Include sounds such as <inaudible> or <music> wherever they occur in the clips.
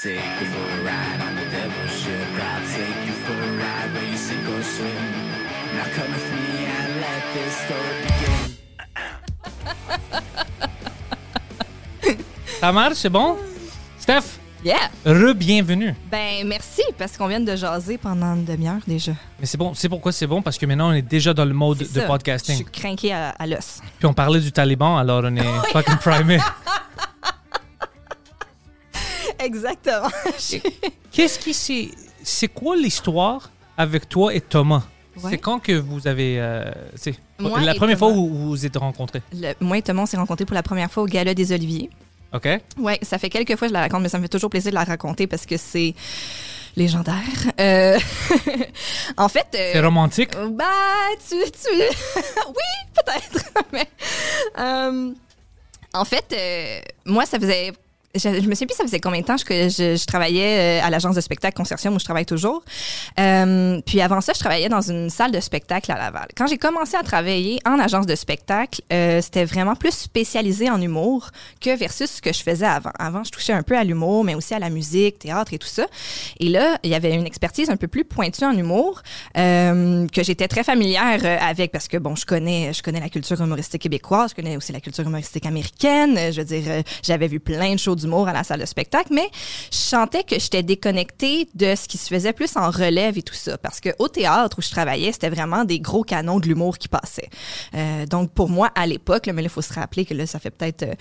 take you for a ride on the devil's ship. I'll take you for a ride where you sink or swim. Now come with me and let this story begin. <laughs> Ça marche, c'est bon? Steph, Yeah! re-bienvenue. Ben, merci, parce qu'on vient de jaser pendant une demi-heure déjà. Mais c'est bon, c'est pourquoi c'est bon? Parce que maintenant, on est déjà dans le mode de ça. Je podcasting. suis craqué à, à l'os. Puis on parlait du Taliban, alors on est fucking primé. <laughs> Exactement. <laughs> Qu'est-ce qui c'est... C'est quoi l'histoire avec toi et Thomas? Ouais. C'est quand que vous avez... euh, c'est la première fois où vous vous êtes rencontrés? Le- moi et Thomas, on s'est rencontrés pour la première fois au Gala des Oliviers. OK? Ouais, ça fait quelques fois que je la raconte, mais ça me fait toujours plaisir de la raconter parce que c'est légendaire. Euh, <laughs> en fait... euh, C'est romantique? Bah, tu. tu... <laughs> oui, peut-être. Mais, euh, en fait, moi, ça faisait. Je, je me souviens plus, ça faisait combien de temps que je, je travaillais euh, à l'agence de spectacle Consortium où je travaille toujours. Euh, puis avant ça, je travaillais dans une salle de spectacle à Laval. Quand j'ai commencé à travailler en agence de spectacle, euh, c'était vraiment plus spécialisé en humour que versus ce que je faisais avant. Avant, je touchais un peu à l'humour, mais aussi à la musique, théâtre et tout ça. Et là, il y avait une expertise un peu plus pointue en humour euh, que j'étais très familière euh, avec parce que bon, je connais, je connais la culture humoristique québécoise, je connais aussi la culture humoristique américaine. Je veux dire, euh, j'avais vu plein de shows d'humour à la salle de spectacle, mais je sentais que j'étais déconnectée de ce qui se faisait plus en relève et tout ça parce que au théâtre où je travaillais, c'était vraiment des gros canons de l'humour qui passaient. Euh, donc pour moi à l'époque, mais là, il faut se rappeler que là, ça fait peut-être euh,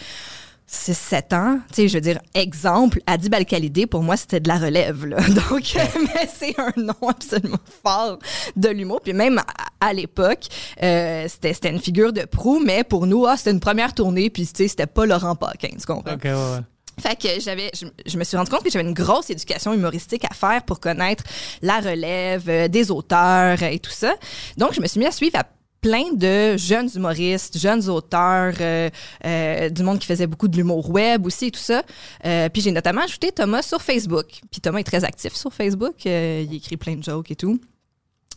6-7 ans. Tu sais, je veux dire, exemple, Adib Al-Khalidé, pour moi, c'était de la relève. Là. <laughs> Donc, <laughs> mais c'est un nom absolument fort de l'humour. Puis même à, à l'époque, euh, c'était c'était une figure de proue, mais pour nous, ah, c'était une première tournée, puis tu sais, c'était pas Laurent Paquin, tu comprends? OK, ouais, ouais. Fait que j'avais, je, je me suis rendu compte que j'avais une grosse éducation humoristique à faire pour connaître la relève euh, des auteurs euh, et tout ça. Donc, je me suis mis à suivre à plein de jeunes humoristes, jeunes auteurs, euh, du monde qui faisait beaucoup de l'humour web aussi et tout ça. Puis j'ai notamment ajouté Thomas sur Facebook. Puis Thomas est très actif sur Facebook. Il écrit plein de jokes et tout.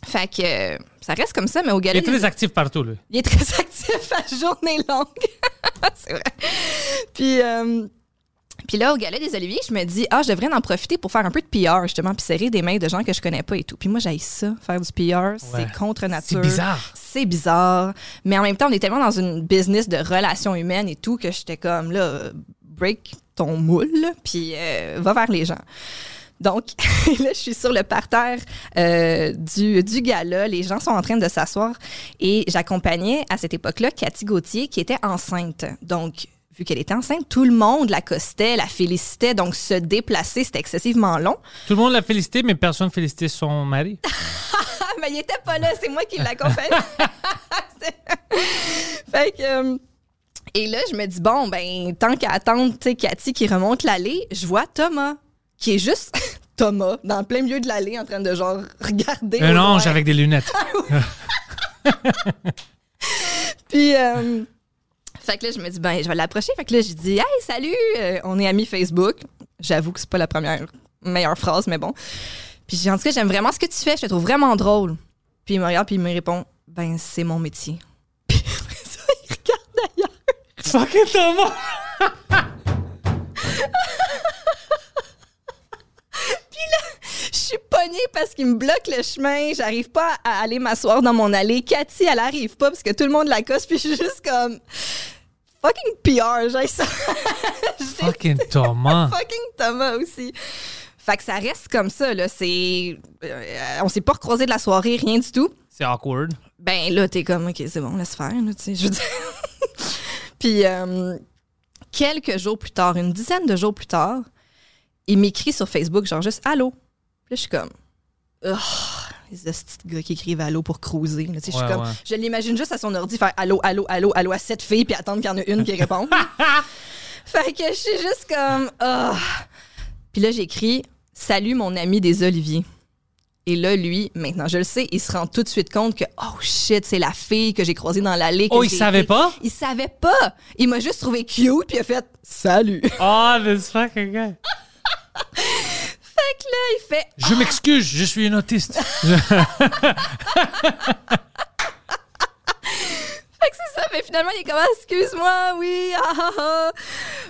Fait que ça reste comme ça, mais au Il gala est des- très actif partout, lui. il est très <laughs> actif à journée longue. <laughs> c'est vrai. Puis, puis là, au Galet des Oliviers, je me dis, ah, je devrais en profiter pour faire un peu de PR, justement, puis serrer des mains de gens que je connais pas et tout. Puis moi, j'aille ça, faire du PR. Ouais. C'est contre nature. C'est bizarre. C'est bizarre. Mais en même temps, on est tellement dans une business de relations humaines et tout que j'étais comme, là, break ton moule, puis euh, va vers les gens. Donc, <laughs> là, je suis sur le parterre euh, du, du gala. Les gens sont en train de s'asseoir et j'accompagnais à cette époque-là Cathy Gauthier qui était enceinte. Donc, vu qu'elle était enceinte, tout le monde l'accostait, la félicitait. Donc, se déplacer, c'était excessivement long. Tout le monde l'a félicité, mais personne félicité son mari. <laughs> Mais il était pas là, c'est moi qui l'accompagnais. <laughs> fait que. euh, et là, je me dis, bon, ben, tant qu'à attendre, tu sais, Cathy qui remonte l'allée, je vois Thomas, qui est juste <laughs> Thomas, dans le plein milieu de l'allée, en train de genre regarder. Un au ange avec des lunettes. Puis, euh, fait que là, je me dis, ben, je vais l'approcher. Fait que là, j'ai dit, hey, salut, euh, on est amis Facebook. J'avoue que c'est pas la première meilleure phrase, mais bon. Puis, j'ai en tout cas, j'aime vraiment ce que tu fais, je te trouve vraiment drôle. Puis, il me regarde, puis il me répond, ben, c'est mon métier. <laughs> Puis, ça, il regarde ailleurs. Fucking Thomas! <laughs> Je suis pognée parce qu'il me bloque le chemin. J'arrive pas à aller m'asseoir dans mon allée. Cathy, elle arrive pas parce que tout le monde la cosse. Puis, je suis juste comme, fucking PR, j'ai ça. <laughs> Fucking <laughs> Thomas. fucking Thomas aussi. Fait que ça reste comme ça, là. C'est. euh, on s'est pas recroisé de la soirée, rien du tout. C'est awkward. Ben là, t'es comme, OK, c'est bon, laisse faire, là, tu sais. Je veux dire. <laughs> Puis, euh, quelques jours plus tard, une dizaine de jours plus tard, il m'écrit sur Facebook, genre juste Allô. Puis là, je suis comme. Oh, les de gars qui écrivent allô pour cruiser. là, je suis Ouais, comme, ouais. je l'imagine juste à son ordi faire allô, allô, allô, allô à sept filles puis attendre qu'il y en ait une qui réponde. <laughs> fait que je suis juste comme, ah. Puis là, j'écris Salut mon ami des Oliviers. Et là, lui, maintenant, je le sais, il se rend tout de suite compte que, oh shit, c'est la fille que j'ai croisée dans l'allée. Oh, il savait pas? Il savait pas. Il m'a juste trouvé cute, puis il a fait Salut. Oh, this fucking guy. <laughs> que là, il fait Je m'excuse, je suis une autiste. <laughs> Fait que c'est ça, mais finalement, il est comme, Ah, excuse-moi, oui, ah, ah, ah.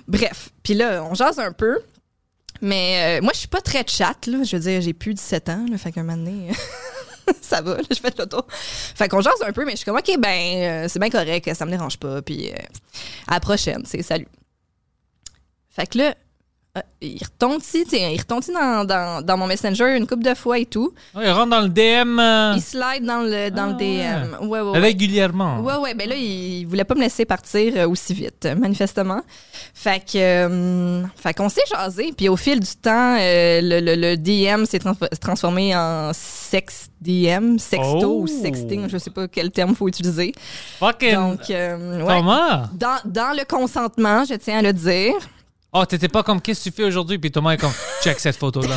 Bref, puis là, on jase un peu. Mais euh, moi, je suis pas très chat, là. Je veux dire, j'ai plus 17 ans, là. Fait qu'un moment donné, <laughs> ça va, là, je fais le tour. Fait qu'on jase un peu, mais je suis comme, OK, ben, euh, c'est bien correct, ça me dérange pas. Puis euh, à la prochaine, c'est salut. Fait que là, il retombe ici, tu sais, il ici dans, dans, dans mon Messenger une couple de fois et tout. Oh, il rentre dans le DM euh, Il slide dans le, dans Ah, le DM. Ouais, ouais, ouais. régulièrement. Ouais, ouais, ben là, il voulait pas me laisser partir euh, aussi vite, euh, manifestement. Fait que, euh, fait qu'on s'est jasé, puis au fil du temps, euh, le, le- le DM s'est trans- transformé en sex DM, sexto Oh. ou sexting, je sais pas quel terme faut utiliser. Fucking Donc, euh. Thomas. Dans, dans le consentement, je tiens à le dire. Oh, t'étais pas comme qu'est-ce que tu fais aujourd'hui? Puis Thomas est comme check cette photo-là.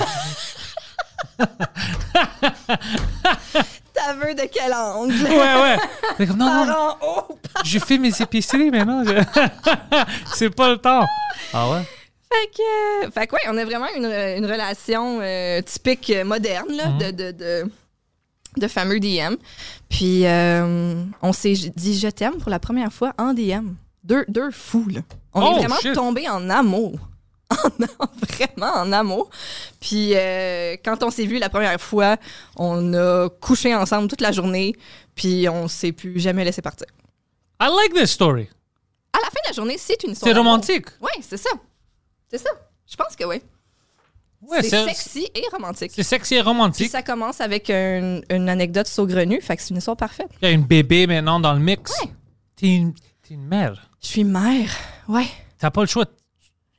T'as vu de quel angle? ouais, ouais. T'es comme non, non, Par en haut. je fais mes épiceries maintenant. <laughs> C'est pas le temps. Ah ouais? Fait que, fait que ouais, on a vraiment une, une relation euh, typique euh, moderne là, Mhm. de, de, de, de fameux DM. Puis euh, on s'est dit je t'aime pour la première fois en DM. Deux, deux fous, là. On Oh, est vraiment shit. tombés en amour. <laughs> En, vraiment en amour. Puis euh, quand on s'est vu la première fois, on a couché ensemble toute la journée, puis on s'est plus jamais laissé partir. I like this story. À la fin de la journée, c'est une histoire. C'est romantique. Oui, c'est ça. C'est ça. Je pense que oui. Ouais, c'est sexy et romantique. c'est sexy et Puis romantique. ça commence avec un- une anecdote saugrenue, fait que c'est une histoire parfaite. Il y a une bébé maintenant dans le mix. Ouais. T'es une, une mère. Je suis mère. Ouais. T'as pas le choix.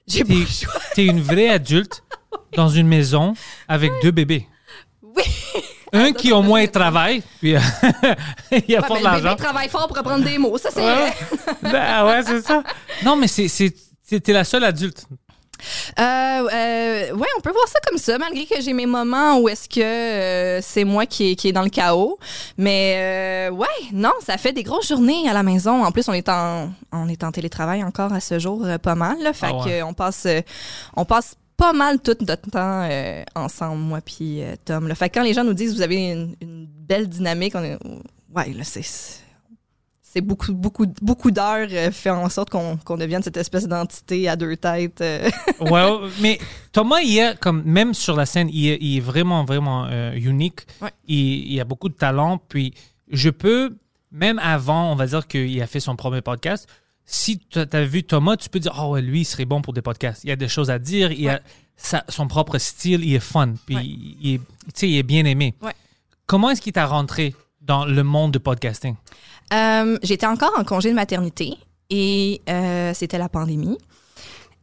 J'ai pas le choix. t'es une vraie adulte <laughs> dans une maison avec deux bébés. Oui. Un Attends, qui au moins travaille, puis euh, <laughs> il y a Ouais, pas ben, de l'argent. travaille fort pour apprendre des mots, ça c'est Ouais. Ben ouais, c'est ça. Non, mais c'est- t'es la seule adulte. Euh, euh, ouais, on peut voir ça comme ça, malgré que j'ai mes moments où est-ce que euh, c'est moi qui est, qui est dans le chaos. Mais euh, ouais, non, ça fait des grosses journées à la maison. En plus, on est en, on est en télétravail encore à ce jour, euh, pas mal. Là, fait Ah ouais. que, euh, on passe, on passe pas mal tout notre temps ensemble, moi puis Tom. Là. Fait que quand les gens nous disent vous avez une, une belle dynamique, on est, ouais, là c'est c'est beaucoup, beaucoup, beaucoup d'heures euh, fait en sorte qu'on qu'on devienne cette espèce d'entité à deux têtes. euh. Ouais, <laughs> mais Thomas, il est comme, même sur la scène, il est, il est vraiment, vraiment euh, unique. Ouais. Il, il a beaucoup de talent. Puis, je peux, même avant, on va dire qu'il a fait son premier podcast, si tu as vu Thomas, tu peux dire, oh, lui, il serait bon pour des podcasts. Il a des choses à dire, il a sa- son propre style, il est fun. Puis, Ouais. il, est, tu sais, il est bien aimé. Ouais. Comment est-ce qu'il t'a rentré dans le monde de podcasting? Euh, J'étais encore en congé de maternité et euh, c'était la pandémie.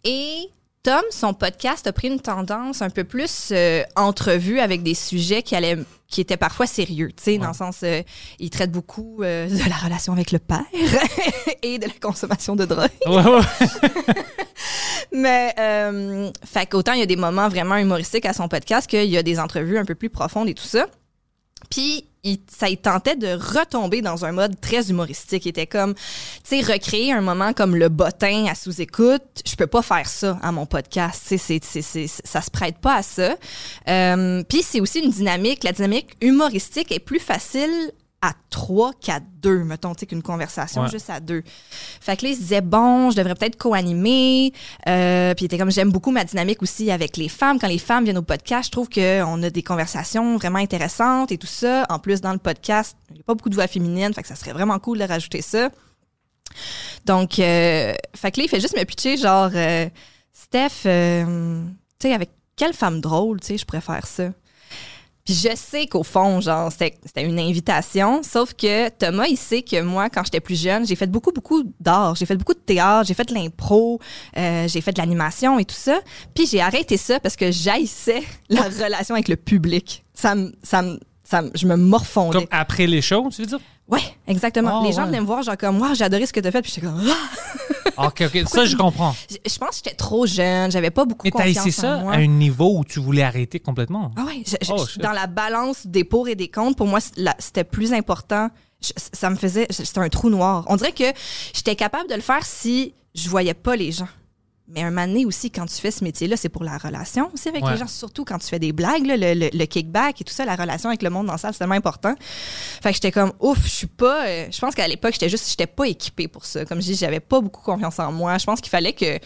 Et Tom, son podcast a pris une tendance un peu plus euh, entrevue avec des sujets qui allaient qui étaient parfois sérieux, tu sais, dans le sens euh, il traite beaucoup euh, de la relation avec le père <laughs> et de la consommation de drogue. Ouais, ouais. <laughs> Mais fait qu'autant il y a des moments vraiment humoristiques à son podcast qu'il y a des entrevues un peu plus profondes et tout ça. Puis il, ça tentait de retomber dans un mode très humoristique. Il était comme, tu sais, recréer un moment comme le bottin à sous-écoute. Je peux pas faire ça à mon podcast. Tu sais, ça se prête pas à ça. Euh, Puis c'est aussi une dynamique. La dynamique humoristique est plus facile à trois qu'à deux, mettons, tu sais, qu'une conversation Ouais. juste à deux. Fait que là, il se disait, bon, je devrais peut-être co-animer. Euh, puis il était comme, j'aime beaucoup ma dynamique aussi avec les femmes. Quand les femmes viennent au podcast, je trouve qu'on a des conversations vraiment intéressantes et tout ça. En plus, dans le podcast, il n'y a pas beaucoup de voix féminines, fait que ça serait vraiment cool de rajouter ça. Donc, euh, fait que là, il fait juste me pitcher, genre, euh, Steph, euh, tu sais, avec quelle femme drôle, tu sais, je préfère ça? Puis je sais qu'au fond, genre, c'était une invitation, sauf que Thomas, il sait que moi, quand j'étais plus jeune, j'ai fait beaucoup, beaucoup d'art. J'ai fait beaucoup de théâtre, j'ai fait de l'impro, euh, j'ai fait de l'animation et tout ça. Puis j'ai arrêté ça parce que j'haïssais la relation avec le public. Ça me... Ça me ça je me morfondais. Comme après les shows, tu veux dire? Ouais, exactement. Oh, les gens ouais. venaient me voir, genre comme, moi, j'ai adoré ce que t'as fait. Puis j'étais comme, ah! Ok, ok. Ça, je comprends. Je pense que j'étais trop jeune, j'avais pas beaucoup Mais t'as confiance essayé ça en moi. à un niveau où tu voulais arrêter complètement. Ah ouais, je- je- Oh, dans la balance des pour et des contre, pour moi, c'était plus important. Je- ça me faisait, c'était un trou noir. On dirait que j'étais capable de le faire si je voyais pas les gens. Mais un moment donné aussi, quand tu fais ce métier-là, c'est pour la relation aussi avec Ouais. les gens, surtout quand tu fais des blagues, là, le, le- le kickback et tout ça, la relation avec le monde dans la salle, c'est tellement important. Fait que j'étais comme, ouf, je suis pas. euh, je pense qu'à l'époque, j'étais juste, j'étais pas équipée pour ça. Comme je dis, j'avais pas beaucoup confiance en moi. Je pense qu'il fallait que,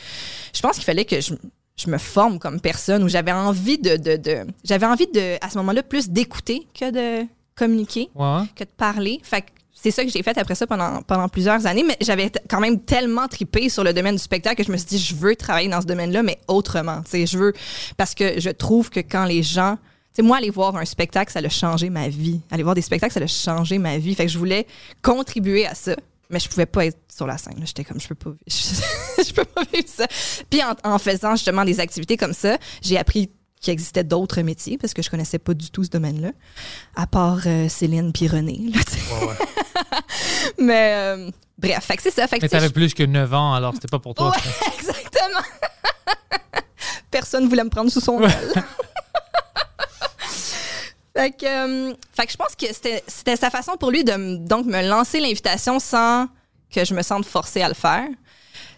je pense qu'il fallait que je, je me forme comme personne où j'avais envie de, de, de- j'avais envie de, à ce moment-là, plus d'écouter que de communiquer, Ouais. que de parler. Fait que c'est ça que j'ai fait après ça pendant, pendant plusieurs années, mais j'avais quand même tellement tripé sur le domaine du spectacle que je me suis dit, je veux travailler dans ce domaine-là, mais autrement. Je veux, parce que je trouve que quand les gens, tu sais, moi, aller voir un spectacle, ça a changé ma vie. Aller voir des spectacles, ça a changé ma vie. Fait que je voulais contribuer à ça. Mais je pouvais pas être sur la scène. J'étais comme, je peux pas, je, <laughs> je peux pas vivre ça. Puis en, en faisant justement des activités comme ça, j'ai appris qu'il existait d'autres métiers parce que je connaissais pas du tout ce domaine-là, à part euh, Céline puis René. là. <laughs> Mais euh, bref, fait que c'est ça. Fait que, Mais t'avais plus que 9 ans, alors c'était pas pour toi. Ouais, <laughs> exactement. <laughs> Personne voulait me prendre sous son aile. fait, que, euh, fait que je pense que c'était c'était sa façon pour lui de donc me lancer l'invitation sans que je me sente forcée à le faire.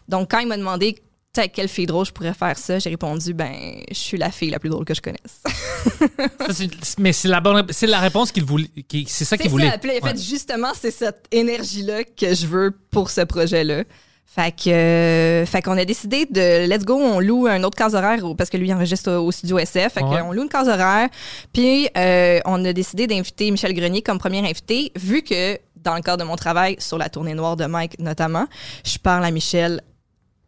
Donc, quand il m'a demandé sais, avec quelle fille drôle je pourrais faire ça, j'ai répondu ben, je suis la fille la plus drôle que je connaisse. <laughs> Ça, mais c'est la bonne, c'est la réponse qu'il voulait, c'est ça qu'il voulait. Puis Ouais. fait justement, c'est cette énergie-là que je veux pour ce projet-là. Fait que, euh, fait qu'on a décidé de let's go, on loue un autre case horaire parce que lui il enregistre au, au studio SF. Fait Ouais. qu'on loue une case horaire. Puis euh, on a décidé d'inviter Michel Grenier comme premier invité, vu que dans le cadre de mon travail sur la tournée noire de Mike notamment, je parle à Michel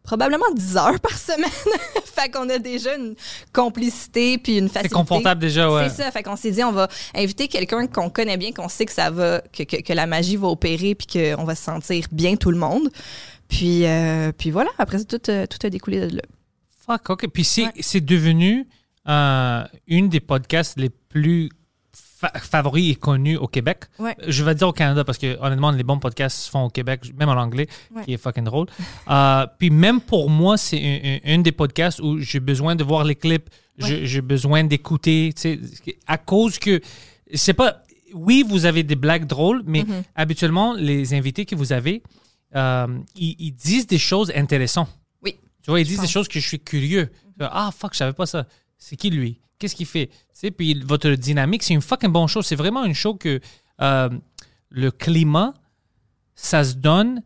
probablement 10 heures par semaine. <laughs> fait qu'on a déjà une complicité puis une C'est facilité. confortable déjà, ouais. C'est ça. Fait qu'on s'est dit, on va inviter quelqu'un qu'on connaît bien, qu'on sait que ça va, que, que, que la magie va opérer, puis qu'on va se sentir bien tout le monde. Puis, euh, puis voilà. Après ça, tout, a- tout a découlé de là. Fuck, ok. Puis c'est, Ouais. c'est devenu euh, une des podcasts les plus fa- favoris et connus au Québec. Ouais. Je vais dire au Canada parce que honnêtement, les bons podcasts se font au Québec, même en anglais, Ouais. qui est fucking drôle. <laughs> Euh, puis même pour moi, c'est un, un- un des podcasts où j'ai besoin de voir les clips, j'ai besoin d'écouter, à cause que c'est pas. Oui, vous avez des blagues drôles, mais Mm-hmm. habituellement, les invités que vous avez, euh, ils, ils disent des choses intéressantes. Oui. Tu vois, ils disent des choses que je suis curieux. Ah, fuck, je savais pas ça. C'est qui lui? Qu'est-ce qu'il fait? Tu sais, puis votre dynamique, c'est une fucking bonne chose. C'est vraiment une chose que euh, le climat, ça se donne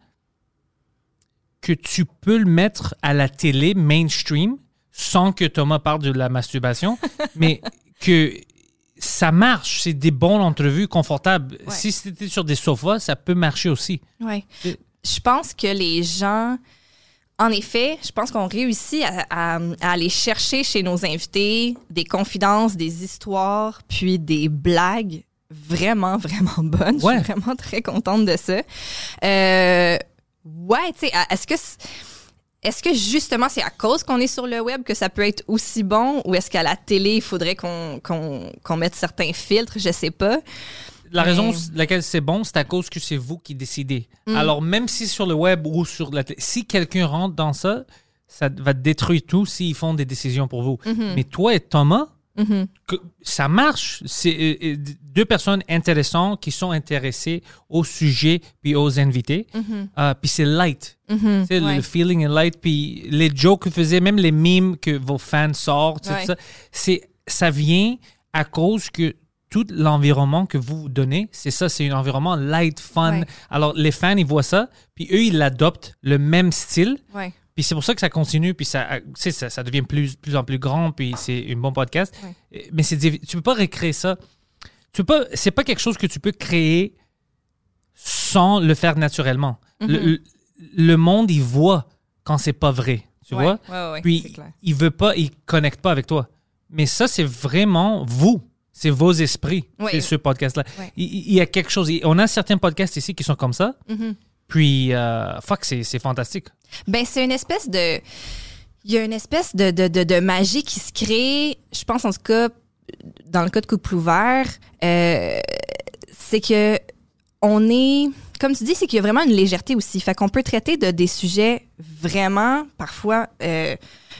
que tu peux le mettre à la télé mainstream sans que Thomas parle de la masturbation, <laughs> mais que ça marche. C'est des bonnes entrevues confortables. Ouais. Si c'était sur des sofas, ça peut marcher aussi. C'est- Je pense que les gens, en effet, je pense qu'on réussit à, à- à aller chercher chez nos invités des confidences, des histoires, puis des blagues vraiment, vraiment bonnes. Ouais. Je suis vraiment très contente de ça. Euh, ouais, tu sais, est-ce que... Est-ce que justement c'est à cause qu'on est sur le web que ça peut être aussi bon ou est-ce qu'à la télé il faudrait qu'on mette certains filtres, je sais pas. La raison laquelle c'est bon, c'est à cause que c'est vous qui décidez. Mm. Alors, même si sur le web ou sur la télé, si quelqu'un rentre dans ça, ça va détruire tout s'ils font des décisions pour vous. Mm-hmm. Mais toi et Thomas, Mhm. que- ça marche. C'est euh, euh, deux personnes intéressantes qui sont intéressées au sujet puis aux invités. Euh, puis c'est light. Mm-hmm. Ouais. Le feeling est light. Puis les jokes que vous faisiez, même les mimes que vos fans sortent, Ouais. ça, ça vient à cause que tout l'environnement que vous donnez, c'est ça, c'est un environnement light, fun. Ouais. Alors les fans, ils voient ça, puis eux, ils l'adoptent, le même style. Ouais. Puis c'est pour ça que ça continue, puis ça, sais, ça, ça devient plus, plus en plus grand, puis c'est un bon podcast. Ouais. Euh, Mais c'est, tu peux pas recréer ça. Tu peux pas, c'est pas quelque chose que tu peux créer sans le faire naturellement. Le, le- le monde, il voit quand c'est pas vrai, tu vois? puis il veut pas, il connecte pas avec toi. Mais ça, c'est vraiment vous. C'est vos esprits, c'est ce podcast-là. Ouais. Il, il y a quelque chose. On a certains podcasts ici qui sont comme ça. Mhm. Puis, euh, fuck, c'est c'est fantastique. Ben, c'est une espèce de. Il y a une espèce de, de, de, de magie qui se crée, je pense en tout cas, dans le cas de couple ouvert, euh, c'est que on est, comme tu dis, c'est qu'il y a vraiment une légèreté aussi. Fait qu'on peut traiter de des sujets vraiment, parfois, euh,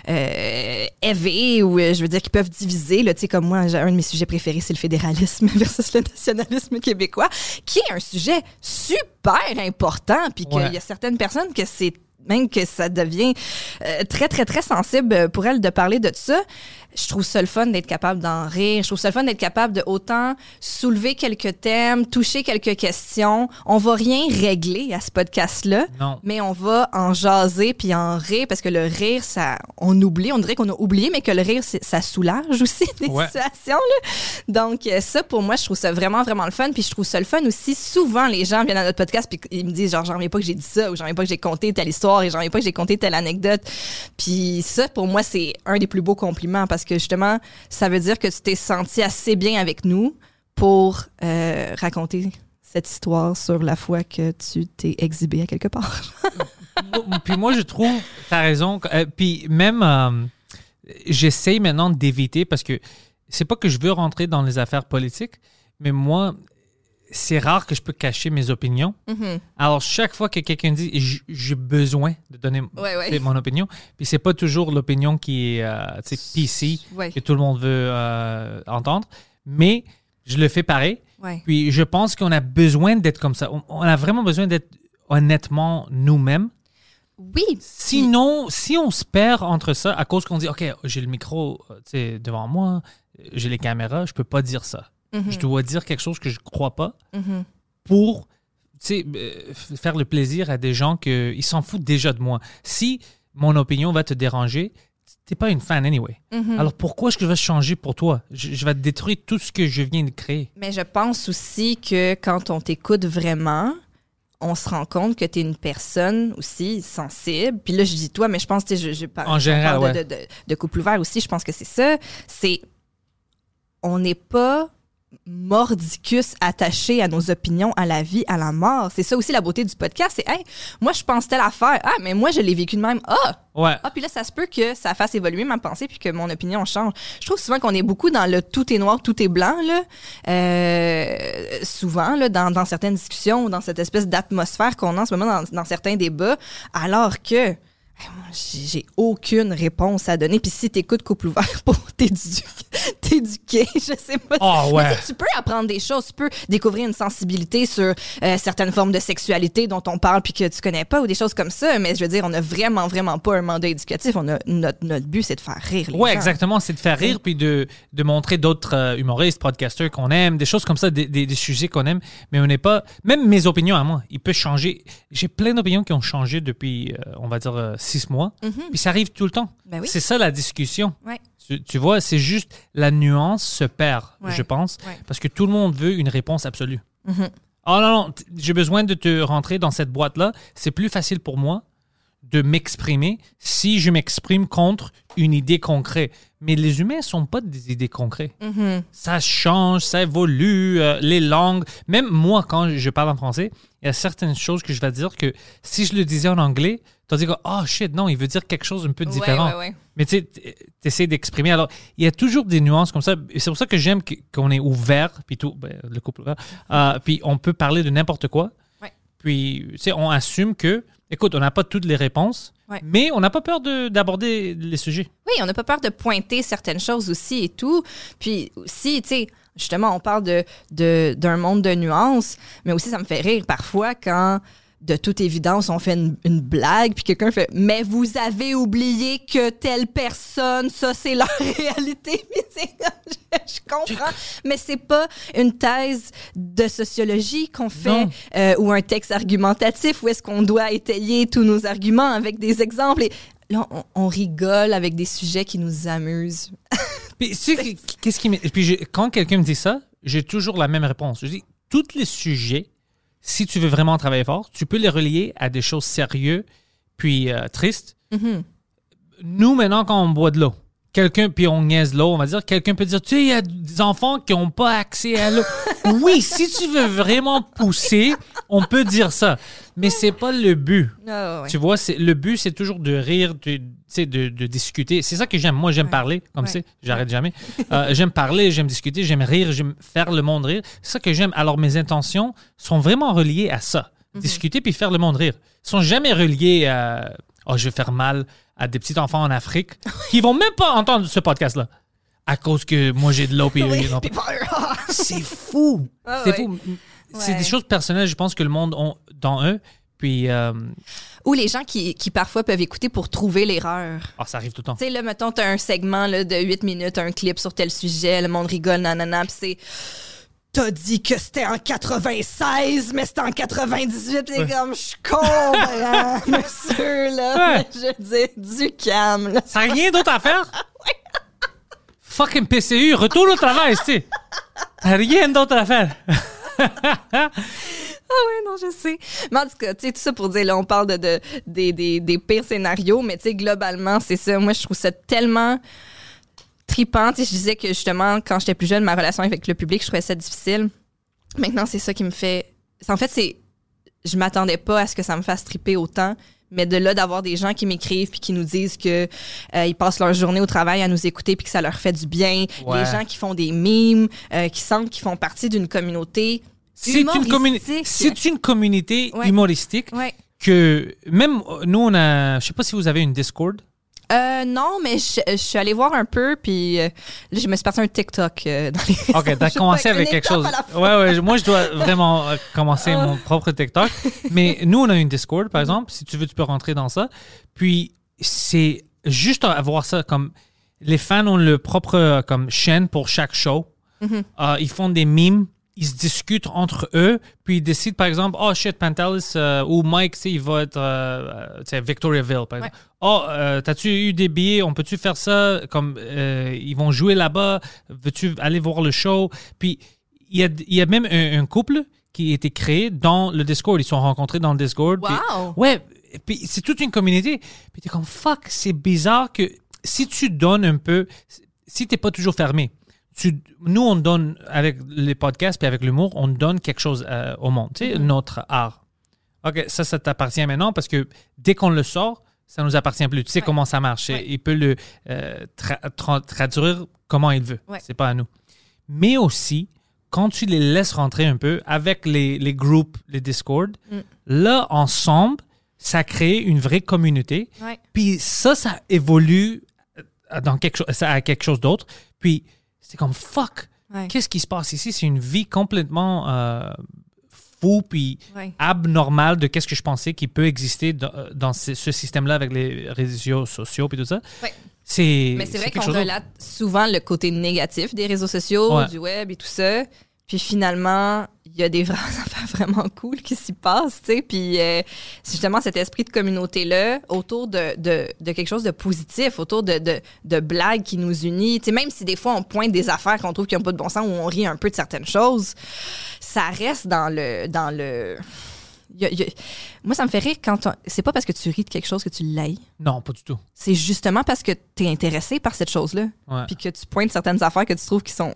euh, élevés ou, euh, je veux dire, qui peuvent diviser. Là, tu sais, comme moi, un de mes sujets préférés, c'est le fédéralisme <laughs> versus le nationalisme québécois, qui est un sujet super important. Puis qu'il Ouais. y a certaines personnes que c'est même que ça devient euh, très, très, très sensible pour elles de parler de ça. Je trouve ça le fun d'être capable d'en rire. Je trouve ça le fun d'être capable de autant soulever quelques thèmes, toucher quelques questions. On va rien régler à ce podcast-là, mais on va en jaser puis en rire parce que le rire, ça, on oublie. On dirait qu'on a oublié, mais que le rire, ça soulage aussi <laughs> des Ouais. situations. Là. Donc, euh, ça, pour moi, je trouve ça vraiment, vraiment le fun. Puis je trouve ça le fun aussi. Souvent, les gens viennent à notre podcast puis ils me disent, genre, j'en reviens pas que j'ai dit ça ou j'en reviens pas que j'ai conté telle histoire et j'en reviens pas que j'ai conté telle anecdote. Puis ça, pour moi, c'est un des plus beaux compliments parce que justement, ça veut dire que tu t'es senti assez bien avec nous pour euh, raconter cette histoire sur la fois que tu t'es exhibé à quelque part. <laughs> Puis moi, je trouve, t'as raison. Euh, puis même, euh, j'essaye maintenant d'éviter parce que c'est pas que je veux rentrer dans les affaires politiques, mais moi, c'est rare que je peux cacher mes opinions. Mhm. Alors, chaque fois que quelqu'un dit j'ai besoin de donner Ouais, ouais. mon opinion, puis c'est pas toujours l'opinion qui est euh, PC, Ouais. que tout le monde veut euh, entendre, mais je le fais pareil. Puis je pense qu'on a besoin d'être comme ça. On, a vraiment besoin d'être honnêtement nous-mêmes. Oui. Sinon, si on se perd entre ça, à cause qu'on dit, OK, j'ai le micro euh, devant moi, euh, j'ai les caméras, je peux pas dire ça. Mhm. Je dois dire quelque chose que je crois pas Mhm. pour euh, faire le plaisir à des gens qui s'en foutent déjà de moi. Si mon opinion va te déranger, t'es pas une fan anyway. Mhm. Alors pourquoi est-ce que je vais changer pour toi? Je, je vais détruire tout ce que je viens de créer. Mais je pense aussi que quand on t'écoute vraiment, on se rend compte que tu es une personne aussi sensible. Puis là, je dis toi, mais je pense que je, je parle, En général, parle ouais. de, de- de couple ouvert aussi. Je pense que c'est ça. C'est. On n'est pas mordicus attaché à nos opinions, à la vie, à la mort. C'est ça aussi la beauté du podcast. C'est, hey, moi, je pense telle affaire. Ah, mais moi, je l'ai vécu de même. Ah, Ouais. ah, puis là, ça se peut que ça fasse évoluer ma pensée puis que mon opinion change. Je trouve souvent qu'on est beaucoup dans le tout est noir, tout est blanc, là. Euh, souvent, là, dans, dans certaines discussions ou dans cette espèce d'atmosphère qu'on a en ce moment dans, dans certains débats, alors que j'ai aucune réponse à donner. Puis si t'écoutes Couple ouvert pour <laughs> t'édu- t'éduquer, je sais pas. Oh, ouais. tu peux apprendre des choses, tu peux découvrir une sensibilité sur euh, certaines formes de sexualité dont on parle puis que tu connais pas ou des choses comme ça. Mais je veux dire, on a vraiment, vraiment pas un mandat éducatif. On a, notre, notre but, c'est de faire rire les Ouais, gens. exactement. C'est de faire rire puis de, de montrer d'autres euh, humoristes, podcasters qu'on aime, des choses comme ça, des, des- des sujets qu'on aime. Mais on n'est pas. Même mes opinions à moi, ils peuvent changer. J'ai plein d'opinions qui ont changé depuis, euh, on va dire, six mois. Puis ça arrive tout le temps. Ben oui. C'est ça la discussion. Ouais. Tu, tu vois, c'est juste la nuance se perd, Ouais. je pense, Ouais. parce que tout le monde veut une réponse absolue. Mhm. Oh non, non, j'ai besoin de te rentrer dans cette boîte-là. C'est plus facile pour moi de m'exprimer si je m'exprime contre une idée concrète. Mais les humains sont pas des idées concrètes. Mhm. Ça change, ça évolue, euh, les langues. Même moi, quand je parle en français, il y a certaines choses que je vais dire que si je le disais en anglais, tu vas dire, oh shit, non, il veut dire quelque chose un peu Ouais, différent. ouais, ouais. Mais tu t'essaies d'exprimer. Alors, il y a toujours des nuances comme ça. C'est pour ça que j'aime qu'on est ouvert, puis tout, ben, le couple ouvert, euh, puis on peut parler de n'importe quoi. Ouais. Puis, tu sais, on assume que, écoute, on n'a pas toutes les réponses, Ouais. mais on n'a pas peur de- d'aborder les sujets. Oui, on n'a pas peur de pointer certaines choses aussi et tout. Puis aussi, tu sais, justement, on parle de, de- d'un monde de nuances, mais aussi ça me fait rire parfois quand, de toute évidence, on fait une, une blague, puis quelqu'un fait « Mais vous avez oublié que telle personne, ça, c'est leur <laughs> réalité. <laughs> » je, je comprends, mais c'est pas une thèse de sociologie qu'on fait euh, ou un texte argumentatif où est-ce qu'on doit étayer tous nos arguments avec des exemples. Et là, on, on rigole avec des sujets qui nous amusent. <laughs> Puis, qu'est-ce qui Puis, quand quelqu'un me dit ça, j'ai toujours la même réponse. Je dis, tous les sujets, si tu veux vraiment travailler fort, tu peux les relier à des choses sérieuses puis euh, tristes. Mhm. Nous, maintenant, quand on boit de l'eau, quelqu'un, puis on niaise l'eau, on va dire, quelqu'un peut dire, tu sais, il y a des enfants qui n'ont pas accès à l'eau. <laughs> oui, si tu veux vraiment pousser, on peut dire ça. Mais c'est pas le but. Ah, ouais. Tu vois, c'est, le but, c'est toujours de rire, de, de, de discuter. C'est ça que j'aime. Moi, j'aime Ouais. parler, comme Ouais. ça. J'arrête jamais. <laughs> Euh, j'aime parler, j'aime discuter, j'aime rire, j'aime faire le monde rire. C'est ça que j'aime. Alors, mes intentions sont vraiment reliées à ça. Mhm. Discuter puis faire le monde rire. Ils sont jamais reliés à oh, je vais faire mal à des petits enfants en Afrique qui vont même pas entendre ce podcast-là. À cause que moi, j'ai de l'eau eux, Oui, ils n'ont puis pas. pas- C'est fou. Ah c'est ouais. fou. C'est Ouais. des choses personnelles, je pense que le monde ont dans eux. Puis, euh, Ou les gens qui, qui parfois peuvent écouter pour trouver l'erreur. ah, ça arrive tout le temps. Tu sais, là, mettons, t'as un segment là, de 8 minutes, un clip sur tel sujet, le monde rigole, nanana, puis c'est. T'as dit que c'était en 96, mais c'était en 98, pis c'est comme, je comprends, <laughs> monsieur, là. Ouais. <laughs> Je dis, du calme, là. Ça n'a rien d'autre à faire? <laughs> Fucking PCU, retourne au travail, tu sais. T'as rien d'autre à faire. Ah ouais, non, je sais. Mais en tout cas, tu sais, tout ça pour dire, là, on parle de, de- des, des, des pires scénarios, mais tu sais, globalement, c'est ça. Moi, je trouve ça tellement tripant. Tu sais, je disais que justement, quand j'étais plus jeune, ma relation avec le public, je trouvais ça difficile. Maintenant, c'est ça qui me fait. En fait, c'est. Je m'attendais pas à ce que ça me fasse triper autant. Mais de là, d'avoir des gens qui m'écrivent puis qui nous disent que euh, ils passent leur journée au travail à nous écouter puis que ça leur fait du bien. Ouais. Les gens qui font des mimes, euh, qui sentent qu'ils font partie d'une communauté C'est une, communi- une communauté Ouais. humoristique Ouais. que même euh, nous, on a. Je sais pas si vous avez une Discord. Euh, non, mais je, je suis allée voir un peu, puis euh, je me suis parti un TikTok euh, dans les <laughs> Ok, t'as <laughs> commencé avec quelque chose. Ouais, ouais, moi, je dois vraiment euh, commencer Ah. mon propre TikTok. <laughs> Mais nous, on a une Discord, par exemple. Si tu veux, tu peux rentrer dans ça. Puis, c'est juste à voir ça comme. Les fans ont le propre euh, comme chaîne pour chaque show. Mhm. Euh, ils font des mimes. Ils se discutent entre eux, puis ils décident, par exemple, oh shit, Pantelis euh, ou Mike, tu sais, il va être euh, euh, Victoriaville, par exemple. Oh, euh, t'as-tu eu des billets? On peut-tu faire ça? Comme euh, ils vont jouer là-bas, veux-tu aller voir le show? Puis il y a, il y a même un, un couple qui a été créé dans le Discord. Ils sont rencontrés dans le Discord. puis- Wow! Ouais, puis c'est toute une communauté. Puis t'es comme fuck, c'est bizarre que si tu donnes un peu, si t'es pas toujours fermé, tu, nous on donne avec les podcasts puis avec l'humour, on donne quelque chose euh, au monde, tu sais, notre art. Ok, ça, ça t'appartient maintenant parce que dès qu'on le sort, ça nous appartient plus. Tu sais Ouais. comment ça marche. Ouais. Il peut le euh, tra- tra- traduire comment il veut. Ouais. C'est pas à nous. Mais aussi, quand tu les laisses rentrer un peu avec les, les groupes, les Discord, Mm. là, ensemble, ça crée une vraie communauté. Puis ça, ça évolue euh, dans quelque chose, ça a quelque chose d'autre. Puis c'est comme fuck. Ouais. Qu'est-ce qui se passe ici? C'est une vie complètement euh, fou puis Ouais. abnormale de qu'est-ce que je pensais qui peut exister dans, euh, dans ce, ce système-là avec les réseaux sociaux puis tout ça. Ouais. C'est Mais c'est vrai qu'on relate souvent le côté négatif des réseaux sociaux, du web et tout ça. Puis finalement, y a des vraies <laughs> affaires vraiment cool qui s'y passent, tu sais. Puis euh, c'est justement cet esprit de communauté-là autour de, de, de quelque chose de positif, autour de, de, de blagues qui nous unit. Tu sais, même si des fois on pointe des affaires qu'on trouve qui n'ont pas de bon sens ou on rit un peu de certaines choses, ça reste dans le... Dans le il y a- il y a- Moi, ça me fait rire quand... on- C'est pas parce que tu ris de quelque chose que tu l'haïs. Non, pas du tout. C'est justement parce que tu es intéressé par cette chose-là puis que tu pointes certaines affaires que tu trouves qui sont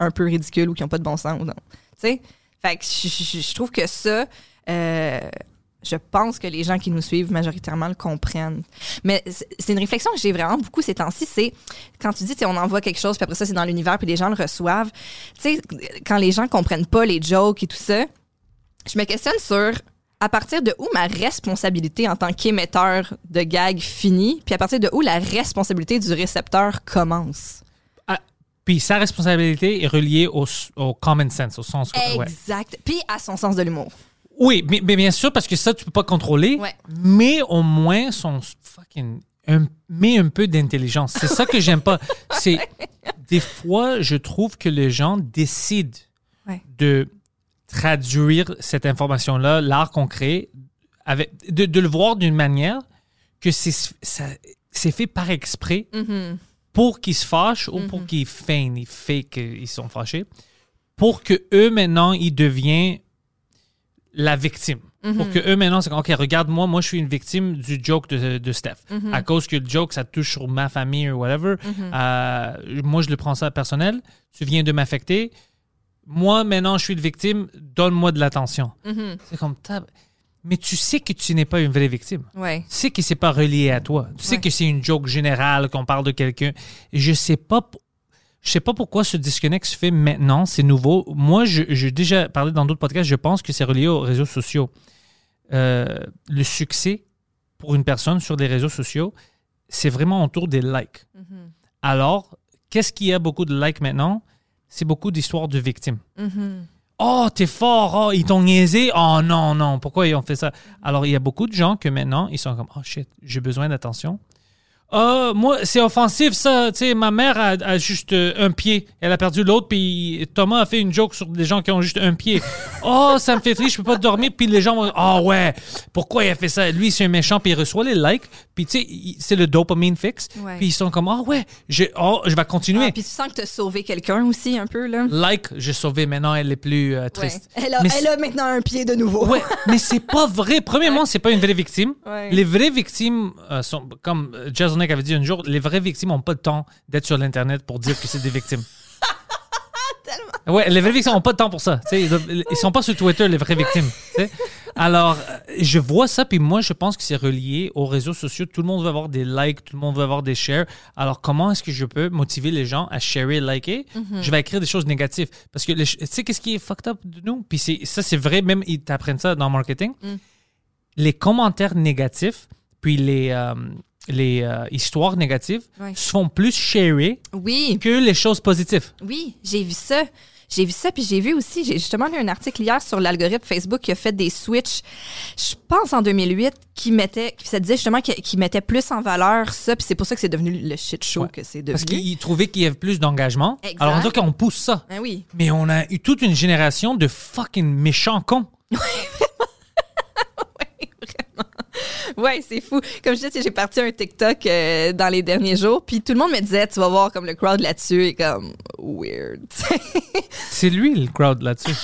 un peu ridicules ou qui n'ont pas de bon sens. ou non. Tu sais? Fait que je, trouve que ça, euh, je pense que les gens qui nous suivent majoritairement le comprennent. Mais c'est une réflexion que j'ai vraiment beaucoup ces temps-ci. C'est quand tu dis, on envoie quelque chose, puis après ça, c'est dans l'univers, puis les gens le reçoivent. Tu sais, quand les gens comprennent pas les jokes et tout ça, je me questionne sur à partir de où ma responsabilité en tant qu'émetteur de gags finit, puis à partir de où la responsabilité du récepteur commence? Puis sa responsabilité est reliée au, au common sense, au sens. ouais. Exact. Puis à son sens de l'humour. Oui, mais, mais bien sûr, parce que ça, tu peux pas contrôler. Ouais. Mais au moins, son fucking. Un, mais un peu d'intelligence. C'est ça que j'aime pas. <laughs> C'est. Des fois, je trouve que les gens décident Ouais. de traduire cette information-là, l'art qu'on crée, avec, de, de le voir d'une manière que c'est fait par exprès Mhm. Pour qu'ils se fâchent ou pour qu'ils feignent, ils fake qu'ils sont fâchés, pour que eux maintenant ils deviennent la victime. Pour que eux, maintenant, c'est comme, OK, regarde-moi, moi, je suis une victime du joke de, de Steph. À cause que le joke, ça touche sur ma famille ou whatever. Euh, moi, je le prends ça personnel. Tu viens de m'affecter. Moi, maintenant, je suis une victime. Donne-moi de l'attention. C'est comme, mais tu sais que tu n'es pas une vraie victime. Ouais. Tu sais que c'est pas relié à toi. Tu sais Ouais. que c'est une joke générale qu'on parle de quelqu'un. Je sais pas. Je sais pas pourquoi ce disconnect se fait maintenant, c'est nouveau. Moi, j'ai déjà parlé dans d'autres podcasts, je pense que c'est relié aux réseaux sociaux. Euh, le succès pour une personne sur des réseaux sociaux, c'est vraiment autour des likes. Alors, qu'est-ce qui a beaucoup de likes maintenant? C'est beaucoup d'histoires de victimes. Oh, t'es fort, oh, ils t'ont niaisé. Oh non, non, pourquoi ils ont fait ça? Alors, il y a beaucoup de gens que maintenant, ils sont comme, oh shit, j'ai besoin d'attention. Ah, moi, c'est offensif, ça. Tu sais, ma mère a, a juste euh, un pied. Elle a perdu l'autre, puis Thomas a fait une joke sur des gens qui ont juste un pied. Oh, <laughs> ça me fait triste, je peux pas dormir. Puis les gens vont, oh ouais, pourquoi il a fait ça? Lui, c'est un méchant, puis il reçoit les likes. Puis tu sais, c'est le dopamine fixe. Ouais. Puis ils sont comme, oh ouais, je, oh, je vais continuer. Ah, puis tu sens que tu as sauvé quelqu'un aussi, un peu, là. like, j'ai sauvé. Maintenant, elle est plus euh, Ouais. triste. Elle, a, elle a maintenant un pied de nouveau. Ouais, mais c'est pas vrai. Premièrement, c'est pas une vraie victime. Les vraies victimes euh, sont, comme euh, Jasonek avait dit un jour, les vraies victimes n'ont pas le temps d'être sur l'Internet pour dire que c'est des victimes. <laughs> Ouais, les vraies victimes n'ont pas de temps pour ça. Ils, ils sont pas sur Twitter, les vraies victimes. Alors, euh, je vois ça, puis moi, je pense que c'est relié aux réseaux sociaux. Tout le monde veut avoir des likes, tout le monde veut avoir des shares. Alors, comment est-ce que je peux motiver les gens à sharer, liker? Je vais écrire des choses négatives. Parce que, les tu sais, qu'est-ce qui est fucked up de nous? Puis ça, c'est vrai, même ils t'apprennent ça dans le marketing. Les commentaires négatifs, puis les, euh, les euh, histoires négatives Ouais. se font plus sharer Oui, que les choses positives. oui, j'ai vu ça. J'ai vu ça, puis j'ai vu aussi, j'ai justement lu un article hier sur l'algorithme Facebook qui a fait des switches, je pense en 2008, qui mettait, qui ça disait justement qui, qui mettait plus en valeur ça, puis c'est pour ça que c'est devenu le shit show Ouais. que c'est Parce devenu. qu'ils trouvaient qu'il y avait plus d'engagement. Alors, on dit qu'on pousse ça. Ah oui. Mais on a eu toute une génération de fucking méchants cons. <laughs> <laughs> Ouais, c'est fou. Comme je disais, j'ai parti un TikTok euh, dans les derniers jours, puis tout le monde me disait, tu vas voir comme le crowd là-dessus est comme weird. <laughs> C'est lui le crowd là-dessus.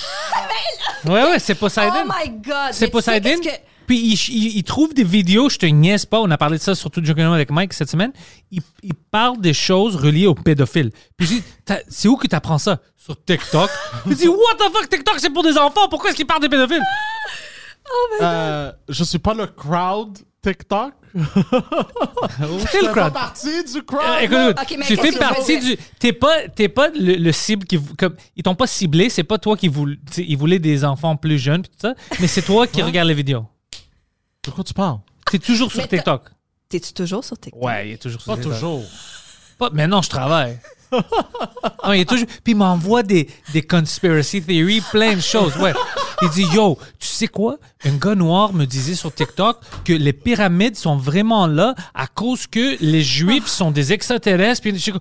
ouais, ouais, c'est Poseidon. oh my god. c'est mais tu sais Poseidon. que- Puis il, il- il trouve des vidéos, je te niaise pas, on a parlé de ça sur tout Journal avec Mike cette semaine. Il, il parle des choses reliées aux pédophiles. Puis je dis, c'est où que tu apprends ça? Sur TikTok. <laughs> il dit, what the fuck, TikTok c'est pour des enfants, pourquoi est-ce qu'il parle des pédophiles? Euh, je suis pas le crowd TikTok. <laughs> Je le fais pas crowd. partie du crowd. Euh, écoute, tu fais partie du. T'es pas, t'es pas le, le cible qui. Comme, ils t'ont pas ciblé, c'est pas toi qui voulais. Ils voulaient des enfants plus jeunes, pis tout ça, mais c'est toi qui regarde les vidéos. De quoi tu parles? T'es toujours sur TikTok. T'es-tu toujours sur TikTok? Ouais, il est toujours sur Pas TikTok. toujours. Pas, mais non, je travaille. Non, il est toujours. Puis il m'envoie des, des conspiracy theories, plein de choses. Ouais. Il dit Yo, tu sais quoi? Un gars noir me disait sur TikTok que les pyramides sont vraiment là à cause que les Juifs sont des extraterrestres. Puis je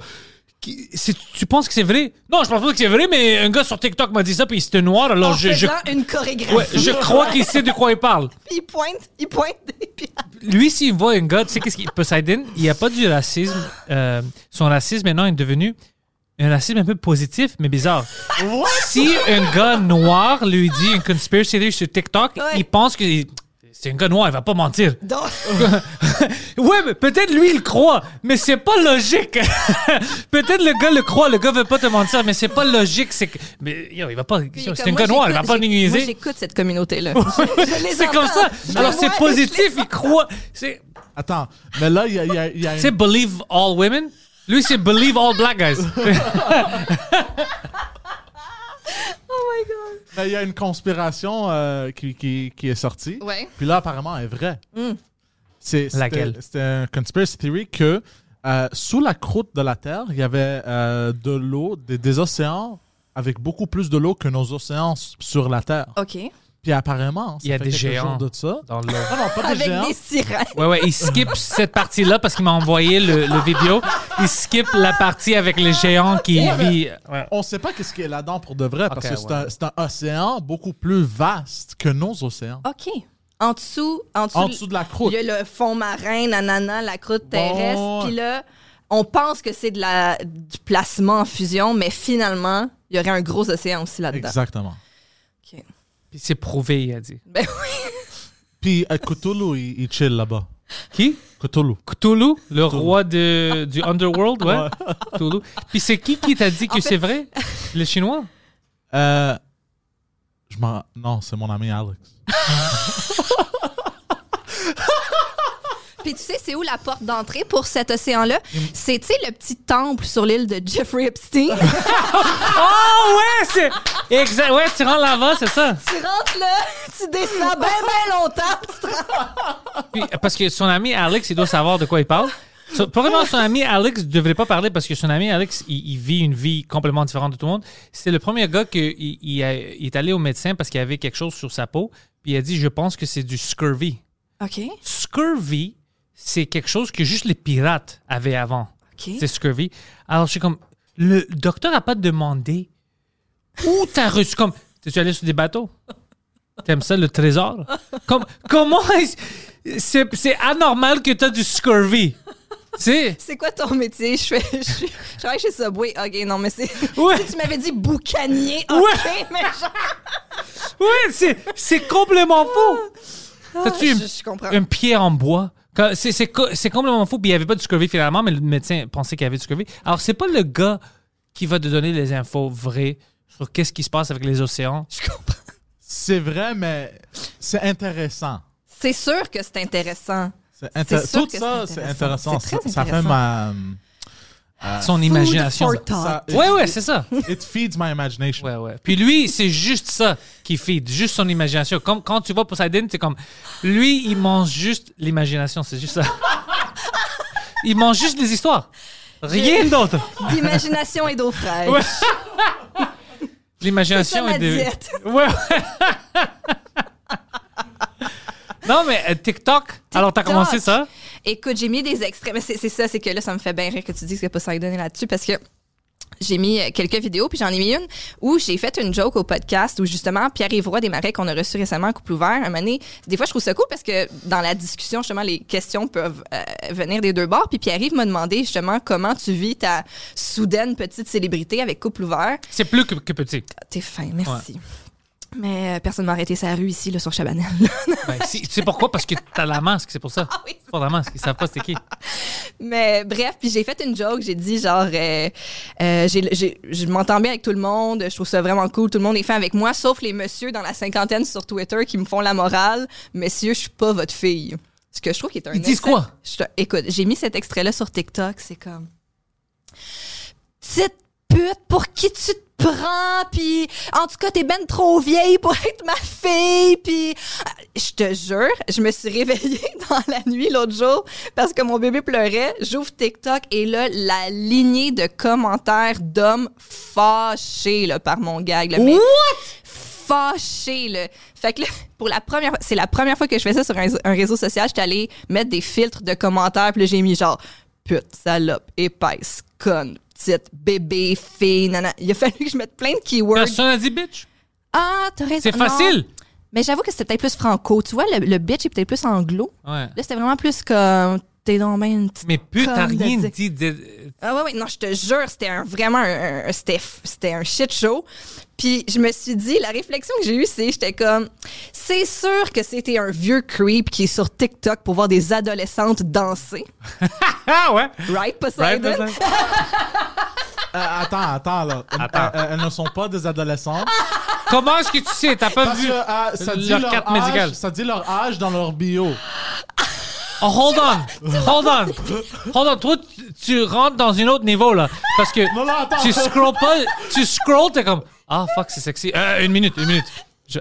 tu penses que c'est vrai? Non, je pense pas que c'est vrai, mais un gars sur TikTok m'a dit ça, puis c'était noir, alors En je, je, faisant une chorégraphie. ouais, je crois qu'il sait de quoi il parle. il pointe, il pointe des pyramides. Lui, s'il voit un gars, tu sais qu'est-ce qu'il Poseidon, il n'y a pas du racisme. euh, son racisme maintenant est devenu un racisme un peu positif, mais bizarre. Si un gars noir lui dit une conspiracy theory sur TikTok, Ouais. il pense que c'est un gars noir, il va pas mentir. Donc, <laughs> ouais, mais peut-être lui il croit, mais c'est pas logique. <laughs> peut-être le gars le croit, le gars veut pas te mentir, mais c'est pas logique. C'est que, mais yo, il va pas. C'est un gars noir, il va pas nous Moi, j'écoute cette communauté-là. <laughs> Je les C'est comme ça. Alors c'est positif, il croit. C'est Attends, mais là, il y a, y a- y une... believe all women? Lui, c'est believe all black guys. Oh my God. mais il y a une conspiration euh, qui, qui, qui est sortie. Ouais. Puis là, apparemment, elle est vraie. Mm. C'est, Laquelle? C'était un conspiracy theory que euh, sous la croûte de la Terre, il y avait euh, de l'eau, des, des océans avec beaucoup plus de l'eau que nos océans sur la Terre. OK. Puis apparemment, ça Il y a fait des géants. de ça. Dans l'eau. Non, non, pas des Avec géants. des sirènes. Ouais, ouais, il skip cette partie-là parce qu'il m'a envoyé le, le vidéo. Il skip la partie avec les géants qui Ouais, mais- vit. Ouais. On sait pas qu'est-ce qui est là-dedans pour de vrai, parce Ok, que c'est ouais. un, c'est un océan beaucoup plus vaste que nos océans. OK. En dessous, en dessous, En dessous de la croûte. il y a le fond marin, nanana, la croûte terrestre. Bon. Puis là, on pense que c'est de la, du placement en fusion, mais finalement, il y aurait un gros océan aussi là-dedans. Exactement. Puis c'est prouvé, il a dit. Ben oui. <laughs> Puis euh, Cthulhu, il, il chill là-bas. Qui? Cthulhu. Cthulhu, le roi de, du Underworld, ouais. Ouais. Cthulhu. Puis c'est qui qui t'a dit que En fait- c'est vrai? Les Chinois? Euh, je m'en... Non, c'est mon ami Alex. <laughs> Puis tu sais, c'est où la porte d'entrée pour cet océan-là? C'est, tu sais, le petit temple sur l'île de Jeffrey Epstein. Oh <laughs> ouais, c'est exact. Ouais, tu rentres là-bas, c'est ça. tu rentres là, tu descends bien, bien longtemps. puis tu te rends- Puis, parce que son ami Alex, il doit savoir de quoi il parle. So, probablement, son ami Alex ne devrait pas parler parce que son ami Alex, il, il vit une vie complètement différente de tout le monde. C'est le premier gars qui il, il a- il est allé au médecin parce qu'il avait quelque chose sur sa peau. Puis il a dit Je pense que c'est du scurvy. OK, Scurvy, c'est quelque chose que juste les pirates avaient avant. C'est scurvy. Alors, je suis comme, le docteur n'a pas demandé où t'as reçu. Comme, t'es-tu allé sur des bateaux? T'aimes ça, le trésor? Comme, comment est-ce- c'est, c'est anormal que t'as du scurvy? C'est. C'est quoi ton métier? Je fais, je, suis- je travaille chez Subway. OK, non, mais c'est... Ouais. Si tu m'avais dit boucanier, OK, Ouais. mais genre... Ouais, c'est, c'est complètement faux. T'as-tu Ah, une- pied en bois? C'est, c'est, co- c'est complètement fou. Puis il n'y avait pas de scurvy finalement, mais le médecin pensait qu'il y avait du scurvy. Alors, c'est pas le gars qui va te donner les infos vraies sur qu'est-ce qui se passe avec les océans. Je comprends. C'est vrai, mais c'est intéressant. C'est sûr que c'est intéressant. Intér- sûr Tout que ça, c'est intéressant. Ça, fait intéressant. ma... euh, Son imagination. Ça-. Ouais, ouais, c'est ça. It feeds my imagination. Ouais, ouais. Puis lui, c'est juste ça qui feed, juste son imagination. Comme quand tu vois Poseidon, c'est comme lui, il mange juste l'imagination, c'est juste ça. <laughs> il mange juste des histoires. Rien d'autre. D'imagination et d'eau fraîche. Ouais. C'est ça L'imagination ma est de. diète. Ouais. non, mais euh, TikTok. Alors, t'as commencé ça? Écoute, j'ai mis des extraits. Mais c'est ça, c'est que là, ça me fait bien rire que tu dises que Poseidon est là-dessus parce que j'ai mis euh, quelques vidéos, puis j'en ai mis une où j'ai fait une joke au podcast où justement Pierre-Yves Roy Desmarais qu'on a reçu récemment en couple ouvert, un moment donné, des fois je trouve ça cool parce que dans la discussion, justement, les questions peuvent euh, venir des deux bords. Puis Pierre-Yves m'a demandé justement comment tu vis ta soudaine petite célébrité avec couple ouvert. C'est plus que, que petit. T'es fin, merci. Mais euh, personne m'a arrêté sa rue ici, là, sur Chabanel. <laughs> Ben, si- tu sais pourquoi? Parce que t'as la masque, c'est pour ça. <laughs> Ah oui, C'est pour la masque. Ils savent pas c'était qui. <laughs> Mais bref, puis j'ai fait une joke, j'ai dit genre, euh, euh, j'ai- j'ai- je m'entends bien avec tout le monde, je trouve ça vraiment cool, tout le monde est fin avec moi, sauf les messieurs dans la cinquantaine sur Twitter qui me font la morale. Messieurs, je suis pas votre fille. Ce que je trouve qui est un Ils disent quoi? Je écoute, j'ai mis cet extrait-là sur TikTok, c'est comme... Petite pute, pour qui tu te prends, puis en tout cas, t'es ben trop vieille pour être ma fille, puis euh, je te jure, je me suis réveillée <laughs> dans la nuit l'autre jour parce que mon bébé pleurait. J'ouvre TikTok et là, la lignée de commentaires d'hommes fâchés là, par mon gag. Là, mais fâchés, là. Fait que là, pour la première fois, c'est la première fois que je fais ça sur un, un réseau social, j'étais allée mettre des filtres de commentaires, puis là, j'ai mis genre pute, salope, épaisse, conne, petite, bébé, fille, nana. Il a fallu que je mette plein de keywords. Personne n'a dit bitch? Ah, t'as raison. C'est Non. facile. Mais j'avoue que c'était peut-être plus franco. Tu vois, le, le bitch est peut-être plus anglo. Ouais. Là, c'était vraiment plus comme t'es donc une petite. Mais putain, t'as de rien dire. dit. de- Ah ouais, ouais, non, je te jure, c'était un, vraiment un, un- c'était, c'était un shit show. Puis je me suis dit, la réflexion que j'ai eue, c'est, j'étais comme, c'est sûr que c'était un vieux creep qui est sur TikTok pour voir des adolescentes danser. Ah <laughs> ouais. Right, Right, Poseidon? Poseidon? <laughs> Euh, attends, attends, là. Attends. Euh, euh, elles ne sont pas des adolescentes. Comment est-ce que tu sais? T'as pas Parce vu? que euh, ça, dit leur leur carte âge, médicale. ça dit leur âge dans leur bio. <laughs> Oh, hold on. Hold on. Hold on. Toi, tu, tu rentres dans un autre niveau, là. Parce que Non, non, attends. tu scrolls pas. Tu scrolls, t'es comme, ah, fuck, c'est sexy. Euh, une minute, une minute. Je-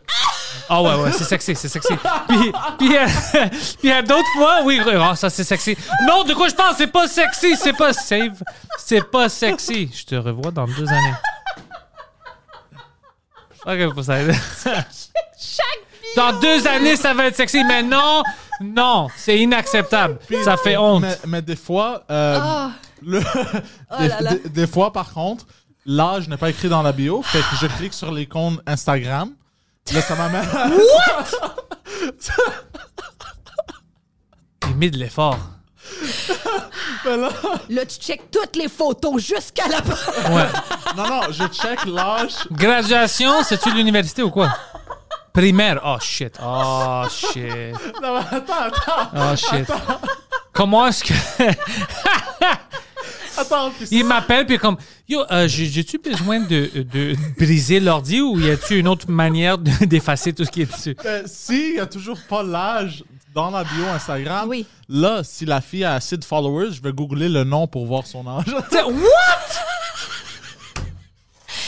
Ah ouais, ouais, c'est sexy, c'est sexy. Puis, puis, euh, <laughs> puis à d'autres fois, oui, ah, ça c'est sexy. Non, de quoi je parle? C'est pas sexy, c'est pas save. C'est pas sexy. Je te revois dans deux années. Ok, pour ça. Dans deux années, ça va être sexy, mais non, non, c'est inacceptable. Ça fait honte. Mais, mais des fois, euh, Ah. le- <laughs> Oh des, là là. des- des fois, par contre, l'âge n'est pas écrit dans la bio. Fait que je clique sur les comptes Instagram. Là, ça m'amène. J'ai <laughs> mis de l'effort. <laughs> Là, tu checkes toutes les photos jusqu'à la Ouais. non, non, je check l'âge. Graduation, c'est-tu l'université ou quoi? Primaire. Oh shit. Oh shit. <laughs> Non, mais attends, attends. Oh shit. Comment est-ce que. <laughs> Attends, puis Il m'appelle, puis comme, yo, euh, j'ai- j'ai-tu besoin de, de briser l'ordi ou y a-tu une autre manière de- <laughs> d'effacer tout ce qui est dessus? Euh, si il y a toujours pas l'âge dans la bio Instagram, Oui. là, si la fille a assez de followers, je vais googler le nom pour voir son âge. T'sais, What?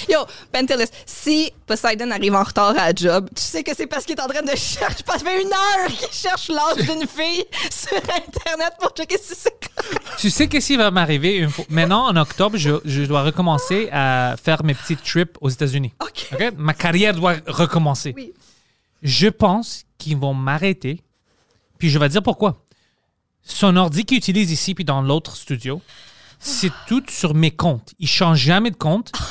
<laughs> Yo, Pentelis, si Poseidon arrive en retard à la job, tu sais que c'est parce qu'il est en train de chercher. Ça fait une heure qu'il cherche l'âge d'une fille <laughs> sur Internet pour checker si c'est correct. Tu sais qu'est-ce qui va m'arriver une fois? Maintenant, en octobre, je, je dois recommencer à faire mes petites trips aux États-Unis. OK. OK? Ma carrière doit recommencer. Oui. Je pense qu'ils vont m'arrêter. Puis je vais dire pourquoi. Son ordi qu'il utilise ici puis dans l'autre studio, c'est tout sur mes comptes. Il change jamais de compte. <laughs>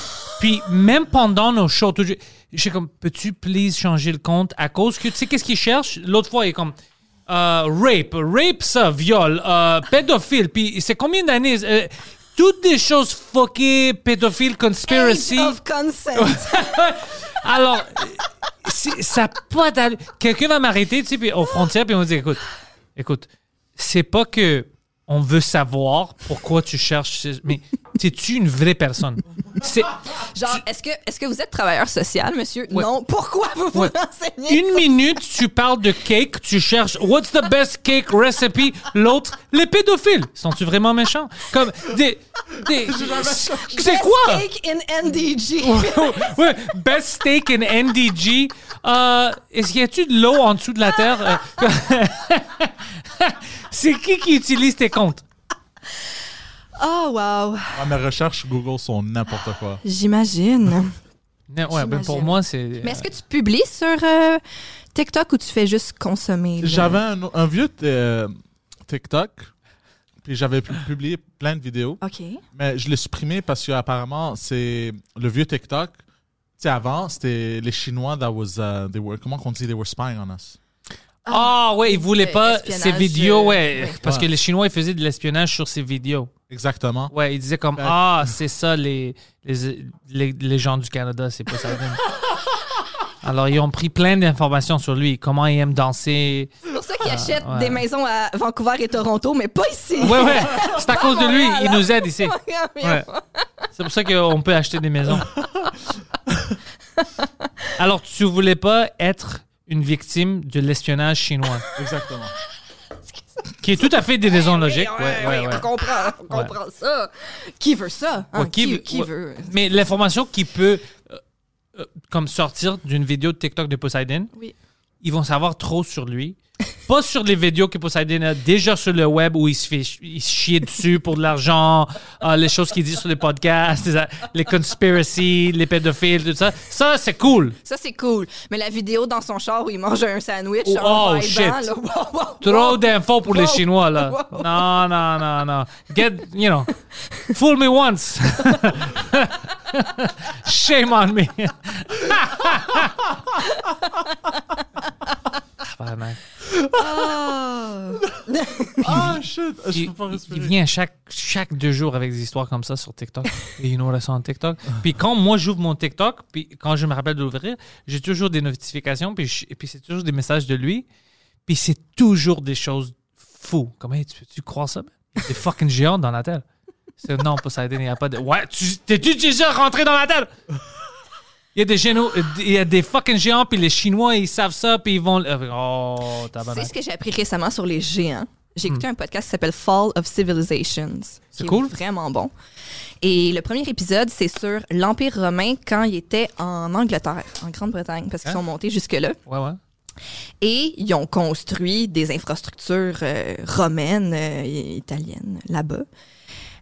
Puis même pendant nos shows, tout- j'ai comme, peux-tu please changer le compte à cause que tu sais qu'est-ce qu'il cherche? L'autre fois, il est comme, euh, rape, rape ça, viol, euh, pédophile. Puis c'est combien d'années? euh, toutes des choses fuckées, pédophile, conspiracy. Age of consent. <laughs> Alors, ça pas. Quelqu'un va m'arrêter, tu sais, puis aux frontières, puis on va dire, écoute, écoute, c'est pas que on veut savoir pourquoi tu cherches, mais es-tu une vraie personne? C'est Genre, est-ce que, est-ce que vous êtes travailleur social, monsieur? Ouais. Non. Pourquoi vous vous Ouais. renseignez? une minute, tu parles de cake, tu cherches what's the best cake recipe? L'autre, les pédophiles. Sont-tu vraiment méchants? Comme des, des c'est Best quoi? Cake in NDG. ouais, best steak in NDG. Euh, Est-ce qu'il y a-tu de l'eau en dessous de la terre? Euh, <laughs> C'est qui qui utilise tes comptes? Oh, wow. Ah, mes recherches Google sont n'importe quoi. J'imagine. <laughs> Ouais, ben pour moi, c'est. Mais est-ce que tu publies sur euh, TikTok ou tu fais juste consommer? J'avais un, un vieux euh, TikTok, puis j'avais pu- publié plein de vidéos, OK. mais je l'ai supprimé parce que apparemment c'est le vieux TikTok. Tu sais, avant, c'était les Chinois that was, uh, they were, comment on dit, they were spying on us. Ah, ouais, ils voulaient pas ces vidéos, euh, ouais. ouais. Parce que les Chinois, ils faisaient de l'espionnage sur ces vidéos. Exactement. Ouais, ils disaient comme, Ben- ah, <laughs> c'est ça, les, les, les, les gens du Canada, c'est pas ça. <laughs> Alors, ils ont pris plein d'informations sur lui, comment il aime danser. C'est pour ça qu'ils achètent ouais. des maisons à Vancouver et Toronto, mais pas ici. Ouais, ouais, <laughs> c'est à cause de lui, il nous aide ici. C'est pour ça qu'on peut acheter des maisons. <laughs> Alors, tu voulais pas être une victime de l'espionnage chinois, <laughs> Exactement. qui est tout à fait des raisons logiques. Oui, Ouais, ouais, oui, ouais. on comprend, on Ouais. comprend ça. Qui veut ça? hein? Ouais, qui qui, veut-? Mais l'information qui peut euh, euh, comme sortir d'une vidéo de TikTok de Poseidon, Oui. ils vont savoir trop sur lui. Pas sur les vidéos que Poseidon a déjà sur le web où il se fait ch- il se chie dessus pour de l'argent, euh, les choses qu'il dit sur les podcasts, les, les conspiracies, les pédophiles, tout ça. Ça, c'est cool. Ça, c'est cool. Mais la vidéo dans son char où il mange un sandwich Oh, en oh, shit. là, wow, wow, Trop wow. d'infos pour les. Chinois, là. Non, non, non, non. Get, you know, fool me once. <laughs> Shame on me. <laughs> Tabarnak. Ah. <laughs> Ah, shit! Je il, peux pas il- respirer. il vient chaque, chaque deux jours avec des histoires comme ça sur TikTok. Et il nous reste en TikTok. Puis quand moi j'ouvre mon TikTok, puis quand je me rappelle de l'ouvrir, j'ai toujours des notifications, puis, je- et puis c'est toujours des messages de lui. Puis c'est toujours des choses fous. Comment tu, tu crois ça? man? Des fucking géants dans la Terre. C'est, non, Poseidon, il n'y a pas de. Ouais, tu, t'es-tu déjà rentré dans la Terre? Il y a des géants, il y a des fucking géants, puis les Chinois, ils savent ça, puis ils vont. Oh, C'est tabarnak. ce que j'ai appris récemment sur les géants. J'ai écouté un podcast qui s'appelle Fall of Civilizations. Hmm. C'est cool. Est vraiment bon. Et le premier épisode, c'est sur l'Empire romain quand il était en Angleterre, en Grande-Bretagne, parce qu'ils Hein? sont montés jusque-là. Ouais, ouais. Et ils ont construit des infrastructures euh, romaines, euh, italiennes, là-bas.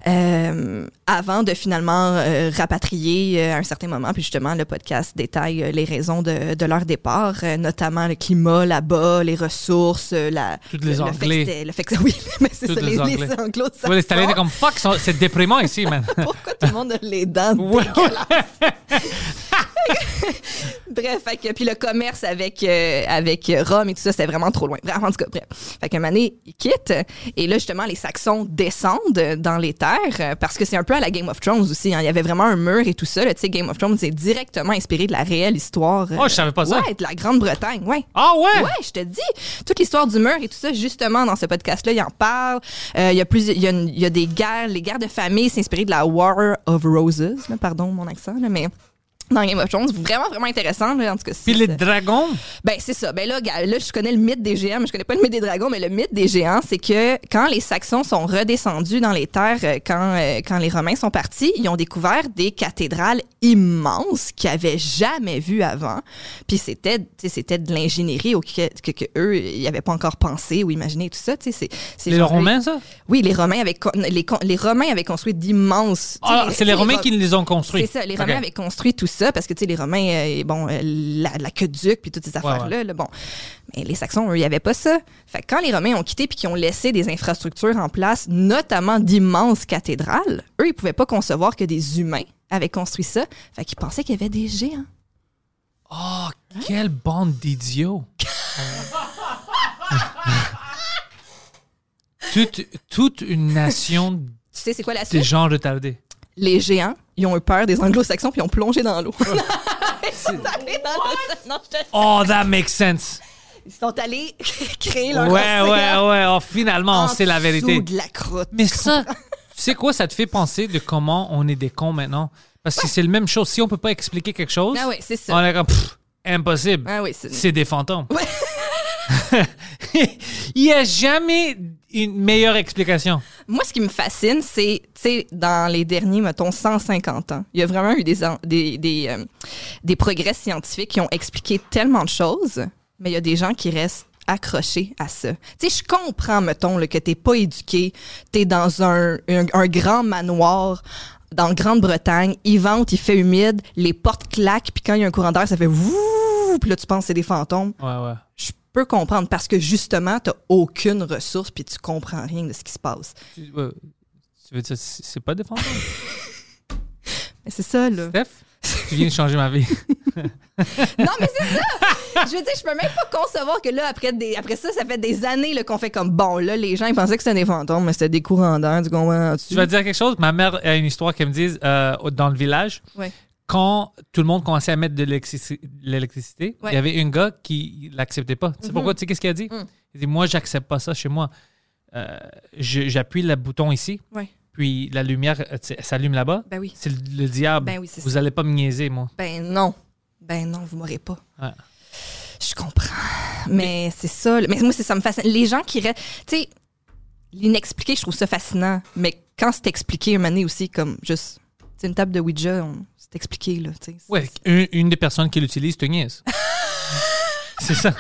Euh, avant de finalement euh, rapatrier euh, à un certain moment. Puis justement, le podcast détaille les raisons de, de leur départ, notamment le climat là-bas, les ressources, la... Toutes les le- fait Anglais. Le fait que, <laughs> oui, mais c'est ça, les les, Anglais. les Anglos, ça Ouais, les Italiens comme fuck, c'est déprimant ici, man. <laughs> Pourquoi tout le monde a les dents <laughs> Ouais. <laughs> Bref, fait que, puis le commerce avec, euh, avec Rome et tout ça, c'était vraiment trop loin. Vraiment, en tout cas, bref. Fait qu'un donné, ils quittent. Et là, justement, les Saxons descendent dans les terres euh, parce que c'est un peu à la Game of Thrones aussi. hein. Il y avait vraiment un mur et tout ça. là. Tu sais, Game of Thrones, c'est directement inspiré de la réelle histoire. euh, Oh, je savais pas ça. Ouais, de la Grande-Bretagne, ouais. Ah ouais? Ouais, je te dis. Toute l'histoire du mur et tout ça, justement, dans ce podcast-là, il en parle. Euh, Il y a plus, il y, a une- il y a des guerres, les guerres de famille, c'est inspiré de la War of Roses. là. pardon mon accent, là, mais dans Game of Thrones, vraiment, vraiment intéressant. là. en tout cas, Puis les dragons? ben, c'est ça. Ben là, là, je connais le mythe des géants, mais je connais pas le mythe des dragons. Mais le mythe des géants, c'est que quand les Saxons sont redescendus dans les terres, euh, quand, euh, quand les Romains sont partis, ils ont découvert des cathédrales immenses qu'ils avaient jamais vues avant. Puis c'était, c'était de l'ingénierie auquel que, que eux, ils avaient pas encore pensé ou imaginé tout ça. C'est, Les Romains, ça? Oui, les Romains avaient, les, Romains avaient construit d'immenses. Ah, c'est les Romains Ro- qui les ont construits. c'est ça, les. Romains avaient construit tout ça parce que, tu sais, les Romains, euh, bon, euh, la- l'aqueduc puis toutes ces affaires-là, là, bon. Mais les Saxons, eux, il n'y avait pas ça. Fait que quand les Romains ont quitté puis qu'ils ont laissé des infrastructures en place, notamment d'immenses cathédrales, eux, ils pouvaient pas concevoir que des humains avaient construit ça. Fait qu'ils pensaient qu'il y avait des géants. Oh, quelle bande d'idiots! <laughs> toute, toute une nation Tu sais, c'est quoi la de suite? gens retardés. Les géants, ils ont eu peur des anglo-saxons puis ils ont plongé dans l'eau. <laughs> ils sont allés dans l'océan. Non, je te- Oh, that makes sense! Ils sont allés <laughs> créer leur Ouais, ouais, océan ouais. Oh, finalement, on en sait la vérité. dessous de la croûte. Mais ça, tu sais quoi, ça te fait penser de comment on est des cons maintenant? Parce que c'est la même chose. Si on peut pas expliquer quelque chose, Ah ouais, c'est ça. on est comme, pff, impossible. Ah oui, c'est C'est des fantômes. <laughs> Il n'y a jamais une meilleure explication? Moi, ce qui me fascine, c'est, tu sais, dans les derniers, mettons, 150 ans, il y a vraiment eu des, des, des, euh, des progrès scientifiques qui ont expliqué tellement de choses, mais il y a des gens qui restent accrochés à ça. Tu sais, je comprends, mettons, là, que t'es pas éduqué, t'es dans un, un, un grand manoir dans Grande-Bretagne, il vente, il fait humide, les portes claquent, puis quand il y a un courant d'air, ça fait wouh, puis là, tu penses que c'est des fantômes. Ouais, ouais. Je peux comprendre parce que justement, t'as aucune ressource, puis tu comprends rien de ce qui se passe. Tu, tu veux dire, c'est pas des fantômes? <laughs> Mais c'est ça, là. Steph, tu viens de changer ma vie. <laughs> Non, mais c'est ça! Je veux dire, je peux même pas concevoir que là, après, des, après ça, ça fait des années qu'on fait comme bon, là, les gens, ils pensaient que c'était des fantômes, mais c'était des courants d'air, du Tu vas dire quelque chose? Ma mère a une histoire qu'elle me dise euh, dans le village. Ouais. Quand tout le monde commençait à mettre de l'électrici- de l'électricité, Ouais. il y avait un gars qui l'acceptait pas. Tu sais pourquoi? Tu sais qu'est-ce qu'il a dit? Mm. Il dit Moi, j'accepte pas ça chez moi. Euh, J'appuie le bouton ici, Ouais. puis la lumière euh, s'allume là-bas. Ben oui. C'est le, le diable. Ben oui, Vous ça. allez pas me niaiser, moi. Ben non. Ben non, vous m'aurez pas. Ouais. Je comprends. Mais c'est ça. Mais moi, c'est ça me fascine. Les gens qui restent. Tu sais, l'inexpliqué, je trouve ça fascinant. Mais quand c'est expliqué, un moment donné aussi, comme juste. C'est une table de Ouija, on- c'est expliqué, là. Ouais, une, une des personnes qui l'utilise te niaise. <laughs> c'est ça.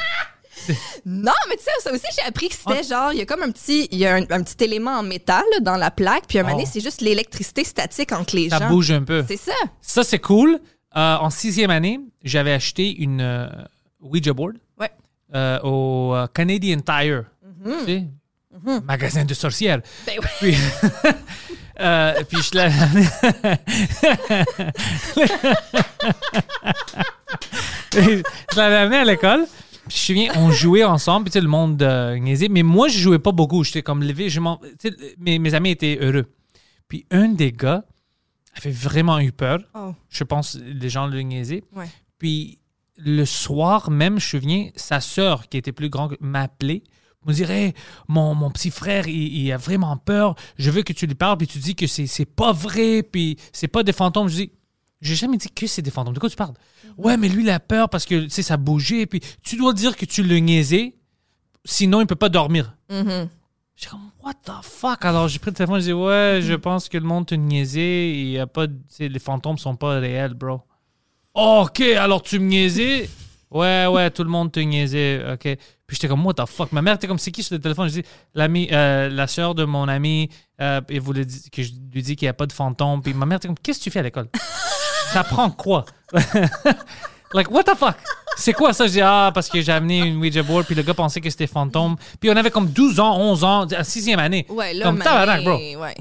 Non, mais tu sais, ça aussi, j'ai appris que c'était genre, il y a comme un petit, il y a un, un petit élément en métal là, dans la plaque, puis un moment donné, Oh. c'est juste l'électricité statique entre les Ça gens. bouge un peu. C'est ça. Ça, c'est cool. Euh, en sixième année, j'avais acheté une euh, Ouija board Ouais. euh, au Canadian Tire. Tu sais, magasin de sorcières. Ben oui. Puis, <laughs> <laughs> euh, puis je je l'avais amené à l'école. Puis je me souviens, on jouait ensemble, puis tu sais, le monde euh, niaisait. Mais moi, je jouais pas beaucoup. J'étais comme levé. Je m'en- tu sais, mes, mes amis étaient heureux. Puis un des gars avait vraiment eu peur. Oh. Je pense que les gens le niaisaient. Ouais. Puis le soir même, je me souviens, sa sœur, qui était plus grande, m'a appelé. Me dirait, mon, mon petit frère, il, il a vraiment peur. Je veux que tu lui parles, puis tu dis que c'est, c'est pas vrai, puis c'est pas des fantômes. Je dis, j'ai jamais dit que c'est des fantômes. De quoi tu parles? Ouais, mais lui, il a peur parce que, tu sais, ça bougeait, puis tu dois dire que tu le niaisais, sinon il peut pas dormir. Mhm. J'ai comme, what the fuck? Alors, j'ai pris le téléphone, j'ai dit, ouais, je pense que le monde te niaisait. Il y a pas, les fantômes sont pas réels, bro. ok, alors tu me niaisais? Ouais, ouais, tout le monde te niaisait. Ok. Puis j'étais comme, what the fuck? Ma mère était comme, c'est qui sur le téléphone? Je dis, l'ami, euh, la soeur de mon ami, euh, et voulait que je lui dis qu'il n'y a pas de fantôme. Puis ma mère était comme, qu'est-ce que tu fais à l'école? <laughs> T'apprends quoi? <laughs> like, what the fuck? C'est quoi ça? Je dis, ah, parce que j'ai amené une Ouija board, puis le gars pensait que c'était fantôme. Puis on avait comme 12 ans, 11 ans, à sixième année. Ouais, là, Comme tabarnak, donné, Ouais.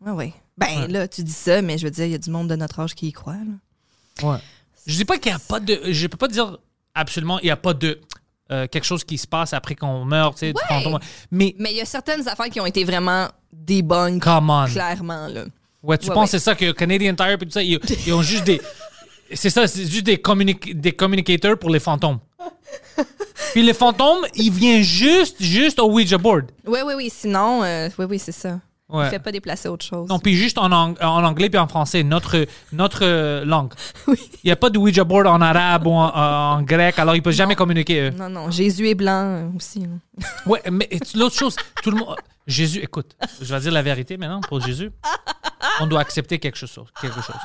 Ouais, ouais. Ben Ouais. là, tu dis ça, mais je veux dire, il y a du monde de notre âge qui y croit. là. Ouais. Je dis pas qu'il y a pas de. Je peux pas dire absolument, il y a pas de. euh, quelque chose qui se passe après qu'on meurt, tu sais, du Ouais. fantôme. Mais, Mais il y a certaines affaires qui ont été vraiment débunked, clairement. Là. Ouais, tu Ouais, penses ouais. que c'est ça que Canadian Tire et tout ça, ils, ils ont juste des. <laughs> C'est ça, c'est juste des, des communicateurs pour les fantômes. Puis les fantômes, ils viennent juste, juste au Ouija board. Oui, oui, oui. Sinon, euh, oui, oui, c'est ça. Ouais. Il fait pas déplacer autre chose. Non, puis juste en, ang- en anglais puis en français, notre, notre euh, langue. <laughs> Il n'y a pas de Ouija board en arabe ou en, en grec, alors ils ne peuvent jamais communiquer. eux. non, non. Jésus est blanc euh, aussi. hein. <laughs> Ouais, mais l'autre chose, tout le monde. Jésus, écoute, je vais dire la vérité maintenant pour Jésus. On doit accepter quelque chose. Quelque chose.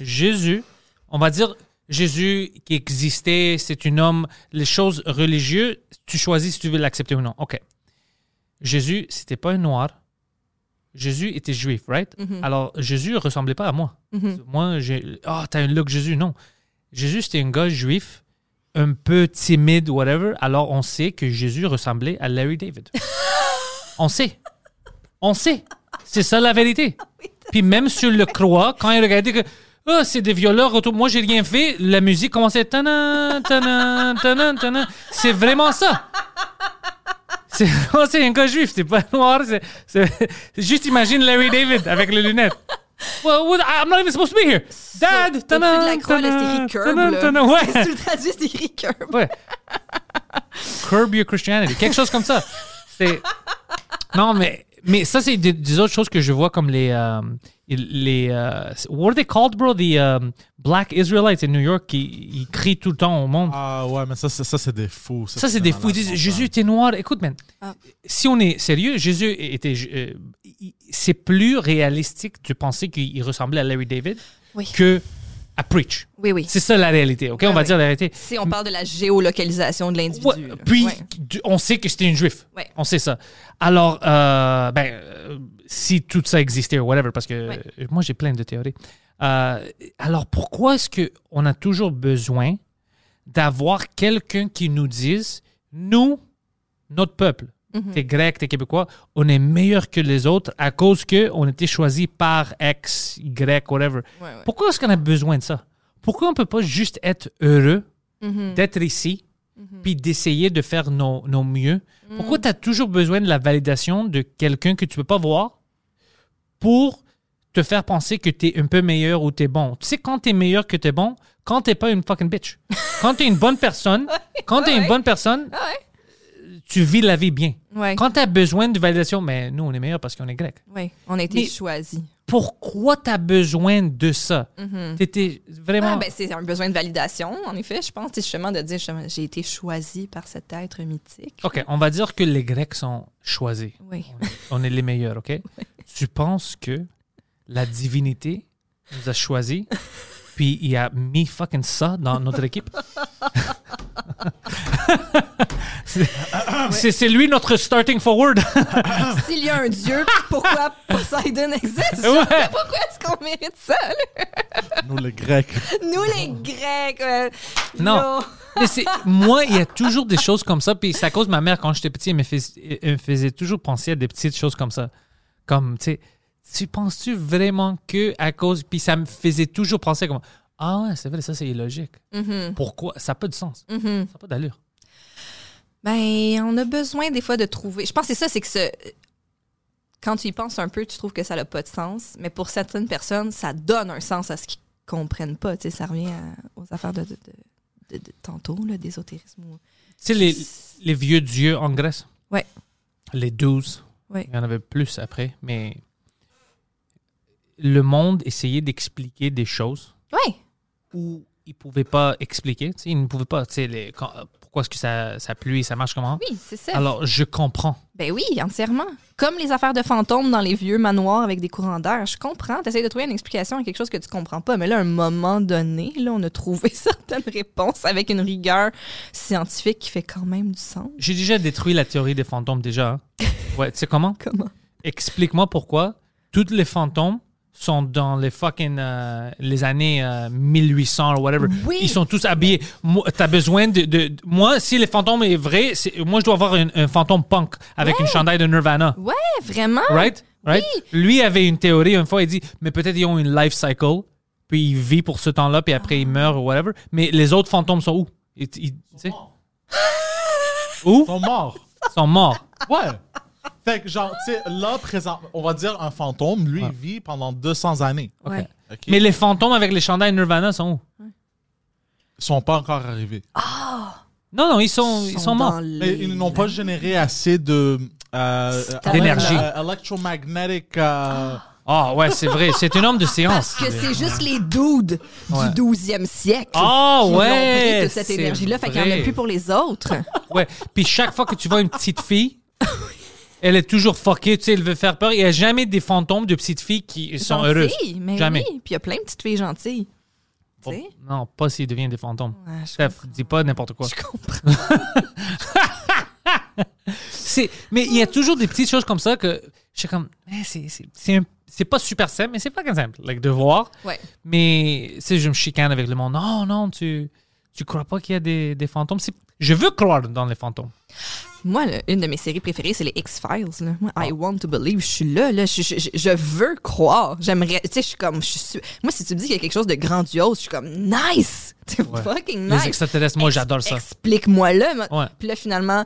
Jésus, on va dire Jésus qui existait, c'est un homme. Les choses religieuses, tu choisis si tu veux l'accepter ou non. OK. Jésus, c'était pas un noir. Jésus était juif, right? Alors, Jésus ressemblait pas à moi. Moi, j'ai. Ah, t'as un look Jésus. Non. Jésus, c'était un gars juif, un peu timide, whatever. Alors, on sait que Jésus ressemblait à Larry David. <laughs> on sait. On sait. C'est ça la vérité. <laughs> Puis même sur le croix, quand il regardait que. Ah, c'est des violeurs autour. Moi, j'ai rien fait. La musique commençait. C'est vraiment ça. C'est un gars juif, c'est pas noir. c'est- juste imagine Larry David avec les lunettes. Well, I'm not even supposed to be here. Dad, de la croix, là, c'est tana, écrit curb. là. Ouais. Le c'est écrit curb. Ouais. Curb your Christianity. Quelque chose comme ça. C'est. Non, mais, mais ça, c'est des, des autres choses que je vois comme les. euh, les euh, what are they called, bro? The um, Black Israelites in New York qui ils crient tout le temps au monde. Ah ouais, mais ça, c'est- ça c'est des fous. Ça, c'est des fous. Ils disent Jésus était noir. Écoute, man, Ah. si on est sérieux, Jésus était. euh, c'est plus réalistique de penser qu'il ressemblait à Larry David Oui. que à Preach. Oui, oui. C'est ça la réalité, OK? on Ah va oui. dire la réalité. Si on parle de la géolocalisation de l'individu. Ouais, puis, Ouais. on sait que c'était une juif. Ouais. On sait ça. Alors, euh, ben, euh, si tout ça existait ou whatever, parce que euh, moi, j'ai plein de théories. Euh, alors, pourquoi est-ce qu'on a toujours besoin d'avoir quelqu'un qui nous dise, nous, notre peuple, Mhm. t'es grec, t'es québécois, on est meilleur que les autres à cause qu'on était choisi par X, Y, whatever. Ouais, ouais. Pourquoi est-ce qu'on a besoin de ça? Pourquoi on peut pas juste être heureux Mhm. d'être ici, puis d'essayer de faire nos, nos mieux? Pourquoi tu as toujours besoin de la validation de quelqu'un que tu peux pas voir pour te faire penser que tu es un peu meilleur ou tu es bon? Tu sais, quand tu es meilleur que tu es bon, quand tu pas une fucking bitch. <laughs> Quand tu es une bonne personne, quand tu es une bonne personne. Tu vis la vie bien. Ouais. Quand tu as besoin de validation, mais nous, on est meilleur parce qu'on est grec. Ouais. On a été Mais- choisis. Pourquoi tu as besoin de ça? Tu étais vraiment... Ah, ben, c'est un besoin de validation, en effet, je pense. C'est justement de dire j'ai été choisi par cet être mythique. OK, on va dire que les Grecs sont choisis. Oui. On est- On est les meilleurs, OK? <laughs> Tu penses que la divinité nous a choisis, puis il a mis fucking ça dans notre équipe? <laughs> C'est- c'est lui notre starting forward. <laughs> S'il y a un dieu, pourquoi Poseidon existe? Ouais. Pourquoi est-ce qu'on mérite ça? Nous, les Grecs. Nous, les Grecs. euh, Non. Mais c'est moi, il y a toujours des choses comme ça. Puis c'est à cause de ma mère, quand j'étais petit, elle me, fais- elle me faisait toujours penser à des petites choses comme ça. Comme, tu sais, tu penses-tu vraiment que à cause. Puis ça me faisait toujours penser comme Ah ouais, c'est vrai, ça c'est illogique. Mhm, Pourquoi Ça n'a pas de sens. mhm. Ça n'a pas d'allure. Ben, on a besoin des fois de trouver. Je pense que c'est ça, c'est que ce... quand tu y penses un peu, tu trouves que ça n'a pas de sens. Mais pour certaines personnes, ça donne un sens à ce qu'ils comprennent pas. Tu sais, ça revient à- aux affaires de, de, de- de- de tantôt, d'ésotérisme. Tu sais, les, les vieux dieux en Grèce? Ouais. Les douze? Ouais. Il y en avait plus après, mais le monde essayait d'expliquer des choses Ouais. où ils ne pouvaient pas expliquer. Ils ne pouvaient pas. Les- quand- pourquoi est-ce que ça, ça pluie, ça marche comment? Oui, c'est ça. Alors, je comprends. Ben oui, entièrement. Comme les affaires de fantômes dans les vieux manoirs avec des courants d'air. Je comprends. Tu essaies de trouver une explication à quelque chose que tu comprends pas. Mais là, à un moment donné, là, on a trouvé <laughs> certaines réponses avec une rigueur scientifique qui fait quand même du sens. J'ai déjà détruit la théorie des fantômes déjà. hein. <laughs> Ouais, tu sais comment? Comment? Explique-moi pourquoi tous les fantômes sont dans les fucking euh, les années euh, 1800 ou whatever. Oui. Ils sont tous habillés. Moi, T'as besoin de, Moi, si les fantômes est vrai, c'est- moi, je dois avoir un, un fantôme punk avec une chandail de Nirvana. Ouais, vraiment? Right? Right? Lui avait une théorie une fois, il dit, mais peut-être ils ont une life cycle, puis il vit pour ce temps-là, puis après il meurt ou whatever. Mais les autres fantômes sont où? Ils, ils- tu sais? où? Ils sont morts. Ils sont morts. Ouais. Fait que, genre, tu sais, là, présent, on va dire un fantôme, lui, il vit pendant 200 années. Ouais. OK? Mais les fantômes avec les chandails Nirvana sont où? Ils sont pas encore arrivés. Non, non, ils sont, ils sont morts. dans Mais les- ils n'ont pas généré assez de... euh, Stable. D'énergie. euh, electromagnetic... euh, Ah ouais, c'est vrai. C'est une homme de séance. Parce que c'est juste les dudes Ouais. du 12e siècle. Ah qui ont ouais, pris toute cette c'est énergie-là. Fait qu'il n'y en vrai. a plus pour les autres. Ouais. Puis chaque fois que tu vois une petite fille, <laughs> elle est toujours fuckée, tu sais, elle veut faire peur. Il n'y a jamais des fantômes de petites filles qui sont Gentilles, heureuses. Mais Jamais. oui. Puis il y a plein de petites filles gentilles. Sais? Non, pas s'ils deviennent des fantômes. Ouais, je Steph, dis pas n'importe quoi. Je comprends. <laughs> C'est, mais il y a toujours des petites choses comme ça que je suis comme, eh, c'est, pas super simple, mais c'est pas simple like, de voir. Ouais. Mais sais, je me chicane avec le monde. Non, non, tu, tu crois pas qu'il y a des, des fantômes? Je veux croire dans les fantômes. Moi, là, une de mes séries préférées, c'est les X-Files. là. Moi, Ah. I want to believe. Je suis là, là. Je, je- veux croire. J'aimerais. Tu sais, je suis comme. je suis su- Moi, si tu me dis qu'il y a quelque chose de grandiose, je suis comme nice. <laughs> C'est fucking nice. Les extraterrestres, moi, Ex- j'adore ça. Explique-moi-le. moi. Ouais. Puis là, finalement,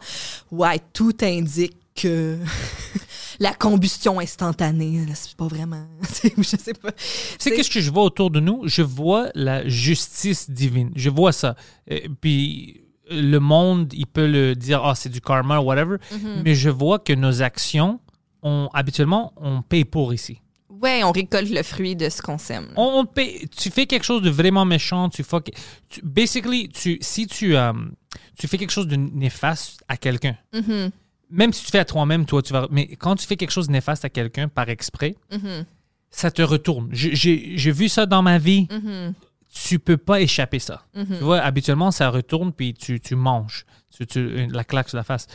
ouais, tout indique que <laughs> la combustion instantanée, là, c'est pas vraiment. <laughs> je sais pas. Tu sais, qu'est-ce que je vois autour de nous? Je vois la justice divine. Je vois ça. Et puis, le monde, il peut le dire, ah, c'est du karma, whatever. Mm-hmm. Mais je vois que nos actions, on, habituellement, on paye pour ici. Ouais, on récolte le fruit de ce qu'on sème. On, on paye- tu fais quelque chose de vraiment méchant, tu fuck. Tu, basically, tu, si tu, euh, tu fais quelque chose de néfaste à quelqu'un, Mhm, même si tu fais à toi-même, toi, tu vas. Mais quand tu fais quelque chose de néfaste à quelqu'un par exprès, mhm, ça te retourne. J'ai vu ça dans ma vie. Mhm, Tu peux pas échapper ça. mhm. Tu vois, habituellement, ça retourne puis tu, tu manges. Tu, tu- la claque sur la face.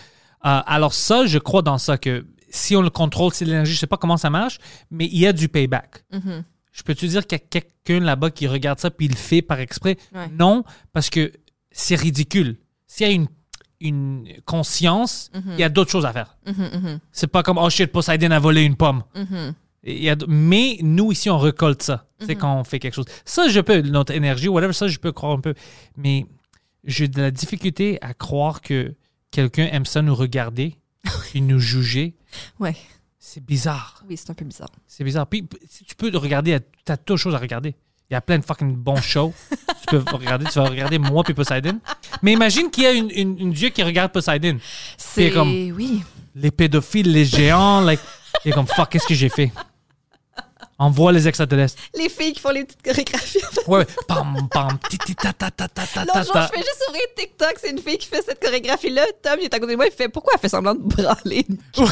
Euh, alors, ça, je crois dans ça que si on le contrôle, c'est l'énergie, je sais pas comment ça marche, mais il y a du payback. Mhm. Je peux te dire qu'il y a quelqu'un là-bas qui regarde ça puis il le fait par exprès? Ouais. Non, parce que c'est ridicule. S'il y a une, une conscience, il y a d'autres choses à faire. Mhm, mhm, C'est pas comme, oh shit, Poseidon a volé une pomme. Mhm. Mais nous, ici, on récolte ça. C'est quand on fait quelque chose. Ça, je peux, notre énergie, whatever, ça, je peux croire un peu. Mais j'ai de la difficulté à croire que quelqu'un aime ça nous regarder <laughs> et nous juger. Ouais. C'est bizarre. Oui, c'est un peu bizarre. C'est bizarre. Puis, tu peux regarder, tu as toutes choses à regarder. Il y a plein de fucking bons shows. <laughs> tu peux regarder, tu vas regarder moi puis Poseidon. Mais imagine qu'il y a une, une- une dieu qui regarde Poseidon. C'est comme- oui. Les pédophiles, les géants, like, est comme fuck, qu'est-ce que j'ai fait? Envoie les extraterrestres. Les filles qui font les petites chorégraphies. Ouais, ouais. Pam, pam, ti, ti, ta, ta, ta, ta, ta, L'autre jour, je fais juste ouvrir TikTok, c'est une fille qui fait cette chorégraphie-là. Tom, il est à côté de moi, il fait Pourquoi elle fait semblant de branler? <laughs> Puis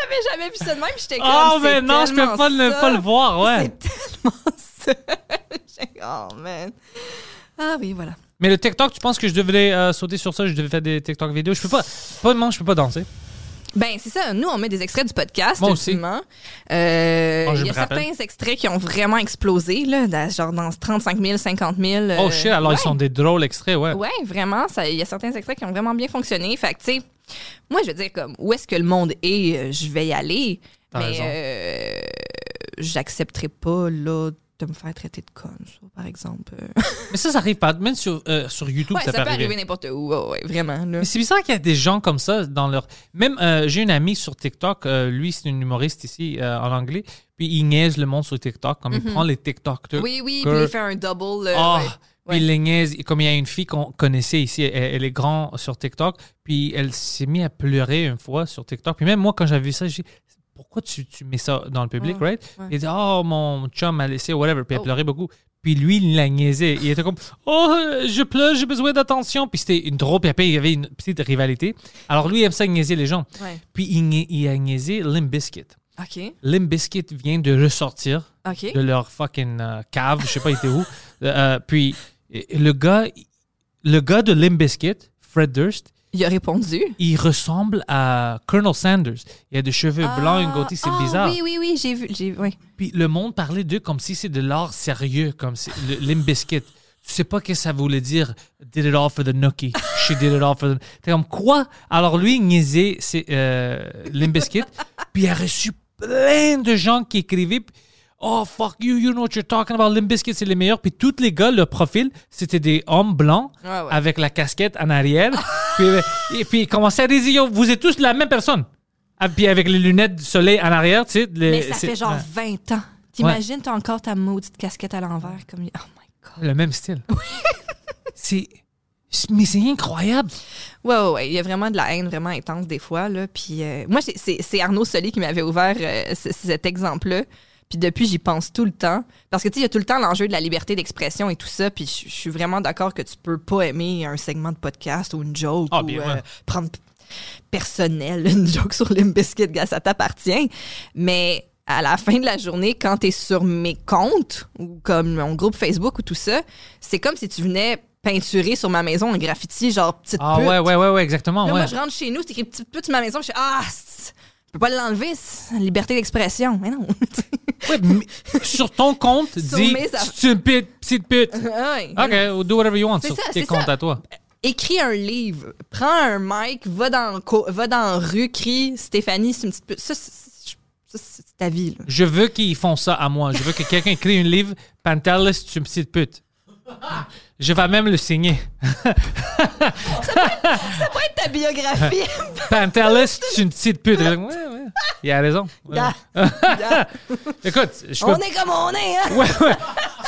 j'avais jamais vu ça de même, j'étais comme. Oh, mais non, je peux pas le, pas le voir, ouais. C'est tellement <laughs> ça. Oh man. Ah oui, voilà. Mais le TikTok, tu penses que je devrais euh, sauter sur ça? Je devais faire des TikTok vidéos? Je peux pas. Pas je peux pas danser. Ben, c'est ça. Nous, on met des extraits du podcast. Moi aussi. Euh, Oh, je Il y a rappelle. certains extraits qui ont vraiment explosé, là, dans- genre dans 35 000, 50 000. Oh euh, shit, alors ouais. ils sont des drôles extraits, ouais. Ouais, vraiment, ça- il y a certains extraits qui ont vraiment bien fonctionné. Fait que, tu sais, moi, je veux dire, comme, où est-ce que le monde est, euh, je vais y aller. Mais euh, j'accepterai pas, là, de me faire traiter de conne, ça, par exemple. <laughs> Mais ça, ça arrive pas. Même sur, euh, sur YouTube, ouais, ça, ça, peut peut arriver. n'importe où, ouais, vraiment. Là. Mais c'est bizarre qu'il y a des gens comme ça dans leur. Même, euh, j'ai une amie sur TikTok, euh, lui, c'est une humoriste ici euh, en anglais, puis il niaise le monde sur TikTok, comme il prend les TikTok. Mhm. Oui, oui, puis il fait un double. ouais. Puis il les niaise. Comme il y a une fille qu'on connaissait ici, elle, elle est grande sur TikTok, puis elle s'est mise à pleurer une fois sur TikTok. Puis même moi, quand j'avais vu ça, j'ai dit pourquoi tu, tu mets ça dans le public, Ouais, right? ouais. Il dit oh, mon chum m'a laissé, whatever. Puis elle Oh. pleurait beaucoup. Puis lui, il la niaisait. Il était comme Oh, euh, je pleure, j'ai besoin d'attention. Puis c'était une drôle. Puis après, il y avait une petite rivalité. Alors lui, il aime ça niaiser les gens. Ouais. Puis il, a niaisé Limp Bizkit. OK. Limp Bizkit vient de ressortir de leur fucking euh, cave, je sais pas, il était où. Euh, puis le gars, le gars de Limp Bizkit, Fred Durst, Il a répondu. il ressemble à Colonel Sanders. Il a des cheveux blancs, une goatee, c'est Ah, bizarre. Oui, oui, oui, j'ai vu. J'ai, oui. Puis le monde parlait d'eux comme si c'est de l'art sérieux, comme Limp Bizkit. Tu sais pas ce que ça voulait dire. Did it all for the nookie. She did it all for the. T'es comme quoi? Alors lui, il niaisait c'est, euh, Limp Bizkit. puis il a reçu plein de gens qui écrivaient. Oh, fuck you, you know what you're talking about. Limp Bizkit, c'est les meilleurs. Puis tous les gars, leur profil, c'était des hommes blancs Ouais, ouais. avec la casquette en arrière. <laughs> puis, euh, et puis ils commençaient à dire Yo, vous êtes tous la même personne. Ah, puis avec les lunettes de soleil en arrière, tu sais. les- Mais ça fait genre ouais, 20 ans. T'imagines, t'as encore ta maudite casquette à l'envers. comme Oh my God. le même style. <laughs> c'est. Mais c'est incroyable. Ouais, ouais, ouais. Il y a vraiment de la haine vraiment intense des fois. Là. Puis, euh, moi, c'est- Arnaud Solé qui m'avait ouvert euh, cet exemple-là. Puis depuis, j'y pense tout le temps. Parce que, tu sais, il y a tout le temps l'enjeu de la liberté d'expression et tout ça. Puis je suis vraiment d'accord que tu peux pas aimer un segment de podcast ou une joke Ah, ou bien, euh, ouais. prendre personnel <laughs> une joke sur Limp Bizkit, gars, ça t'appartient. Mais à la fin de la journée, quand t'es sur mes comptes ou comme mon groupe Facebook ou tout ça, c'est comme si tu venais peinturer sur ma maison un graffiti genre petite Ah pute. ouais, ouais, ouais, ouais, exactement. Là, ouais. moi, je rentre chez nous, c'est écrit petite pute sur ma maison, je fais Ah, je peux pas l'enlever, c'est liberté d'expression. Mais non. <laughs> Sur ton compte, <laughs> dis c'est une pute, petite pute. Ouais. OK, do whatever you want sur ça, tes comptes ça. à toi. Écris un livre, prends un mic, va dans, co- va dans rue, crie Stéphanie, c'est une petite pute. Ça, c'est- ça, ta vie. là. Je veux qu'ils font ça à moi. Je veux que quelqu'un écrit un livre, Pantelis, c'est une petite pute. Je vais même le signer. Ça pourrait être ta biographie. <laughs> Pantelis, c'est une petite pute. Ouais, <laughs> ouais. Il a raison. <laughs> Écoute, je peux... on est comme on est, hein? Ouais, ouais.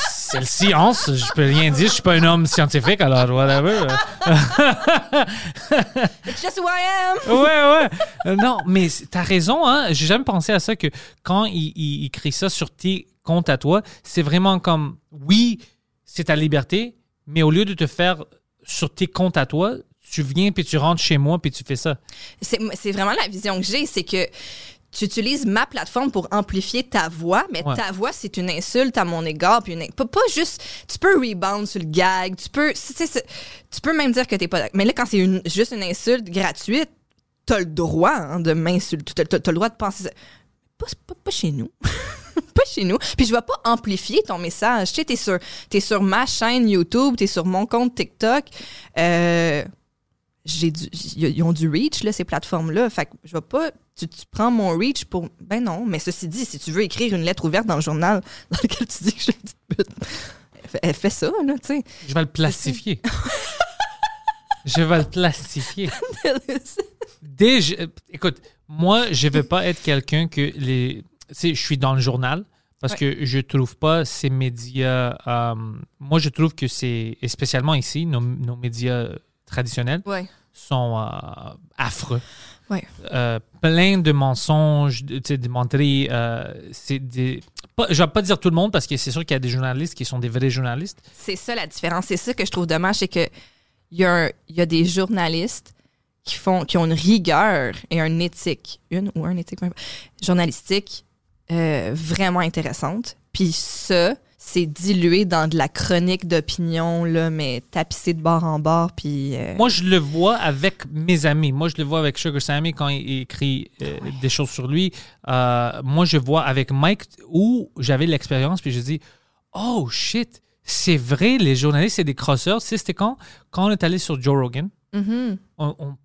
C'est le science. Je peux rien dire. Je suis pas un homme scientifique, alors whatever. <laughs> <laughs> It's just who I am. Ouais, ouais. Euh, non, mais t'as raison, hein. J'ai jamais pensé à ça que quand il, il, il écrit ça sur tes comptes à toi, c'est vraiment comme, oui, c'est ta liberté, mais au lieu de te faire sur tes comptes à toi, tu viens puis tu rentres chez moi puis tu fais ça. C'est vraiment la vision que j'ai, c'est que tu utilises ma plateforme pour amplifier ta voix, mais Ouais. ta voix, c'est une insulte à mon égard. Puis une, pas, pas juste. Tu peux rebound sur le gag, tu peux. tu peux même dire que t'es pas d'accord. Mais là, quand c'est une- juste une insulte gratuite, t'as le droit hein, de m'insulter. T'as t'as le droit de penser ça. Pas, pas, pas chez nous. <laughs> pas chez nous. Puis je vais pas amplifier ton message. Tu sais, t'es sur, t'es sur ma chaîne YouTube, t'es sur mon compte TikTok. Euh, j'ai du, ils ont du reach, là, ces plateformes-là. Fait que je vais pas. Tu, tu prends mon reach pour. Ben non, mais ceci dit, si tu veux écrire une lettre ouverte dans le journal <laughs> dans lequel tu dis que je suis une petite pute, elle fait ça, là, tu sais. Je vais le plastifier. <laughs> je vais le plastifier. <laughs> Euh, écoute, moi, je vais pas être quelqu'un que les. Tu sais, je suis dans le journal parce Ouais. que je trouve pas ces médias. euh, moi, je trouve que c'est, et spécialement ici, nos, nos médias traditionnels Ouais. sont euh, affreux. Ouais. Euh, plein de mensonges, de- menteries. euh, c'est des. Pas, je vais pas dire tout le monde parce que c'est sûr qu'il y a des journalistes qui sont des vrais journalistes. C'est ça la différence. C'est ça que je trouve dommage, c'est que il y, a y des journalistes qui font qui ont une rigueur et une éthique, une ou un éthique journalistique euh, vraiment intéressante. Puis ça, c'est dilué dans de la chronique d'opinion là, mais tapissé de bord en bord. Puis euh, Moi, je le vois avec mes amis. Moi, je le vois avec Sugar Sammy quand il écrit euh, des choses sur lui. Euh, moi, je vois avec Mike où j'avais l'expérience, puis je dis Oh shit, c'est vrai, les journalistes, c'est des crosseurs. Tu sais, c'était quand Quand on est allé sur Joe Rogan, mhm, on- on-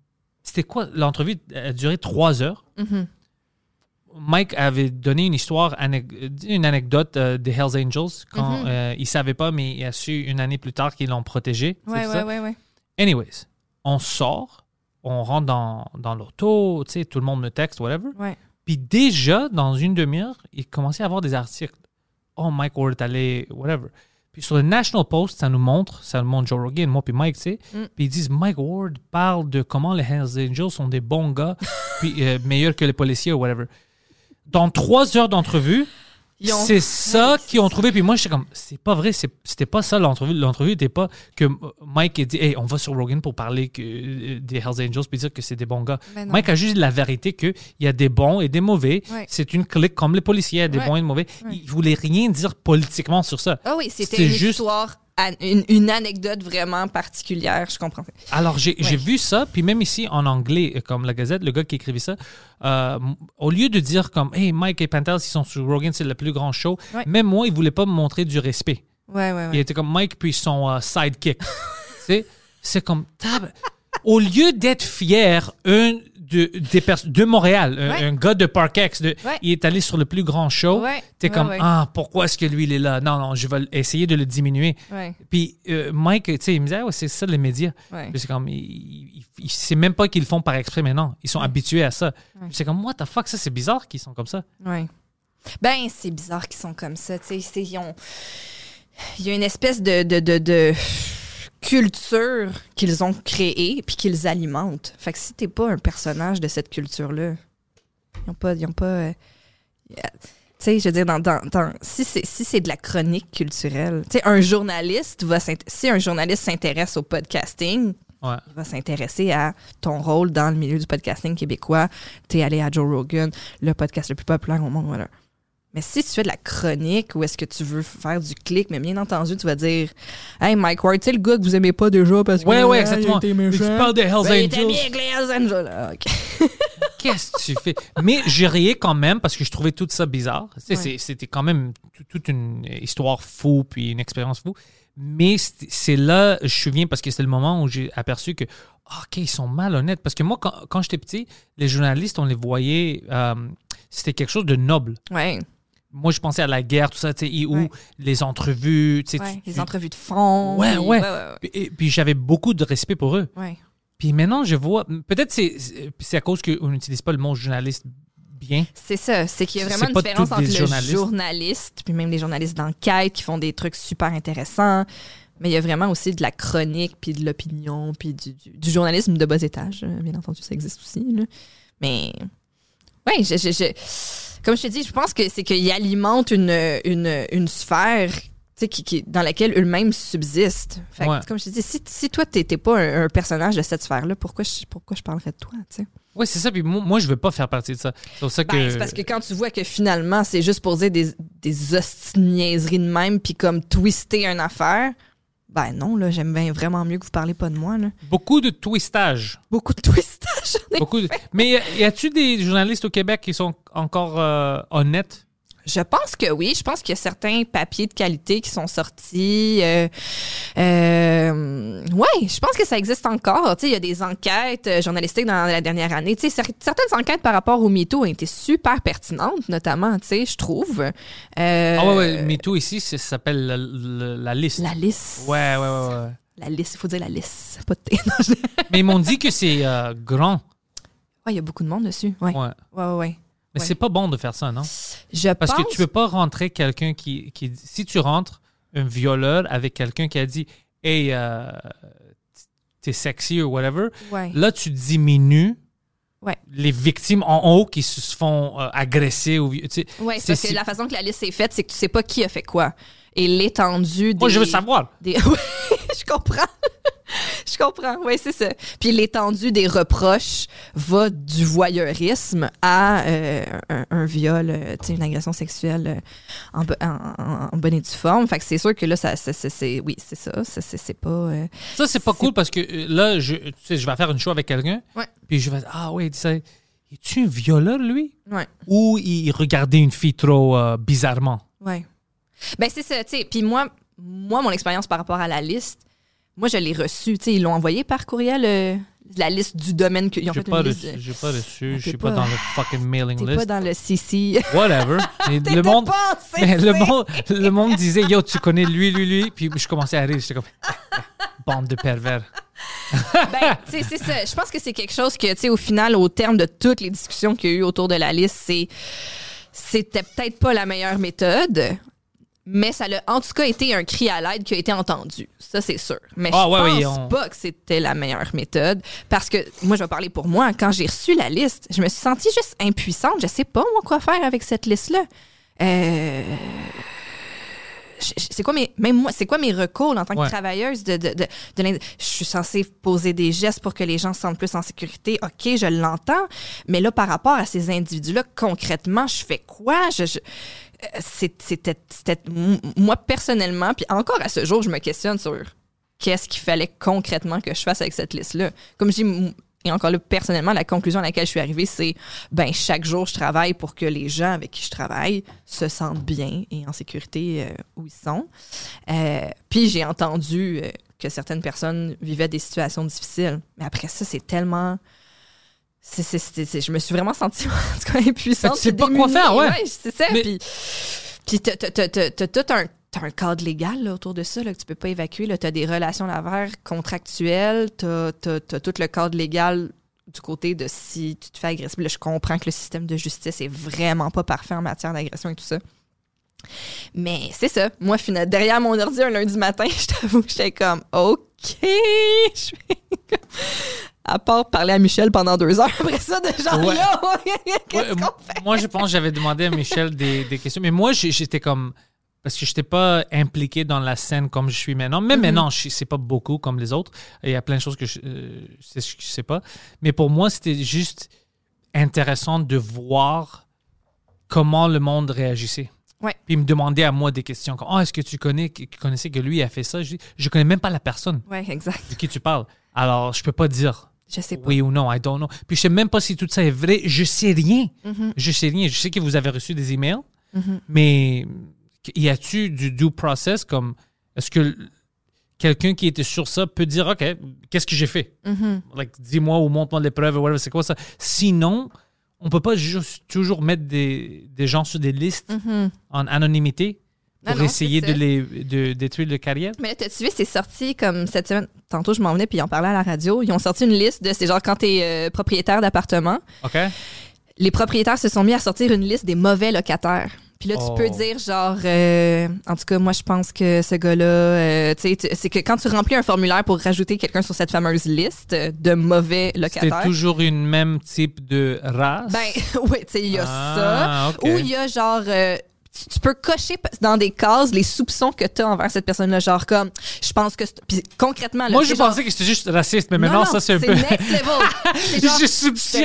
c'était quoi? L'entrevue a duré trois heures. mhm. Mike avait donné une histoire, une anecdote euh, des Hells Angels quand Mhm. euh, il savait pas, mais il a su une année plus tard qu'ils l'ont protégé. Ouais, ouais, ouais, ouais. Anyways, on sort, on rentre dans, dans l'auto, tu sais, tout le monde me texte, whatever. Ouais. Puis déjà, dans une demi-heure, il commençait à avoir des articles. Oh, Mike Ward est allé, whatever. Puis sur le National Post, ça nous montre, ça nous montre Joe Rogan, moi puis Mike, tu sais. Mm. Puis ils disent, Mike Ward parle de comment les Hells Angels sont des bons gars, <laughs> puis euh, meilleurs que les policiers ou whatever. Dans trois heures d'entrevue, c'est ça qu'ils ont trouvé. Puis moi, j'étais comme, c'est pas vrai, c'était pas ça l'entrevue. L'entrevue n'était pas que Mike ait dit, hey, on va sur Rogan pour parler que, euh, des Hells Angels puis dire que c'est des bons gars. Mike a juste dit la vérité qu'il y a des bons et des mauvais. Ouais. C'est une clique comme les policiers, il y a des Ouais. bons et des mauvais. Ouais. Il voulait rien dire politiquement sur ça. Ah oui, c'était une juste- histoire, une, une anecdote vraiment particulière, je comprends. Alors, j'ai Ouais. vu ça, puis même ici en anglais, euh, comme la Gazette, le gars qui écrivait ça, euh, au lieu de dire comme, hey, Mike et Pantel, ils sont sur Rogan, c'est le plus grand show, Ouais. même moi, il voulait pas me montrer du respect. Ouais, ouais, Il était comme Mike puis son euh, sidekick. <laughs> C'est comme tab. Au lieu d'être fier un de, des de Montréal, un, Ouais. un gars de Parkex, de, Ouais. il est allé sur le plus grand show. Ouais, T'es comme, ah, pourquoi est-ce que lui, il est là? Non, non, je vais essayer de le diminuer. Puis euh, Mike, tu sais, il me disait, Ah ouais, c'est ça les médias. c'est comme, il, il, c'est même pas qu'ils le font par exprès maintenant. Ils sont habitués à ça. C'est comme, what the fuck, ça, c'est bizarre qu'ils sont comme ça. Ben, c'est bizarre qu'ils sont comme ça. tu sais, ils ont- Il y a une espèce de, de, de, de culture qu'ils ont créée puis qu'ils alimentent. Fait que si t'es pas un personnage de cette culture-là, ils ont pas. Ils ont pas euh, tu sais, je veux dire, dans, dans, dans- si c'est si de la chronique culturelle, tu sais, un journaliste va si un journaliste s'intéresse au podcasting, Ouais. il va s'intéresser à ton rôle dans le milieu du podcasting québécois. T'es allé à Joe Rogan, le podcast le plus populaire au monde, voilà. Mais si tu fais de la chronique ou est-ce que tu veux faire du clic, mais bien entendu, tu vas dire Hey Mike Ward, tu sais le gars que vous aimez pas déjà parce que. Ouais, ouais, ah, exactement. Il était Tu parles de Hells Ben, il était Angels. bien avec les Hells Angels. Ah. <laughs> Qu'est-ce que tu fais? Mais j'ai riais quand même parce que je trouvais tout ça bizarre. Ouais. c'est- C'était quand même tout- toute une histoire fou puis une expérience fou. Mais c'est c'est là, je me souviens, parce que c'est le moment où j'ai aperçu que, ah, OK, ils sont malhonnêtes. Parce que moi, quand, quand j'étais petit, les journalistes, on les voyait, euh, c'était quelque chose de noble. Ouais, Moi, je pensais à la guerre, tout ça, tu sais, où Ouais. les entrevues, tu sais, ouais, tu- les tu- entrevues de fond. Ouais, puis- ouais. et- puis j'avais beaucoup de respect pour eux. Puis maintenant, je vois, peut-être c'est c'est à cause qu'on n'utilise pas le mot journaliste bien. C'est ça, c'est qu'il y a vraiment une différence entre le journalistes. journaliste, puis même les journalistes d'enquête qui font des trucs super intéressants, mais il y a vraiment aussi de la chronique, puis de l'opinion, puis du, du- du journalisme de bas étage. euh, Bien entendu, ça existe aussi. là. Mais, ouais, je, je- je- comme je te dis, je pense que c'est qu'ils alimentent une, une, une sphère tu qui, qui- dans laquelle eux-mêmes subsistent. Fait que, Ouais. Comme je te dis, si, si toi, t'étais pas un, un personnage de cette sphère-là, pourquoi je, pourquoi je parlerais de toi? tu? Oui, c'est ça. Puis moi, moi, je veux pas faire partie de ça. C'est ça que. Ben, c'est parce que quand tu vois que finalement, c'est juste pour dire des, des de même, puis comme twister une affaire, ben non, là, j'aime bien vraiment mieux que vous parlez pas de moi. Là. Beaucoup de twistage. Beaucoup de twistage. Beaucoup de- Mais y a-tu des journalistes au Québec qui sont encore euh, honnêtes? Je pense que oui. Je pense qu'il y a certains papiers de qualité qui sont sortis. Euh, euh, ouais, je pense que ça existe encore. Tu sais, il y a des enquêtes euh, journalistiques dans la dernière année. Tu sais, cer- certaines enquêtes par rapport au MeToo ont été super pertinentes, notamment, tu sais, je trouve. Euh, Ah ouais, ouais. MeToo ici, ça s'appelle la, la- la liste. La liste. Ouais, ouais, ouais, ouais. La liste, il faut dire la liste, pas de thé. <laughs> Mais ils m'ont dit que c'est grand. Ouais, il y a beaucoup de monde dessus. Ouais, Ouais. ouais, ouais. Mais Ouais. c'est pas bon de faire ça, non? Je Parce pense... que tu peux pas rentrer quelqu'un qui, qui. Si tu rentres un violeur avec quelqu'un qui a dit Hey, euh, t'es sexy ou whatever, Ouais. là, tu diminues Ouais. les victimes en haut qui se font euh, agresser. Ou, tu sais, Ouais, c'est- parce que la façon que la liste est faite, c'est que tu sais pas qui a fait quoi. Et l'étendue des... Moi, je veux savoir. des- <laughs> je comprends. <laughs> je comprends, oui, c'est ça. Puis l'étendue des reproches va du voyeurisme à euh, un, un viol, euh, tu sais, une agression sexuelle euh, en, bo- en, en- en bonne et due forme. Fait que c'est sûr que là, ça, c'est- oui, c'est ça. C'est- C'est pas... Ça, c'est pas cool parce que là, je, tu sais, je vais faire une show avec quelqu'un. Ouais. Puis je vais dire Ah tu sais, es-tu un violeur, lui? Ouais. Ou il regardait une fille trop bizarrement? Ouais. Ben, c'est ça, tu sais. Puis moi, moi, mon expérience par rapport à la liste, moi, je l'ai reçue. Tu sais, ils l'ont envoyé par courriel, euh, la liste du domaine qu'ils ont fait pas, reçu, j'ai pas reçu, Ah, je suis pas, pas- dans le fucking mailing list. pas dans le CC. <laughs> Whatever. T'étais le monde. pas <laughs> Mais le monde, le monde disait, yo, tu connais lui, lui, lui. Puis je commençais à rire. J'étais comme, bande de pervers. Ben, c'est ça. Je pense que c'est quelque chose que, tu sais, au final, au terme de toutes les discussions qu'il y a eu autour de la liste, c'est c'était peut-être pas la meilleure méthode, mais ça a en tout cas été un cri à l'aide qui a été entendu. Ça, c'est sûr. Mais Ah, je ouais, pense oui, on- pas que c'était la meilleure méthode parce que, moi, je vais parler pour moi. Quand j'ai reçu la liste, je me suis sentie juste impuissante. Je sais pas, moi, quoi faire avec cette liste-là. Euh c'est quoi mes même moi c'est quoi mes recours en tant que Ouais. travailleuse de, de, de, de l'in- je suis censée poser des gestes pour que les gens se sentent plus en sécurité ok je l'entends mais là par rapport à ces individus là concrètement je fais quoi? Je, je- c'est- c'était moi personnellement puis encore à ce jour je me questionne sur qu'est-ce qu'il fallait concrètement que je fasse avec cette liste là comme je dis et encore là, personnellement, la conclusion à laquelle je suis arrivée, c'est ben chaque jour, je travaille pour que les gens avec qui je travaille se sentent bien et en sécurité euh, où ils sont. Euh, puis j'ai entendu euh, que certaines personnes vivaient des situations difficiles. Mais après ça, c'est tellement c'est, c'est, c'est- je me suis vraiment sentie <laughs> en tout cas, impuissante. Tu sais pas quoi faire, ouais. c'est ça. Mais- Puis, puis t'as, t'as- t'as- t'as- tout un, t'as un cadre légal là, autour de ça là, que tu peux pas évacuer. Tu as des relations d'affaires contractuelles, tu as, tout le cadre légal du côté de si tu te fais agresser. Là, je comprends que le système de justice est vraiment pas parfait en matière d'agression et tout ça. Mais c'est ça. Moi, fina- derrière mon ordi un lundi matin, <laughs> je t'avoue que j'étais comme OK. <laughs> Je vais à part parler à Michel pendant deux heures après ça, de genre Ouais. là, <laughs> qu'est-ce Ouais, qu'on moi- fait? moi, je pense que j'avais demandé à Michel des, des questions. Mais moi, j'étais comme. Parce que je n'étais pas impliqué dans la scène comme je suis maintenant. Même maintenant, je sais pas beaucoup comme les autres. Il y a plein de choses que je ne sais pas. Mais pour moi, c'était juste intéressant de voir comment le monde réagissait. Ouais. Puis il me demandait à moi des questions. Comme, oh, est-ce que tu connais, tu connaissais que lui a fait ça? Je je connais même pas la personne Ouais, exact. de qui tu parles. Alors, je peux pas dire Je sais pas. oui ou non, I don't know. Puis je sais même pas si tout ça est vrai. Je sais rien. Mhm, Je sais rien. Je sais que vous avez reçu des emails, mhm. mais y a-tu du due process comme est-ce que quelqu'un qui était sur ça peut dire OK, qu'est-ce que j'ai fait? Mhm. Like dis-moi ou montre-moi les preuves ou whatever, c'est quoi ça Sinon, on peut pas juste toujours mettre des, des gens sur des listes Mhm. en anonymité Ah pour non, essayer de les de détruire leur carrière? Mais vu, c'est sorti comme cette semaine. Tantôt, je m'en venais, puis ils en parlaient à la radio. Ils ont sorti une liste de. C'est genre quand t'es euh, propriétaire d'appartement, OK les propriétaires se sont mis à sortir une liste des mauvais locataires. Puis là, tu Oh. peux dire, genre, euh, en tout cas, moi, je pense que ce gars-là, euh, tu sais, c'est que quand tu remplis un formulaire pour rajouter quelqu'un sur cette fameuse liste de mauvais locataires, toujours une même type de race? ben, <laughs> oui, tu sais, il y a Ah, ça. Ou il y a genre. euh, tu, tu peux cocher dans des cases les soupçons que tu as envers cette personne-là. Genre, comme, je pense que. c'est- Puis concrètement, là, Moi, c'est je genre- pensais que c'était juste raciste, mais maintenant, non, ça, c'est un peu. next level. <laughs> C'est genre, je soupçonne.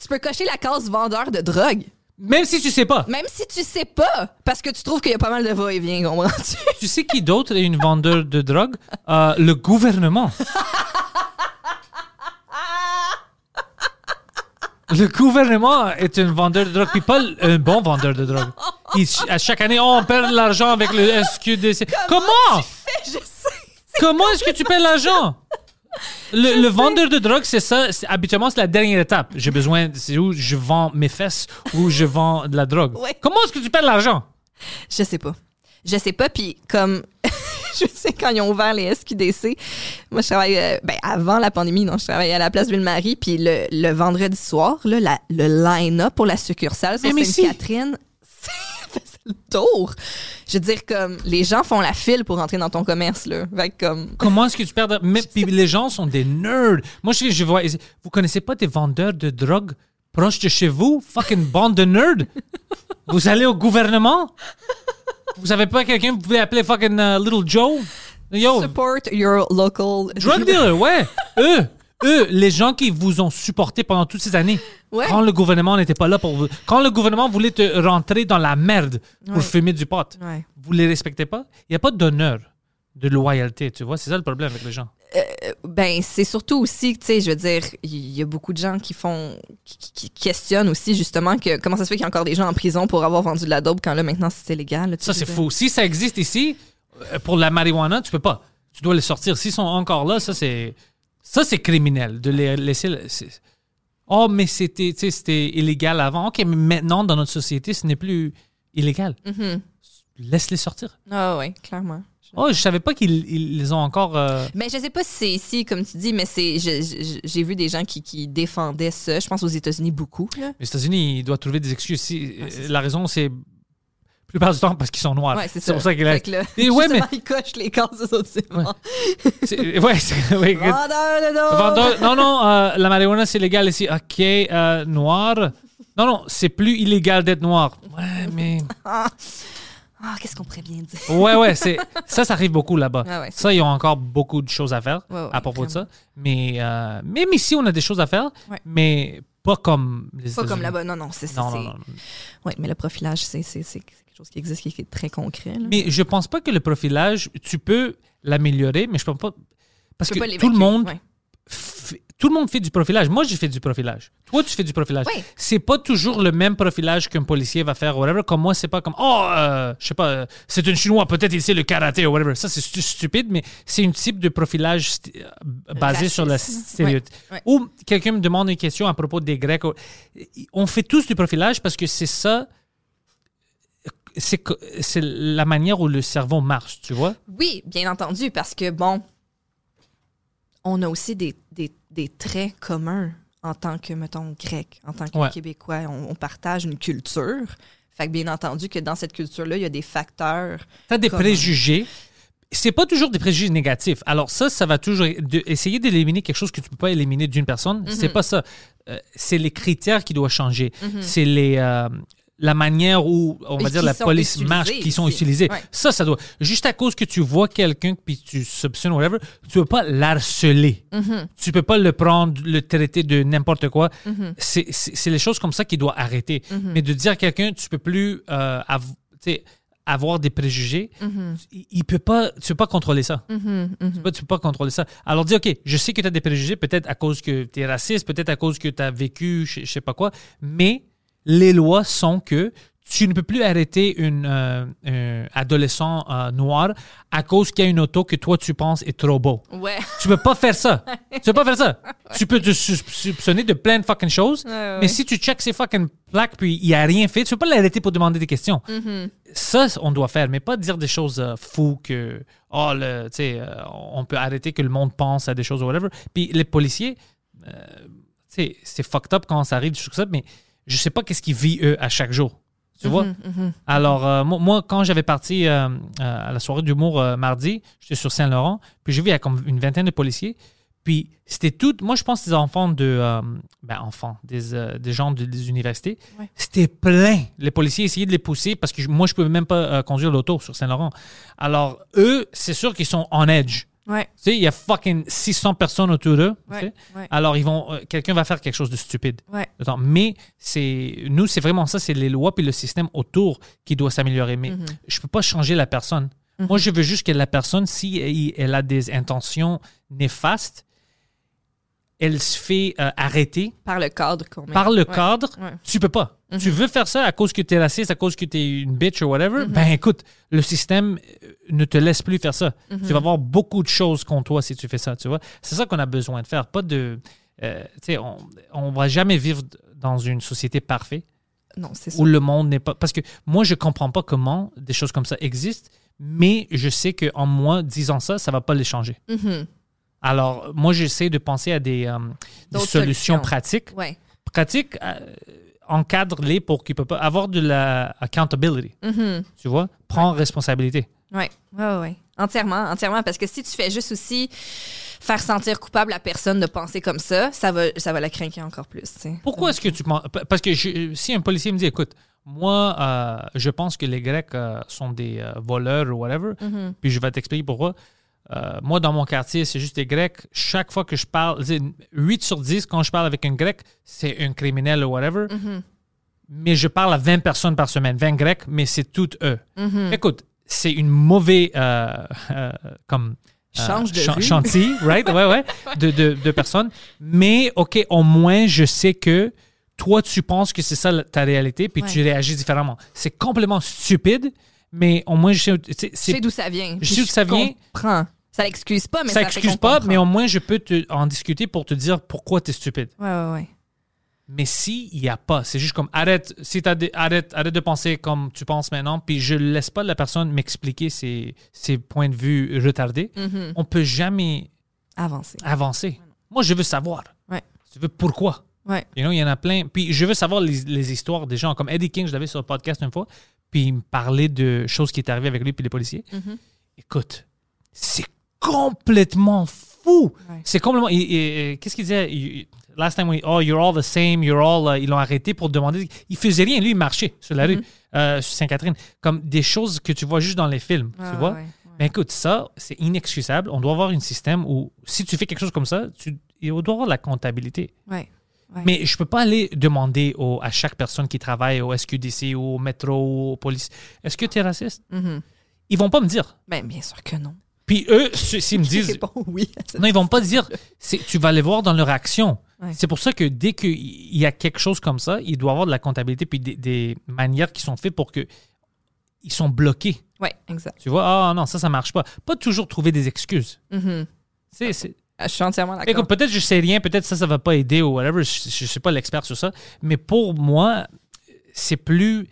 tu peux cocher la case vendeur de drogue. Même si tu sais pas. Même si tu sais pas, parce que tu trouves qu'il y a pas mal de va-et-vient, comprends-tu? <laughs> Tu sais qui d'autre est une vendeur de drogue? Euh, Le gouvernement. Le gouvernement est un vendeur de drogue, puis pas un bon vendeur de drogue. Il- à chaque année, on perd de l'argent avec le SQDC. Comment? Sais. Comment est-ce que tu perds l'argent? Le, le vendeur de drogue, c'est ça. c'est- Habituellement, c'est la dernière étape. J'ai besoin, c'est où je vends mes fesses ou je vends de la drogue. Ouais. Comment est-ce que tu perds l'argent? Je sais pas. Je sais pas, puis comme <laughs> je sais quand ils ont ouvert les SQDC, moi je travaille euh, ben, avant la pandémie, non, je travaillais à la place Ville-Marie, puis le, le vendredi soir, là, la- le line-up pour la succursale sur. Sainte-Catherine, le tour. Je veux dire comme les gens font la file pour entrer dans ton commerce là, fait que, comme Comment est-ce que tu perds de... Mais <laughs> puis les gens sont des nerds. Moi, je, je vois... Vous connaissez pas des vendeurs de drogue proches de chez vous? Fucking bande de nerds? vous allez au gouvernement? Vous avez pas quelqu'un que vous pouvez appeler fucking euh, Little Joe? Yo, support your local drug dealer, ouais. <laughs> Eux, eux, les gens qui vous ont supporté pendant toutes ces années. Ouais. Quand le gouvernement n'était pas là pour vous... Quand le gouvernement voulait te rentrer dans la merde pour Ouais. fumer du pot, Ouais. vous les respectez pas? Il n'y a pas d'honneur, de loyauté, tu vois? C'est ça le problème avec les gens. Ben, c'est surtout aussi, tu sais, je veux dire, il y a beaucoup de gens qui font, qui, questionnent aussi justement que comment ça se fait qu'il y a encore des gens en prison pour avoir vendu de la dope quand là maintenant c'est légal. là, Ça, c'est fou. Si ça existe ici, euh, pour la marijuana, tu peux pas. Tu dois les sortir. S'ils sont encore là, ça, c'est. Ça, c'est criminel de les laisser. Oh, mais c'était, c'était illégal avant. OK, mais maintenant, dans notre société, ce n'est plus illégal. Mhm. Laisse-les sortir. Ah ouais, clairement. Oh, je savais pas qu'ils ils les ont encore. euh, Mais je sais pas si c'est ici, comme tu dis, mais c'est, j'ai vu des gens qui, qui défendaient ça. Je pense aux États-Unis beaucoup. Là. Les États-Unis, ils doivent trouver des excuses. Si, Ah, la raison, c'est. La plupart du temps parce qu'ils sont noirs. Ouais, c'est pour ça qu'il a. Et ouais, justement, ils cochent les cases des autres. c'est- Ouais, c'est- ouais, <laughs> Vendeur! Vendeur- non, non, euh, la marijuana, c'est légal ici. OK, euh, noir. Non, non, c'est plus illégal d'être noir. Ouais, mais. Ah, qu'est-ce qu'on pourrait bien dire? Ouais, ouais, c'est... ça, ça arrive beaucoup là-bas. Ah ouais, ça, ils ont encore beaucoup de choses à faire Ouais, à propos de ça. Mais euh, même ici, on a des choses à faire, mais pas comme les Pas comme là-bas. Non, non, c'est non. Oui, mais le profilage, c'est quelque chose qui existe, qui est très concret. là. Mais je pense pas que le profilage, tu peux l'améliorer, mais je pense pas. Parce que pas tout le monde, ouais. Tout le monde fait du profilage. Moi, j'ai fait du profilage. Toi, tu fais du profilage. Oui. C'est pas toujours le même profilage qu'un policier va faire, whatever. Comme moi, c'est pas comme, oh, euh, je sais pas, euh, c'est un chinois, peut-être il sait le karaté, ou whatever. Ça, c'est stu- stupide, mais c'est un type de profilage euh, basé sur la stéréotype. Ouais. Ou quelqu'un me demande une question à propos des Grecs. On fait tous du profilage parce que c'est ça. C'est la manière où le cerveau marche, tu vois? Oui, bien entendu, parce que, bon, on a aussi des, des, des traits communs en tant que, mettons, grec, en tant que Ouais. québécois. On, on partage une culture. Fait que, bien entendu, que dans cette culture-là, il y a des facteurs. Tu as des Comment? préjugés. C'est pas toujours des préjugés négatifs. Alors ça, ça va toujours de- essayer d'éliminer quelque chose que tu peux pas éliminer d'une personne. Mhm. C'est pas ça. Euh, c'est les critères qui doivent changer. C'est les euh, la manière où on va Et dire la police marche, qui sont utilisés. Ouais. Ça, ça doit. Juste à cause que tu vois quelqu'un puis tu soupçonnes whatever, tu peux pas l'harceler. Mhm. Tu peux pas le prendre, le traiter de n'importe quoi. Mhm. C'est les choses comme ça qui doivent arrêter. Mais de dire à quelqu'un, tu peux plus euh, av- tu sais, avoir des préjugés, Mhm. il, peut pas, tu peux pas contrôler ça. Mhm. Mhm. Tu peux, tu peux pas contrôler ça. Alors dis, OK, je sais que tu as des préjugés, peut-être à cause que tu es raciste, peut-être à cause que tu as vécu, je, je sais pas quoi, mais les lois sont que tu ne peux plus arrêter une, euh, un adolescent euh, noir à cause qu'il y a une auto que toi tu penses est trop beau. Ouais. Tu peux pas faire ça. <laughs> tu peux pas faire ça. Tu peux te soupçonner de plein de fucking choses, Ouais, ouais, mais si tu checks ces fucking plaques puis il a rien fait, tu peux pas l'arrêter pour demander des questions. Mhm. Ça, on doit faire, mais pas dire des choses euh, fous que, oh, tu sais, euh, on peut arrêter que le monde pense à des choses ou whatever. Puis les policiers, tu sais, c'est fucked up quand ça arrive, des choses comme ça, mais je sais pas qu'est-ce qu'ils vivent eux à chaque jour. Tu vois? Mhm. Mhm. Alors, euh, moi, moi, quand j'avais parti euh, euh, à la soirée d'humour euh, mardi, j'étais sur Saint-Laurent, puis j'ai vu il y a comme une vingtaine de policiers. Puis c'était tout, moi je pense des enfants de, ben enfants, des, des gens de- des universités. Ouais. C'était plein. Les policiers essayaient de les pousser parce que moi je pouvais même pas conduire l'auto sur Saint-Laurent. Alors eux, c'est sûr qu'ils sont on edge. Ouais. Tu sais, il y a fucking 600 personnes autour d'eux. tu Ouais. sais. Ouais. Alors ils vont, euh, quelqu'un va faire quelque chose de stupide. Mais c'est nous, c'est vraiment ça, c'est les lois puis le système autour qui doit s'améliorer. Mais Mhm. je peux pas changer la personne. Moi, je veux juste que la personne, si elle- elle a des intentions néfastes, elle se fait euh, arrêter Par le cadre qu'on met. par le Ouais. cadre. Ouais. Tu peux pas. Tu veux faire ça à cause que tu es raciste, à cause que tu es une bitch ou whatever. Ben écoute, le système euh, ne te laisse plus faire ça. Tu vas avoir beaucoup de choses contre toi si tu fais ça, tu vois. C'est ça qu'on a besoin de faire. Pas de. euh, tu sais, on, on va jamais vivre dans une société parfaite Non, c'est ça. où le monde n'est pas. Parce que moi, je comprends pas comment des choses comme ça existent, mais je sais qu'en moi, disant ça, ça va pas les changer. Alors, moi, j'essaie de penser à des, euh, des solutions, solutions. pratiques. Ouais. Pratiques, euh, encadre-les pour qu'ils peuvent pas avoir de la accountability. Mhm. Tu vois? Prends responsabilité. Oui, oui, oui. Entièrement, entièrement. Parce que si tu fais juste aussi faire sentir coupable la personne de penser comme ça, ça va, ça va la craquer encore plus. tu sais. Pourquoi est-ce que tu penses. Parce que je- si un policier me dit, écoute, moi, euh, je pense que les Grecs euh, sont des euh, voleurs ou whatever, Mhm. puis je vais t'expliquer pourquoi. Euh, moi, dans mon quartier, c'est juste des Grecs. Chaque fois que je parle, c'est 8 sur 10, quand je parle avec un Grec, c'est un criminel ou whatever. Mhm. Mais je parle à 20 personnes par semaine, 20 Grecs, mais c'est toutes eux. Mhm. Écoute, c'est une mauvaise euh, euh, comme euh, Change de chantier, right? Ouais, ouais, de, de, de personnes. Mais OK, au moins, je sais que toi, tu penses que c'est ça ta réalité, puis tu réagis différemment. C'est complètement stupide, mais au moins, je sais, Je sais d'où ça vient. Je sais d'où ça vient. comprends. Ça l'excuse pas, mais ça, ça fait excuse qu'on pas, comprend. mais au moins, je peux te, en discuter pour te dire pourquoi tu es stupide. Ouais, ouais, ouais. Mais si il n'y a pas, c'est juste comme arrête, si des, arrête, arrête de penser comme tu penses maintenant, puis je laisse pas la personne m'expliquer ses, ses points de vue retardés, Mhm. on peut jamais Avancer. avancer. Moi, je veux savoir. Ouais. Je veux pourquoi? Ouais. You know, il y en a plein. Puis je veux savoir les, les histoires des gens. Comme Eddie King, je l'avais sur le podcast une fois, puis il me parlait de choses qui étaient arrivées avec lui puis les policiers. Mhm. Écoute, c'est complètement fou. Ouais. C'est complètement. Qu'est-ce qu'il disait? Il- Last time, we, oh, you're all the same, you're all. euh, ils l'ont arrêté pour demander. Il faisait rien, lui, il marchait sur la rue, euh, sur Sainte-Catherine. Comme des choses que tu vois juste dans les films, tu vois? ouais, ouais. Ben écoute, ça, c'est inexcusable. On doit avoir un système où, si tu fais quelque chose comme ça, tu, il doit avoir de la comptabilité. Ouais. Ouais. Mais je peux pas aller demander au- à chaque personne qui travaille au SQDC au métro aux police, est-ce que tu es raciste? Mhm. Ils vont pas me dire. Ben, bien sûr que non. Puis eux, s'ils me <laughs> disent. oui Non, ils vont pas dire. Tu vas les voir dans leur action. Ouais. C'est pour ça que dès qu'il y a quelque chose comme ça, il doit y avoir de la comptabilité puis des, des manières qui sont faites pour que ils sont bloqués. Ouais, exact. Tu vois, ah non, ça, ça marche pas. Pas toujours trouver des excuses. C'est- Ah, Je suis entièrement d'accord. Peut-être je sais rien, peut-être ça, ça va pas aider ou whatever. Je, je suis pas l'expert sur ça. Mais pour moi, c'est plus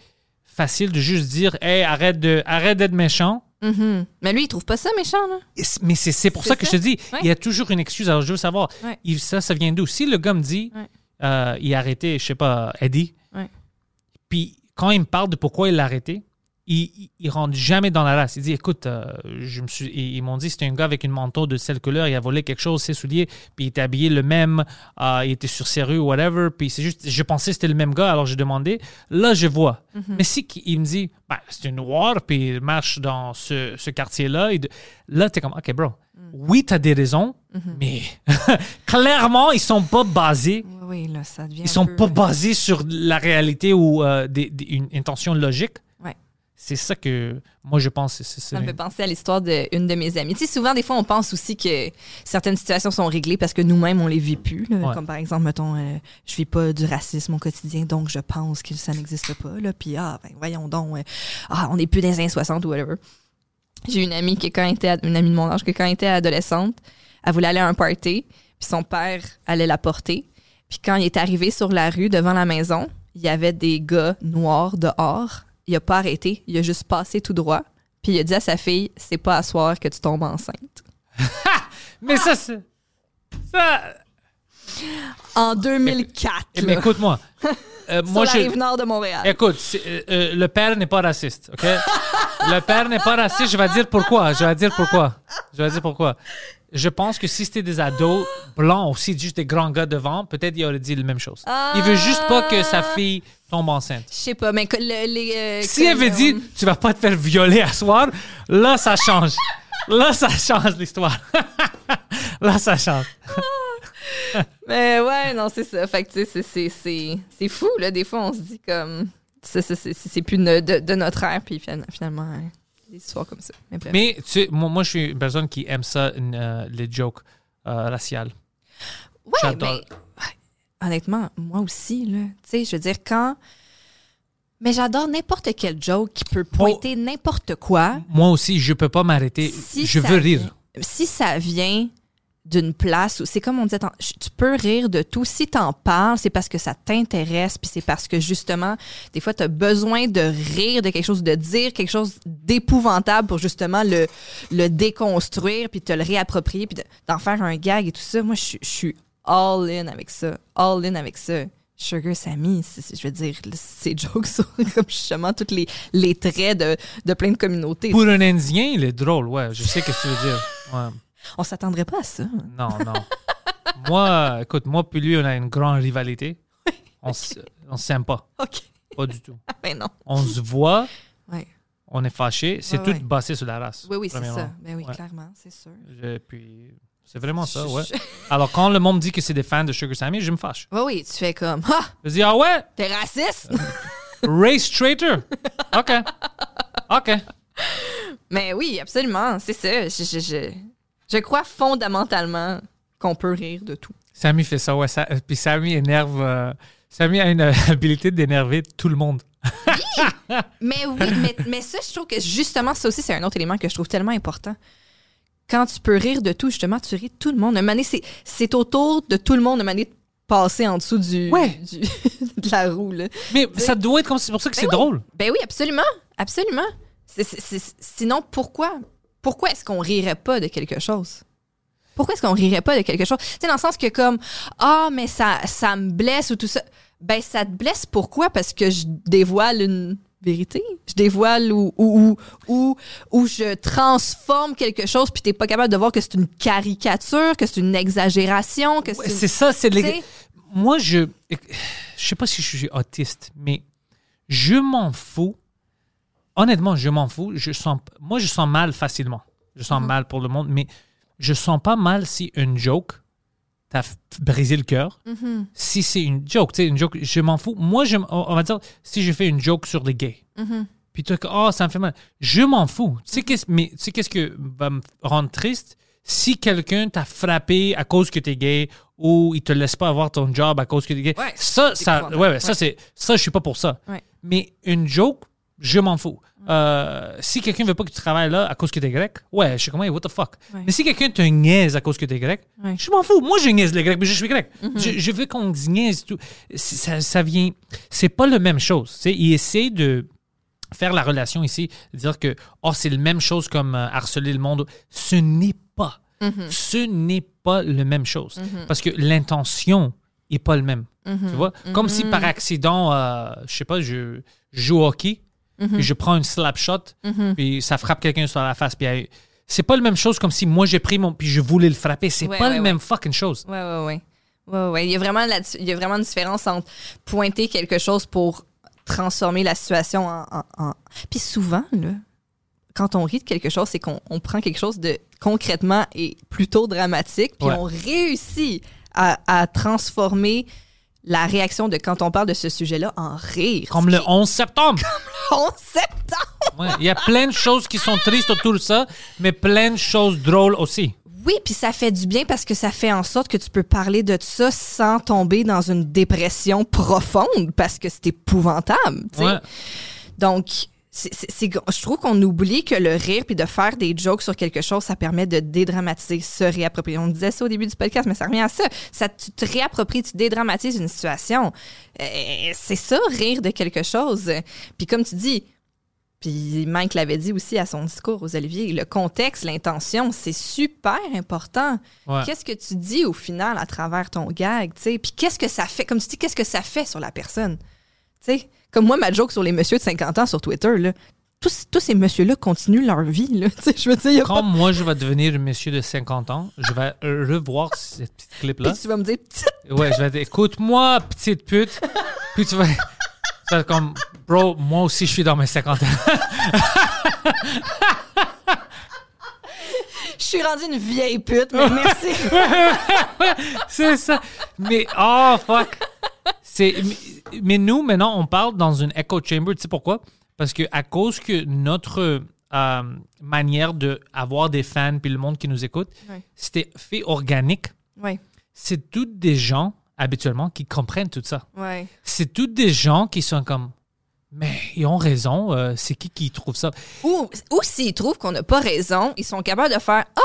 facile de juste dire, hey, arrête de, arrête d'être méchant. Mhm. Mais lui, il trouve pas ça méchant, là. Mais c'est, pour ça que je te dis, Ouais. il y a toujours une excuse. Alors, je veux savoir, Ouais. il- ça, ça vient d'où? Si le gars me dit, Ouais. euh, il a arrêté, je sais pas, Eddie, puis quand il me parle de pourquoi il l'a arrêté, il, il, il rentre jamais dans la race. Il dit, écoute, euh, je me suis, ils, ils m'ont dit c'était un gars avec une manteau de cette couleur, il a volé quelque chose, ses souliers, puis il était habillé le même, euh, il était sur ses rues, whatever, puis c'est juste, je pensais que c'était le même gars, alors j'ai demandé. Là, je vois. Mais si il me dit, ben, c'est un noir, puis il marche dans ce, ce quartier-là, là, t'es comme, OK, bro, oui, t'as des raisons, mais <laughs> clairement, ils sont pas basés Oui, oui, là, ça devient. ils sont peu- pas basés sur la réalité ou euh, des- des- une intention logique. C'est ça que moi je pense. c'est- c'est- Ça me fait penser à l'histoire d'une de mes amies. Tu sais, souvent, des fois, on pense aussi que certaines situations sont réglées parce que nous-mêmes, on les vit plus. là. Ouais. Comme par exemple, mettons, euh, je vis pas du racisme au quotidien, donc je pense que ça n'existe pas. Là. Puis, ah, ben, voyons donc, euh, ah, on n'est plus dans les années 60 ou whatever. J'ai une amie qui, quand elle était, ad- une amie de mon âge, qui, quand elle était adolescente, elle voulait aller à un party, puis son père allait la porter. Puis quand il est arrivé sur la rue devant la maison, il y avait des gars noirs dehors. Il a pas arrêté, il a juste passé tout droit. Puis il a dit à sa fille, c'est pas à soir que tu tombes enceinte. <laughs> Mais ça, c'est. Ça. En 2004, Eh, Mais écoute-moi. <laughs> Euh, sur moi, la je. rive nord de Montréal. Écoute, euh, euh, le père n'est pas raciste, OK? le père n'est pas raciste. Je vais dire pourquoi. Je vais dire pourquoi. Je vais dire pourquoi. Je pense que si c'était des ados blancs aussi, juste des grands gars devant, peut-être il aurait dit la même chose. Il veut juste pas que sa fille tombe enceinte. Je sais pas, mais que le- les. euh, Si elle avait dit tu vas pas te faire violer à soir, là ça change. Là ça change l'histoire. <laughs> là ça change. <laughs> Mais ouais, non, c'est ça. Fait que, tu sais, c'est- c'est- c'est c'est fou, là. Des fois, on se dit comme. C'est c'est- c'est- c'est plus de, de- de notre ère, puis fin- finalement, hein, des histoires comme ça. Mais bref. Mais tu sais, moi, moi, je suis une personne qui aime ça, une, euh, les jokes euh, raciales. ouais, j'adore. mais. Honnêtement, moi aussi, là. Tu sais, je veux dire, quand. Mais j'adore n'importe quel joke qui peut pointer n'importe quoi. Moi aussi, je peux pas m'arrêter. Si je veux rire. si ça vient d'une place où c'est comme on je- tu peux rire de tout. Si t'en parles, c'est parce que ça t'intéresse, puis c'est parce que justement, des fois, tu as besoin de rire de quelque chose, de dire quelque chose d'épouvantable pour justement le, le déconstruire, puis te le réapproprier, puis de- d'en faire un gag et tout ça. Moi, je suis all in avec ça. All in avec ça. Sugar Sammy, je veux dire, ces jokes sont <laughs> comme justement tous les, les traits de, de plein de communautés. Pour un Indien, il est drôle, ouais. Je sais ce que tu veux dire. Ouais. On s'attendrait pas à ça. Non, non. moi, écoute, moi puis lui, on a une grande rivalité. <laughs> On s- on s'aime pas. OK. Pas du tout. <laughs> Ben non. On se voit, Ouais. on est fâché. C'est Ouais, tout basé sur la race. Oui, oui, c'est ça. Ben oui, clairement, c'est sûr. Je- puis, c'est vraiment ça, ouais. <laughs> Alors, quand le monde me dit que c'est des fans de Sugar Sammy, je me fâche. Oui, oui, tu fais comme Ah, Je dis, ah ouais, t'es raciste! race traitor. OK. OK. Mais oui, absolument, c'est ça. Je, je, je, je crois fondamentalement qu'on peut rire de tout. Sammy fait ça, ouais. Ça, puis Sammy énerve. euh, Sammy a une euh, <laughs> habilité d'énerver tout le monde. Mais oui, mais, mais ça, je trouve que justement, ça aussi, c'est un autre élément que je trouve tellement important. Quand tu peux rire de tout, justement, tu ris de tout le monde. Un c'est, c'est autour de tout le monde, un de passer en dessous du, Ouais. du- <laughs> de la roue. Là. Mais ça doit être comme c'est pour ça que c'est oui. drôle. Ben oui, absolument. Absolument. C'est- c'est- c'est- sinon, pourquoi? Pourquoi est-ce qu'on rirait pas de quelque chose? Pourquoi est-ce qu'on rirait pas de quelque chose? Tu sais, dans le sens que comme, ah, mais ça, ça me blesse ou tout ça. Ben, ça te blesse pourquoi? Parce que je dévoile une vérité. Je dévoile ou, ou, ou, je transforme quelque chose puis t'es pas capable de voir que c'est une caricature, que c'est une exagération, que c'est... C'est ça, c'est? Moi, je. Je sais pas si je suis autiste, mais je m'en fous. Honnêtement, je m'en fous. Je sens, moi, je sens mal facilement. Je sens mal pour le monde, mais je sens pas mal si une joke t'a f- brisé le cœur. Mhm, Si c'est une joke, tu sais, une joke, je m'en fous. Moi, je, on va dire, si je fais une joke sur les gays, mhm. puis tu oh, ça me fait mal. Je m'en fous. Tu sais qu'est-ce, mais tu sais qu'est-ce que va me rendre triste? Si quelqu'un t'a frappé à cause que t'es gay ou il te laisse pas avoir ton job à cause que t'es gay, Ouais, ça, ça, ouais, ouais, ça, c'est, ça, je suis pas pour ça. Mais une joke, je m'en fous. Euh, si quelqu'un veut pas que tu travailles là à cause que t'es grec, ouais, je sais comment, what the fuck. Ouais. Mais si quelqu'un te niaise à cause que t'es grec, Ouais. je m'en fous. Moi, je niaise les grecs, mais je suis grec. Mhm. je, je veux qu'on niaise tout. Ça, ça vient. C'est pas la même chose. Tu sais, il essaie de faire la relation ici, dire que oh, c'est la même chose comme euh, harceler le monde. Ce n'est pas. Mhm. Ce n'est pas la même chose. Parce que l'intention n'est pas le même. Tu vois? Comme si par accident, euh, je sais pas, je, je joue au hockey, Mhm. puis je prends une slap shot, puis ça frappe quelqu'un sur la face. Puis c'est pas la même chose comme si moi j'ai pris mon. Puis je voulais le frapper. C'est Ouais, pas ouais, la ouais. même fucking chose. Ouais, ouais, ouais. Ouais, ouais. Il y a vraiment il y a vraiment une différence entre pointer quelque chose pour transformer la situation en. en- en- Puis souvent, là, quand on rit de quelque chose, c'est qu'on on prend quelque chose de concrètement et plutôt dramatique, puis on réussit à, à transformer la réaction de quand on parle de ce sujet-là en rire. Comme le 11 septembre. 11 septembre! Ouais, Il y a plein de choses qui sont tristes autour de ça, mais plein de choses drôles aussi. Oui, puis ça fait du bien parce que ça fait en sorte que tu peux parler de ça sans tomber dans une dépression profonde parce que c'est épouvantable. tu sais. Ouais. Donc, c'est- je trouve qu'on oublie que le rire puis de faire des jokes sur quelque chose, ça permet de dédramatiser, se réapproprier. On disait ça au début du podcast, mais ça revient à ça. ça tu te réappropries, tu dédramatises une situation. Euh, c'est ça, rire de quelque chose. Puis comme tu dis, puis Mike l'avait dit aussi à son discours aux Olivier, le contexte, l'intention, c'est super important. Ouais. Qu'est-ce que tu dis au final à travers ton gag, tu sais? Puis qu'est-ce que ça fait, comme tu dis, qu'est-ce que ça fait sur la personne? Tu sais, comme moi, ma joke sur les messieurs de 50 ans sur Twitter, là, tous, tous ces messieurs-là continuent leur vie, là. <laughs> Je veux dire, y a Quand pas... moi je vais devenir un monsieur de 50 ans, je vais revoir cette petite clip-là. Puis tu vas me dire, petite Ouais, je vais dire, écoute-moi, petite pute. Puis tu vas, tu vas être comme, bro, moi aussi je suis dans mes 50 ans. je suis rendue une vieille pute, mais merci. <laughs> C'est ça. Mais, oh, fuck. C'est, mais, mais nous, maintenant, on parle dans une echo chamber. Tu sais pourquoi? Parce que à cause que notre euh, manière d'avoir des fans puis le monde qui nous écoute, Ouais. c'était fait organique. ouais, C'est toutes des gens, habituellement, qui comprennent tout ça. ouais. C'est toutes des gens qui sont comme, mais ils ont raison, euh, c'est qui qui trouve ça? Ou, ou s'ils trouvent qu'on n'a pas raison, ils sont capables de faire Ah,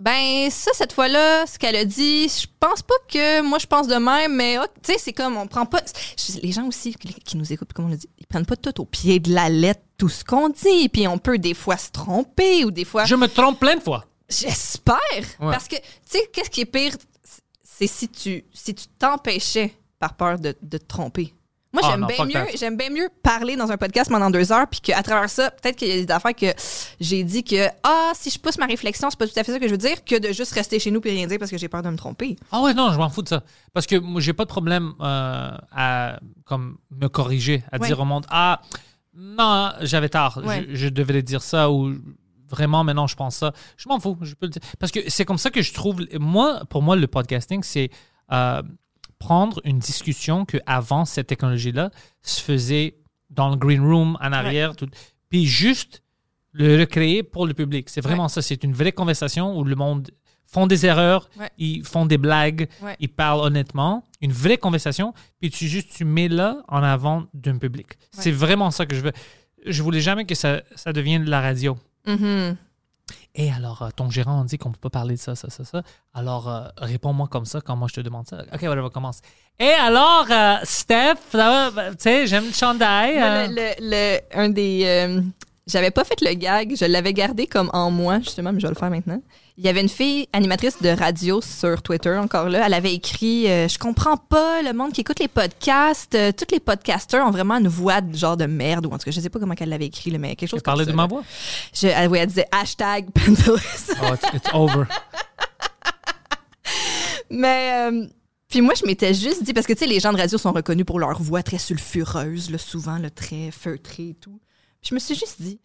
ben ça, cette fois-là, ce qu'elle a dit, je pense pas que moi je pense de même, mais oh, tu sais, c'est comme on prend pas. je- Les gens aussi qui, nous écoutent, comme on l'a dit, ils prennent pas tout au pied de la lettre, tout ce qu'on dit, puis on peut des fois se tromper ou des fois. Je me trompe plein de fois. J'espère! Ouais. Parce que, tu sais, qu'est-ce qui est pire? C'est si tu si tu t'empêchais par peur de, de te tromper. Moi, Ah j'aime bien mieux, j'aime bien mieux parler dans un podcast pendant deux heures, puis qu'à travers ça, peut-être qu'il y a des affaires que j'ai dit que, ah, si je pousse ma réflexion, c'est pas tout à fait ça que je veux dire, que de juste rester chez nous puis rien dire parce que j'ai peur de me tromper. Ah ouais, non, je m'en fous de ça. Parce que moi, j'ai pas de problème euh, à comme me corriger, à Ouais. dire au monde Ah, non, j'avais tard, Ouais. je, je devais dire ça ou vraiment maintenant je pense ça. Je m'en fous, je peux le dire. Parce que c'est comme ça que je trouve. Moi, pour moi, le podcasting, c'est euh, prendre une discussion que avant cette technologie-là se faisait dans le green room, en arrière, tout, puis juste le recréer pour le public. C'est vraiment ça. C'est une vraie conversation où le monde font des erreurs, Ouais. ils font des blagues, ils parlent honnêtement. Une vraie conversation, puis tu juste tu mets là en avant d'un public. C'est vraiment ça que je veux. Je voulais jamais que ça, ça devienne de la radio. Mhm. Et alors, euh, ton gérant a dit qu'on peut pas parler de ça, ça, ça, ça. Alors, euh, réponds-moi comme ça quand moi je te demande ça. OK, whatever, commence. Et alors, euh, Steph, ça va, ben, tu sais, j'aime le chandail. Euh. le, le- le- un des. j'avais pas fait le gag, je l'avais gardé comme en moi, justement, mais je vais le faire maintenant. Il y avait une fille animatrice de radio sur Twitter, encore là. Elle avait écrit euh, Je comprends pas le monde qui écoute les podcasts. euh, tous les podcasters ont vraiment une voix de genre de merde, ou en tout cas, je sais pas comment elle l'avait écrit, là, mais quelque chose parlais ça. de ma là. voix? Je, elle, elle disait hashtag Pentelis. Oh, it's, it's over. <laughs> Mais euh, puis moi, je m'étais juste dit parce que tu sais, les gens de radio sont reconnus pour leur voix très sulfureuse, là, souvent le très feutrée et tout. Puis je me suis juste dit,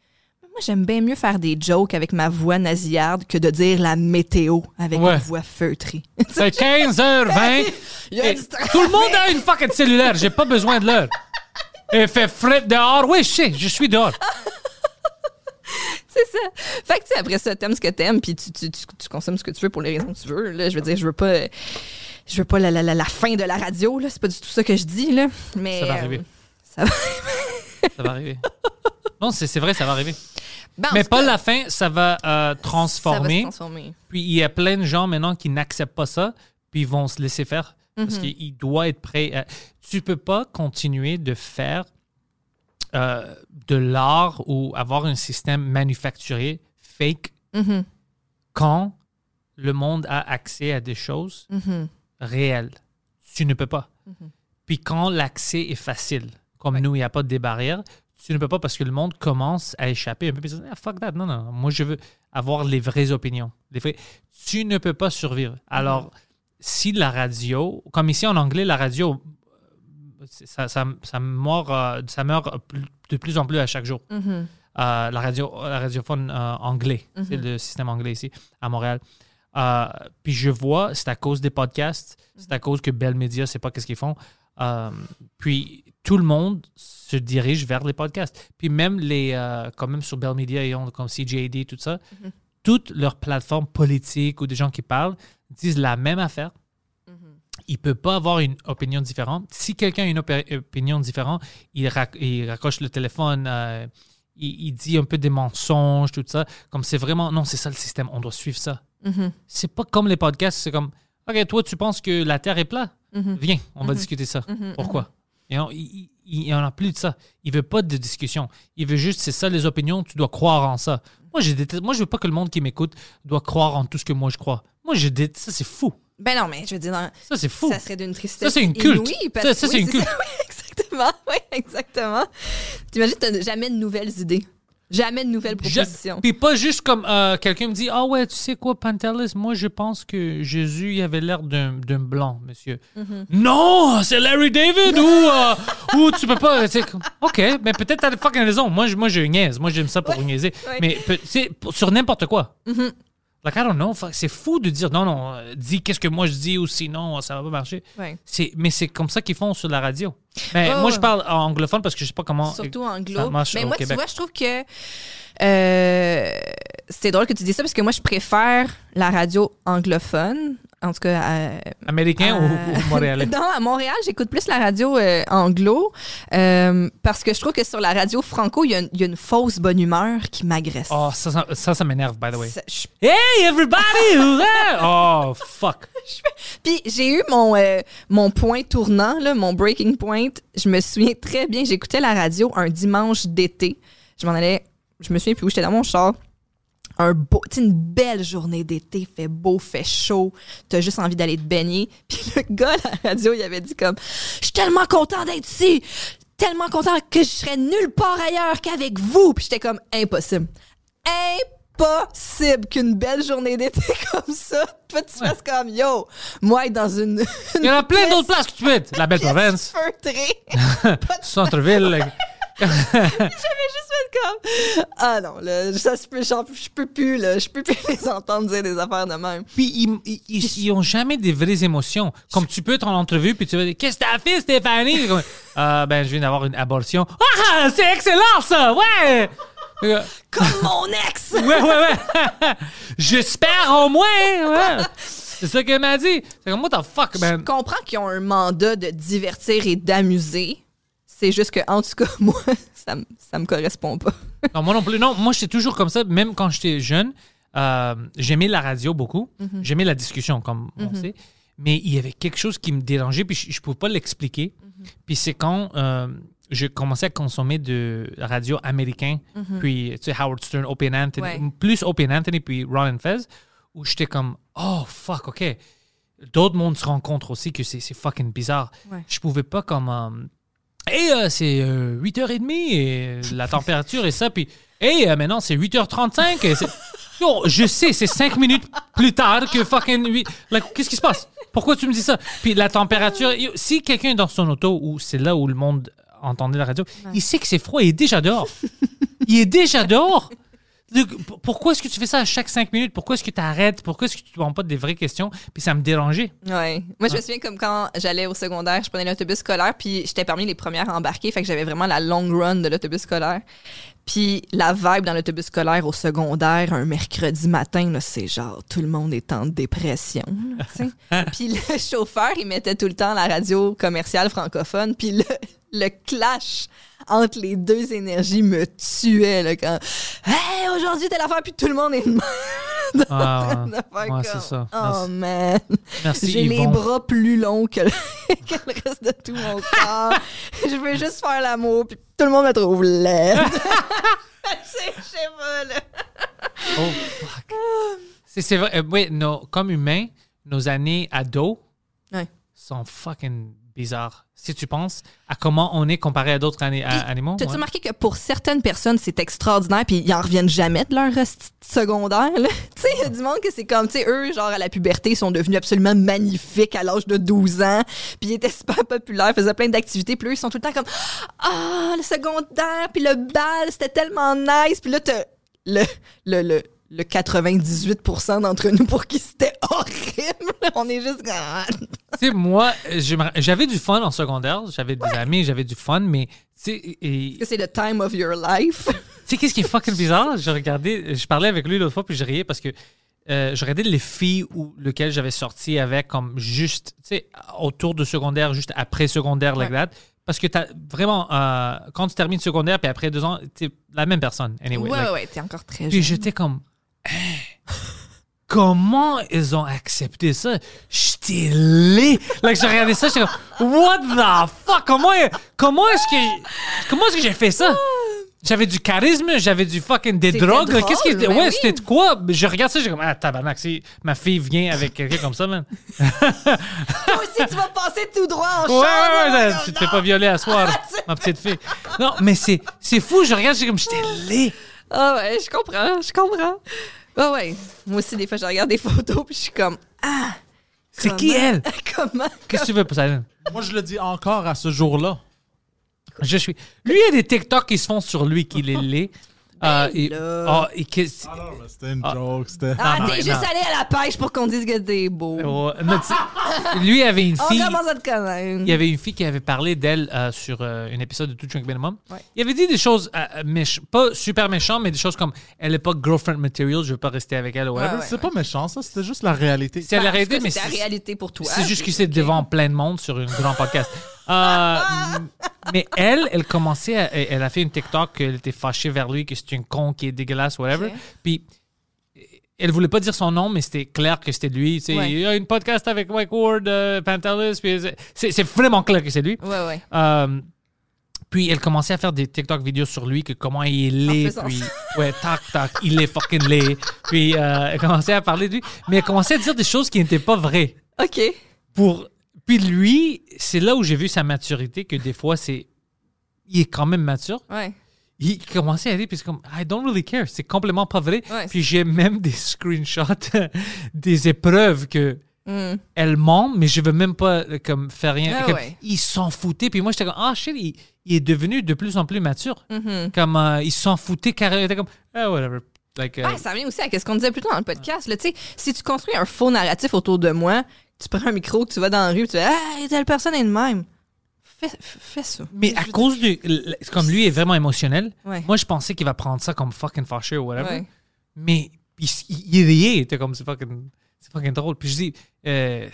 j'aime bien mieux faire des jokes avec ma voix nasillarde que de dire la météo avec Ouais. une voix feutrée. <laughs> C'est 15h20. Il y a Et du tout le monde a une fucking cellulaire. J'ai pas besoin de l'heure. Il fait fret dehors. Oui, je sais, je suis dehors. <laughs> Fait que, tu sais, après ça, t'aimes ce que t'aimes, puis tu, tu, tu, tu consommes ce que tu veux pour les raisons que tu veux. Là, je veux dire, je veux pas, je veux pas la, la, la, la fin de la radio, là. C'est pas du tout ça que je dis, là. Mais. Ça va euh, arriver. ça va. <laughs> Ça va arriver. Non, c'est c'est vrai, ça va arriver. Ben, en Mais pas cas, la fin, ça va euh, Ça va se transformer. Puis il y a plein de gens maintenant qui n'acceptent pas ça, puis ils vont se laisser faire. Parce Mhm. qu'il doit être prêt. à- Tu peux pas continuer de faire euh, de l'art ou avoir un système manufacturé fake Mhm, quand le monde a accès à des choses mhm. réelles. Tu ne peux pas. Puis quand l'accès est facile, comme nous, il n'y a pas de barrières, tu ne peux pas parce que le monde commence à échapper un peu. Puis Ah, fuck that. Non, non, moi, je veux avoir les vraies opinions. Les vrais... Tu ne peux pas survivre. Alors, si la radio, comme ici en anglais, la radio, ça, ça, ça meurt, euh, ça meurt de plus en plus à chaque jour. Mhm. Euh, la, radio, la radiophone euh, anglais. C'est le système anglais ici, à Montréal. Euh, puis je vois, c'est à cause des podcasts, c'est à cause que Bell Media, c'est pas qu'est-ce qu'ils font. Euh, puis tout le monde se dirige vers les podcasts. Puis même les, euh, quand même sur Bell Media, ils ont comme CJD, tout ça, toutes leurs plateformes politiques ou des gens qui parlent disent la même affaire. Il peut pas avoir une opinion différente. Si quelqu'un a une opinion différente, il, rac- il raccroche le téléphone, euh, il, il dit un peu des mensonges, tout ça. Comme c'est vraiment, non, c'est ça le système, on doit suivre ça. Mhm. C'est pas comme les podcasts, c'est comme, OK, toi, tu penses que la Terre est plate? Mhm. Viens, on va discuter ça. Pourquoi? Et on- il n'y en a plus de ça. Il veut pas de discussion. Il veut juste, c'est ça les opinions, tu dois croire en ça. Moi, je déteste, moi, je veux pas que le monde qui m'écoute doit croire en tout ce que moi je crois. Moi, je déteste, ça c'est fou. Ben non, mais je veux dire, Ça c'est fou. ça serait d'une tristesse. Ça, c'est une culte. inouïe, parce- Ça, ça, c'est oui, une culte. ça. <laughs> Oui, exactement. Oui, exactement. T'imagines, t'as jamais de nouvelles idées. Jamais de nouvelles propositions. Puis pas juste comme euh, quelqu'un me dit Ah ouais, tu sais quoi, Pantelis, moi je pense que Jésus il avait l'air d'un d'un blanc, monsieur. Mm-hmm. Non, c'est Larry David ou, euh, ou tu peux pas. ok, mais peut-être t'as fucking raison. Moi, je- moi je niaise. Moi j'aime ça pour niaiser. ouais. Mais sur n'importe quoi. Mm-hmm. Like, I don't know. C'est fou de dire non, non, dis qu'est-ce que moi je dis ou sinon ça va pas marcher. Ouais. Mais c'est comme ça qu'ils font sur la radio. Mais Ouais, moi je parle en anglophone parce que je sais pas comment. Surtout ça anglo. marche Mais au moi, tu Québec. vois, je trouve que euh, c'est drôle que tu dis ça parce que moi, je préfère la radio anglophone. En tout cas, Américain ou- ou, montréalais? <laughs> Non, à Montréal, j'écoute plus la radio euh, anglo euh, parce que je trouve que sur la radio franco, il y, a une- il y a une fausse bonne humeur qui m'agresse. Oh, ça, ça, ça, ça m'énerve, by the way. Ça- je- Hey, everybody! <laughs> oh, fuck. <laughs> Puis j'ai eu mon, euh, mon point tournant, là, mon breaking point. Je me souviens très bien, j'écoutais la radio un dimanche d'été. Je m'en allais, je me souviens plus où j'étais dans mon char. Un beau, une belle journée d'été, fait beau, fait chaud, t'as juste envie d'aller te baigner. <laughs> Puis le gars à la radio, il avait dit comme, je suis tellement content d'être ici, tellement content que je serais nulle part ailleurs qu'avec vous. Puis j'étais comme, impossible. Impossible qu'une belle journée d'été <laughs> comme ça, toi tu fasses comme, yo, moi être dans <laughs> une, Il y en a plein d'autres places que tu peux être. La belle province, feutrée. centre-ville. J'avais juste comme ah non là ça se peut je peux plus là je peux plus <laughs> les entendre dire des affaires de même Puis ils, ils, ils- ils ont jamais des vraies émotions. Comme tu peux être en entrevue, puis tu vas dire Qu'est-ce que t'as fait, Stéphanie Comme, Euh, Ben, je viens d'avoir une abortion. Ah, c'est excellent, ça Ouais Euh, comme mon ex <laughs> Ouais, ouais, ouais. <laughs> J'espère au moins. Ouais. C'est ça qu'elle m'a dit. C'est comme, what the fuck, je man. comprends qu'ils ont un mandat de divertir et d'amuser c'est juste que en tout cas <laughs> moi ça ça me correspond pas Non, moi non plus. Non, moi, j'étais toujours comme ça. Même quand j'étais jeune, euh, j'aimais la radio beaucoup. J'aimais la discussion, comme on sait. Mais il y avait quelque chose qui me dérangeait, puis je ne pouvais pas l'expliquer. Puis c'est quand euh, je commençais à consommer de radio américain, puis tu sais, Howard Stern, Open Anthony, Ouais. plus Open Anthony, puis Ron and Fez, où j'étais comme, oh fuck, ok. D'autres mondes se rencontrent aussi que c'est c'est fucking bizarre. Ouais. Je pouvais pas comme. euh, Hey, euh, c'est euh, 8h30 et la température et ça. Puis, hey, euh, maintenant c'est 8h35. et <laughs> Yo, je sais, c'est 5 minutes plus tard que fucking 8. Like, Qu'est-ce qui se passe? Pourquoi tu me dis ça? Puis la température. yo, si quelqu'un est dans son auto ou c'est là où le monde entendait la radio, il sait que c'est froid, il est déjà dehors. il est déjà dehors. Pourquoi est-ce que tu fais ça à chaque cinq minutes? Pourquoi est-ce que tu arrêtes? Pourquoi est-ce que tu ne demandes pas des vraies questions? Puis ça me dérangeait. Ouais. Moi, je me souviens comme quand j'allais au secondaire, je prenais l'autobus scolaire, puis j'étais parmi les premières à embarquer, fait que j'avais vraiment la long run de l'autobus scolaire. Puis la vibe dans l'autobus scolaire au secondaire, un mercredi matin, c'est genre tout le monde est en dépression. <laughs> puis le chauffeur, il mettait tout le temps la radio commerciale francophone, puis le, le clash entre les deux énergies me tuait. Là, quand Hey, aujourd'hui, telle affaire, puis tout le monde est de. Ah, <laughs> ouais, c'est ça. Oh Merci. man. Merci, J'ai les bras plus longs que le, <laughs> que le reste de tout mon <laughs> corps. je veux juste faire l'amour, puis tout le monde me trouve laide. C'est- sais pas, là. Oh, fuck. C'est, c'est vrai. euh, oui, nos- comme humains, nos années ados Ouais. sont fucking bizarres. Si tu penses à comment on est comparé à d'autres ani- animaux. T'as-tu ouais. remarqué que pour certaines personnes, c'est extraordinaire, puis ils en reviennent jamais de leur reste secondaire? <laughs> Tu sais, il y a du monde que c'est comme, tu sais, eux, genre, à la puberté, ils sont devenus absolument magnifiques à l'âge de 12 ans, puis ils étaient super populaires, faisaient plein d'activités, puis eux, ils sont tout le temps comme, ah, le secondaire, puis le bal, c'était tellement nice, puis là, t'as le, le, le, le 98% d'entre nous pour qui c'était horrible. On est juste sais, moi, j'avais du fun en secondaire. J'avais des amis, j'avais du fun, mais tu sais, et- que c'est le time of your life? Tu sais, qu'est-ce qui est fucking bizarre? Je regardais, je parlais avec lui l'autre fois, puis je riais parce que euh, je regardais les filles où, lesquelles j'avais sorti avec comme juste, tu sais, autour de secondaire, juste après secondaire, like that. Parce que t'as vraiment, euh, quand tu termines secondaire, puis après deux ans, t'es la même personne. Anyway, ouais, like. ouais, ouais, t'es encore très Puis jeune. j'étais comme, Hein? Comment ils ont accepté ça? J'étais laid. Like, je regardais ça, j'étais comme, what the fuck? Comment, comment est-ce que, comment est-ce que j'ai fait ça? J'avais du charisme, j'avais du fucking des drogues. Qu'est-ce qui ben Ouais, oui. c'était de quoi? Je regarde ça, j'ai comme, ah, tabarnak, c'est- ma fille vient avec quelqu'un comme ça, man. Toi aussi, tu vas passer tout droit en Ouais, char. ouais, ouais, tu te fais pas violer à soir, ma petite fille. Non, mais c'est, c'est fou, je regarde, j'ai comme, j'étais laid. Ah ouais, je comprends, je comprends. Ah ouais. Moi aussi, des fois, je regarde des photos puis je suis comme, ah. C'est qui elle? <laughs> Comment? Qu'est-ce que tu veux, Poseidon? Moi, je le dis encore à ce jour-là. Je suis. Lui, il y a des TikTok qui se font sur lui qu'il est laid. Euh, et, là. oh, et que- Ah non, mais c'était une Ah. joke. C'était. Ah, non, t'es non. juste allé à la pêche pour qu'on dise que t'es beau. oh, lui, il y avait une On fille. commence à te connaître. Il y avait une fille qui avait parlé d'elle euh, sur euh, un épisode de Tout Drink Minimum. Ouais. Il avait dit des choses euh, méch- pas super méchantes, mais des choses comme elle n'est pas girlfriend material, je veux pas rester avec elle ou whatever. Ouais, ouais. C'est pas méchant, ça. C'était juste la réalité. C'est la réalité, mais c'est la réalité pour toi. c'est juste que c'est devant plein de monde sur un grand podcast. Euh, mais elle, elle commençait, à- elle a fait une TikTok qu'elle était fâchée vers lui, que c'est une con qui est dégueulasse, whatever. Puis elle voulait pas dire son nom, mais c'était clair que c'était lui. Ouais. Il y a une podcast avec Mike Ward, euh, Pantelis, puis c'est vraiment clair que c'est lui. Ouais, ouais. Euh, puis elle commençait à faire des TikTok vidéos sur lui, que comment il est laid, puis <laughs> ouais, tac, tac, il est fucking laid. Puis euh, elle commençait à parler de lui, mais elle commençait à dire des choses qui n'étaient pas vraies. OK. Pour puis lui, c'est là où j'ai vu sa maturité, que des fois c'est, il est quand même mature. Ouais. Il commençait à dire, puis c'est comme, I don't really care, c'est complètement pas vrai. Ouais, puis j'ai même des screenshots <laughs> des épreuves que Hmm. elle ment, mais je veux même pas euh, comme faire rien. Ah Comme, ouais. Ils s'en foutaient. Puis moi, j'étais comme, ah shit, il, il est devenu de plus en plus mature. Mhm. Comme, euh, ils s'en foutaient carrément. Il était comme, ah, whatever. Like, euh, Ah, ça revient aussi à ce qu'on disait plus tôt dans le podcast. Là, si tu construis un faux narratif autour de moi, tu prends un micro, que tu vas dans la rue, tu fais Ah, telle personne est de même. Fais, fais ça. mais à cause du. Comme lui est vraiment émotionnel, Ouais. moi, je pensais qu'il va prendre ça comme fucking fâché ou whatever. Ouais. Mais il, il, il riait. Il était comme, c'est fucking. C'est fucking drôle. Puis je dis, euh,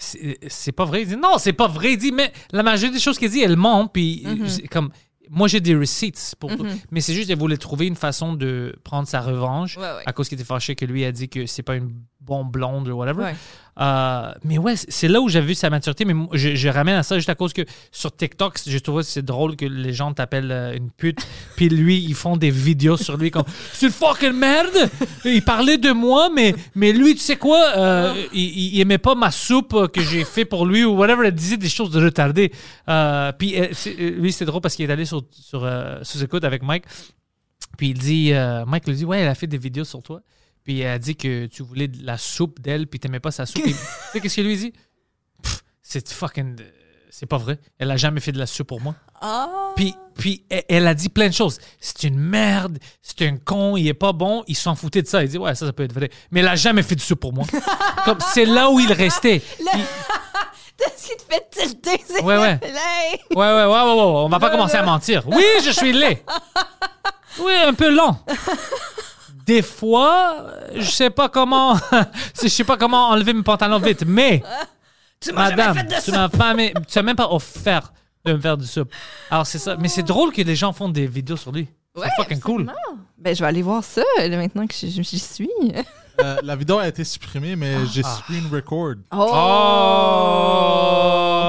c'est pas vrai. Il dit, non, c'est pas vrai. Il dit, mais la majorité des choses qu'il dit, elle ment. Puis Mhm. c'est comme, moi, j'ai des receipts pour tout. Mais c'est juste, elle voulait trouver une façon de prendre sa revanche Ouais, ouais. à cause qu'il était fâché que lui a dit que c'est pas une bonne blonde ou whatever. Ouais. Euh, mais ouais, c'est- là où j'ai vu sa maturité. Mais je, je ramène à ça juste à cause que sur TikTok, je trouve que c'est drôle que les gens t'appellent euh, une pute. <laughs> Puis lui, ils font des vidéos sur lui comme c'est une fucking merde. Il parlait de moi, mais, mais lui, tu sais quoi, euh, il, il aimait pas ma soupe que j'ai fait pour lui ou whatever. Il disait des choses de retardé. Euh, puis lui, c'est drôle parce qu'il est allé sur, sur euh, sous-écoute avec Mike. Puis il dit, Mike lui dit, ouais, elle a fait des vidéos sur toi. Puis elle a dit que tu voulais de la soupe d'elle, puis t'aimais pas sa soupe. <laughs> Tu sais qu'est-ce qu'il lui dit? C'est fucking. euh, C'est pas vrai. Elle a jamais fait de la soupe pour moi. Ah. Puis, puis elle, elle a dit plein de choses. C'est une merde, c'est un con, il est pas bon. Il s'en foutait de ça. Il dit, ouais, ça, ça peut être vrai. Mais elle a jamais fait du ça pour moi. <laughs> Comme, c'est là où il restait. Puis- <laughs> Ce qui te fait tilter, c'est Ouais, ouais. le. Ouais, ouais, ouais, ouais, ouais, on va pas commencer à mentir. Oui, je suis laid. Oui, un peu lent. Des fois, je sais pas comment, <laughs> je sais pas comment enlever mes pantalons vite, mais <laughs> Tu madame, fait de tu m'as pas, mais <laughs> tu m'as même pas offert de me faire du soupe. Alors c'est ça, mais c'est drôle que les gens font des vidéos sur lui. C'est Ouais, fucking cool. Ben, je vais aller voir ça maintenant que j'y suis. Euh, la vidéo a été supprimée, mais j'ai screen record. Oh!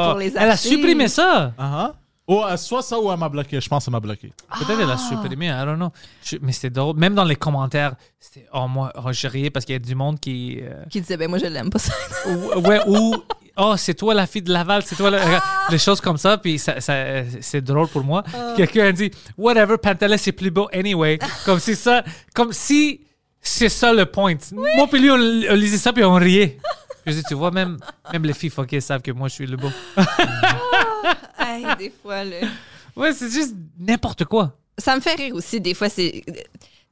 Oh, Pour les elle a supprimé ça. Ah ah. Oh, soit ça ou elle m'a bloqué? Je pense qu'elle m'a bloqué. Peut-être elle a supprimé, I don't know. Je- mais c'était drôle. Même dans les commentaires, c'était oh moi, oh, je riais parce qu'il y a du monde qui euh, Qui disait, ben moi, je l'aime pas ça. Ou- ouais, ou oh, c'est toi la fille de Laval, c'est toi la... Ah! des choses comme ça, puis ça, ça- c'est drôle pour moi. Quelqu'un a dit whatever, Pantelis c'est plus beau anyway. <laughs> comme si ça, comme si c'est ça le point. Moi puis lui on, on lisait ça puis on riait. Je dis tu vois même même les filles fuckées savent que moi je suis le beau. <laughs> Des fois, là. Ouais, c'est juste n'importe quoi. Ça me fait rire aussi, des fois, c'est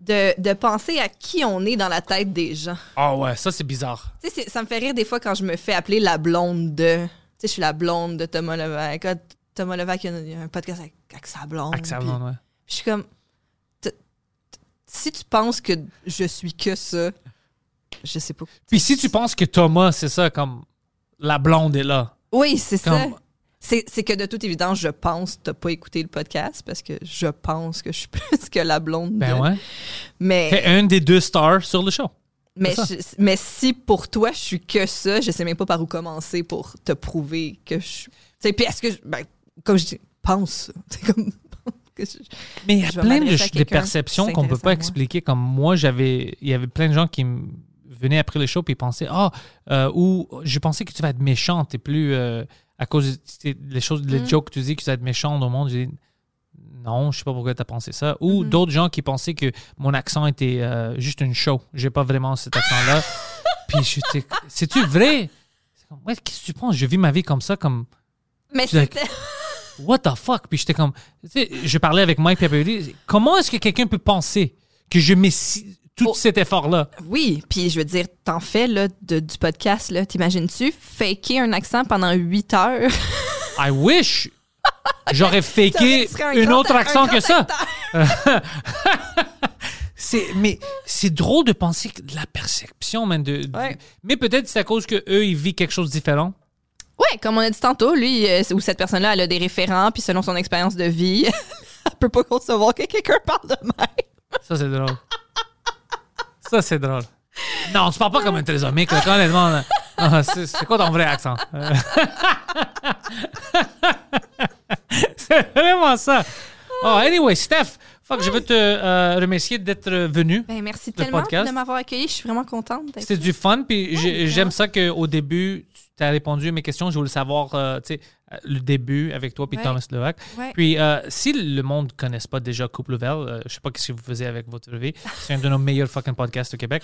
de, de penser à qui on est dans la tête des gens. Ah ouais, ça c'est bizarre. Tu sais, ça me fait rire des fois quand je me fais appeler la blonde de. Tu sais, je suis la blonde de Thomas Levac. Thomas Levac, il y a un- podcast avec, avec sa blonde. Avec sa puis- blonde, ouais. puis je suis comme. Si tu penses que je suis que ça, je sais pas. Puis si tu penses que Thomas c'est ça comme la blonde est là. Oui, c'est ça. Comme- C'est c'est que de toute évidence, je pense que t'as pas écouté le podcast parce que je pense que je suis <laughs> plus que la blonde. Ben de- ouais. Mais, T'es un des deux stars sur le show. mais, je- mais si pour toi, je suis que ça, je sais même pas par où commencer pour te prouver que je suis. Tu sais, puis est-ce que. je- Ben, comme je dis, pense. <laughs> C'est comme. que je- Mais il y a plein de, perceptions qu'on peut pas expliquer. Comme moi, j'avais, il y avait plein de gens qui m- après le show puis pensaient, ah, euh, ou je pensais que tu vas être méchante et plus euh, à cause des choses, les Mm. jokes que tu dis que tu vas être méchante au monde. J'ai dit, non, je sais pas pourquoi tu as pensé ça. Ou Mhm. d'autres gens qui pensaient que mon accent était euh, juste une show. J'ai pas vraiment cet accent-là. <laughs> puis j'étais, c'est-tu vrai? C'est comme, ouais, qu'est-ce que tu penses? Je vis ma vie comme ça, comme Mais Tu c'était. <laughs> What the fuck? Puis j'étais comme. Tu sais, je parlais avec Mike après, il dit, Comment est-ce que quelqu'un peut penser que je tout Oh. cet effort-là? Oui, puis je veux dire, t'en fais là, de- du podcast, là. T'imagines-tu? Faker un accent pendant 8 heures? <laughs> I wish j'aurais <laughs> faké un un grand- autre accent que ça. <laughs> C'est, mais c'est drôle de penser que de la perception, man. De, de- Ouais. mais peut-être c'est à cause que eux ils vivent quelque chose de différent. Ouais, comme on a dit tantôt, lui, euh, ou cette personne-là, elle a des référents, puis selon son expérience de vie, elle peut pas concevoir que quelqu'un parle de même. Ça, c'est drôle. Ça, c'est drôle. Non, tu parles pas comme un trésomique, là, honnêtement. là. Ah, C'est c'est quoi ton vrai accent? Euh. <laughs> c'est vraiment ça. Oh, anyway, Steph, fuck, je veux te euh, remercier d'être venu. Ben, merci Le tellement podcast. de m'avoir accueilli. Je suis vraiment contente. d'être C'était là. du fun, puis j'ai- j'aime ça qu'au début, tu as répondu à mes questions. Je voulais savoir, euh, euh, le début avec toi puis Ouais. Thomas Levac. Ouais. Puis, euh, si le monde ne connaisse pas déjà Couple Ouvert, euh, je sais pas ce que vous faisiez avec votre vie. C'est un de nos meilleurs fucking podcasts au Québec.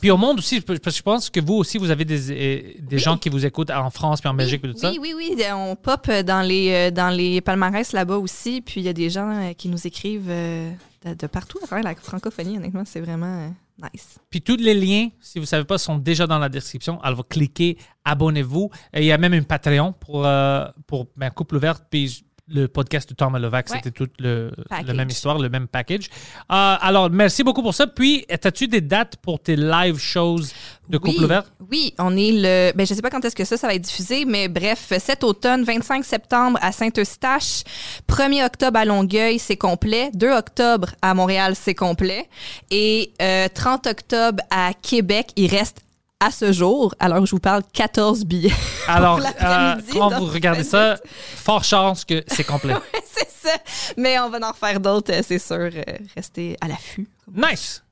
Puis au monde aussi, parce que je pense que vous aussi, vous avez des, des gens qui vous écoutent en France puis en Belgique et tout ça. Oui, oui, oui. On pop dans les, dans les palmarès là-bas aussi. Puis il y a des gens qui nous écrivent de, de partout à travers la francophonie. Honnêtement, c'est vraiment nice. Puis tous les liens, si vous ne savez pas, sont déjà dans la description. Alors, cliquez, abonnez-vous. Il y a même une Patreon pour, euh, pour ben, Couple Ouverte. Puis le podcast de Thomas Levac, Ouais. c'était toute le, la même histoire, le même package. Euh, alors, merci beaucoup pour ça. Puis, as-tu des dates pour tes live shows de Couple oui, Ouvert? Oui, on est le. Ben, je sais pas quand est-ce que ça, ça va être diffusé, mais bref, cet automne, 25 septembre à Saint-Eustache, 1er octobre à Longueuil, c'est complet. 2 octobre à Montréal, c'est complet. Et euh, 30 octobre à Québec, il reste à ce jour, alors que je vous parle, 14 billets. <laughs> Alors, euh, quand vous regardez ça, fort chance que c'est complet. <laughs> c'est ça. Mais on va en refaire d'autres, euh, c'est sûr. euh, restez à l'affût. nice!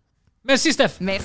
Merci, Steph. Merci.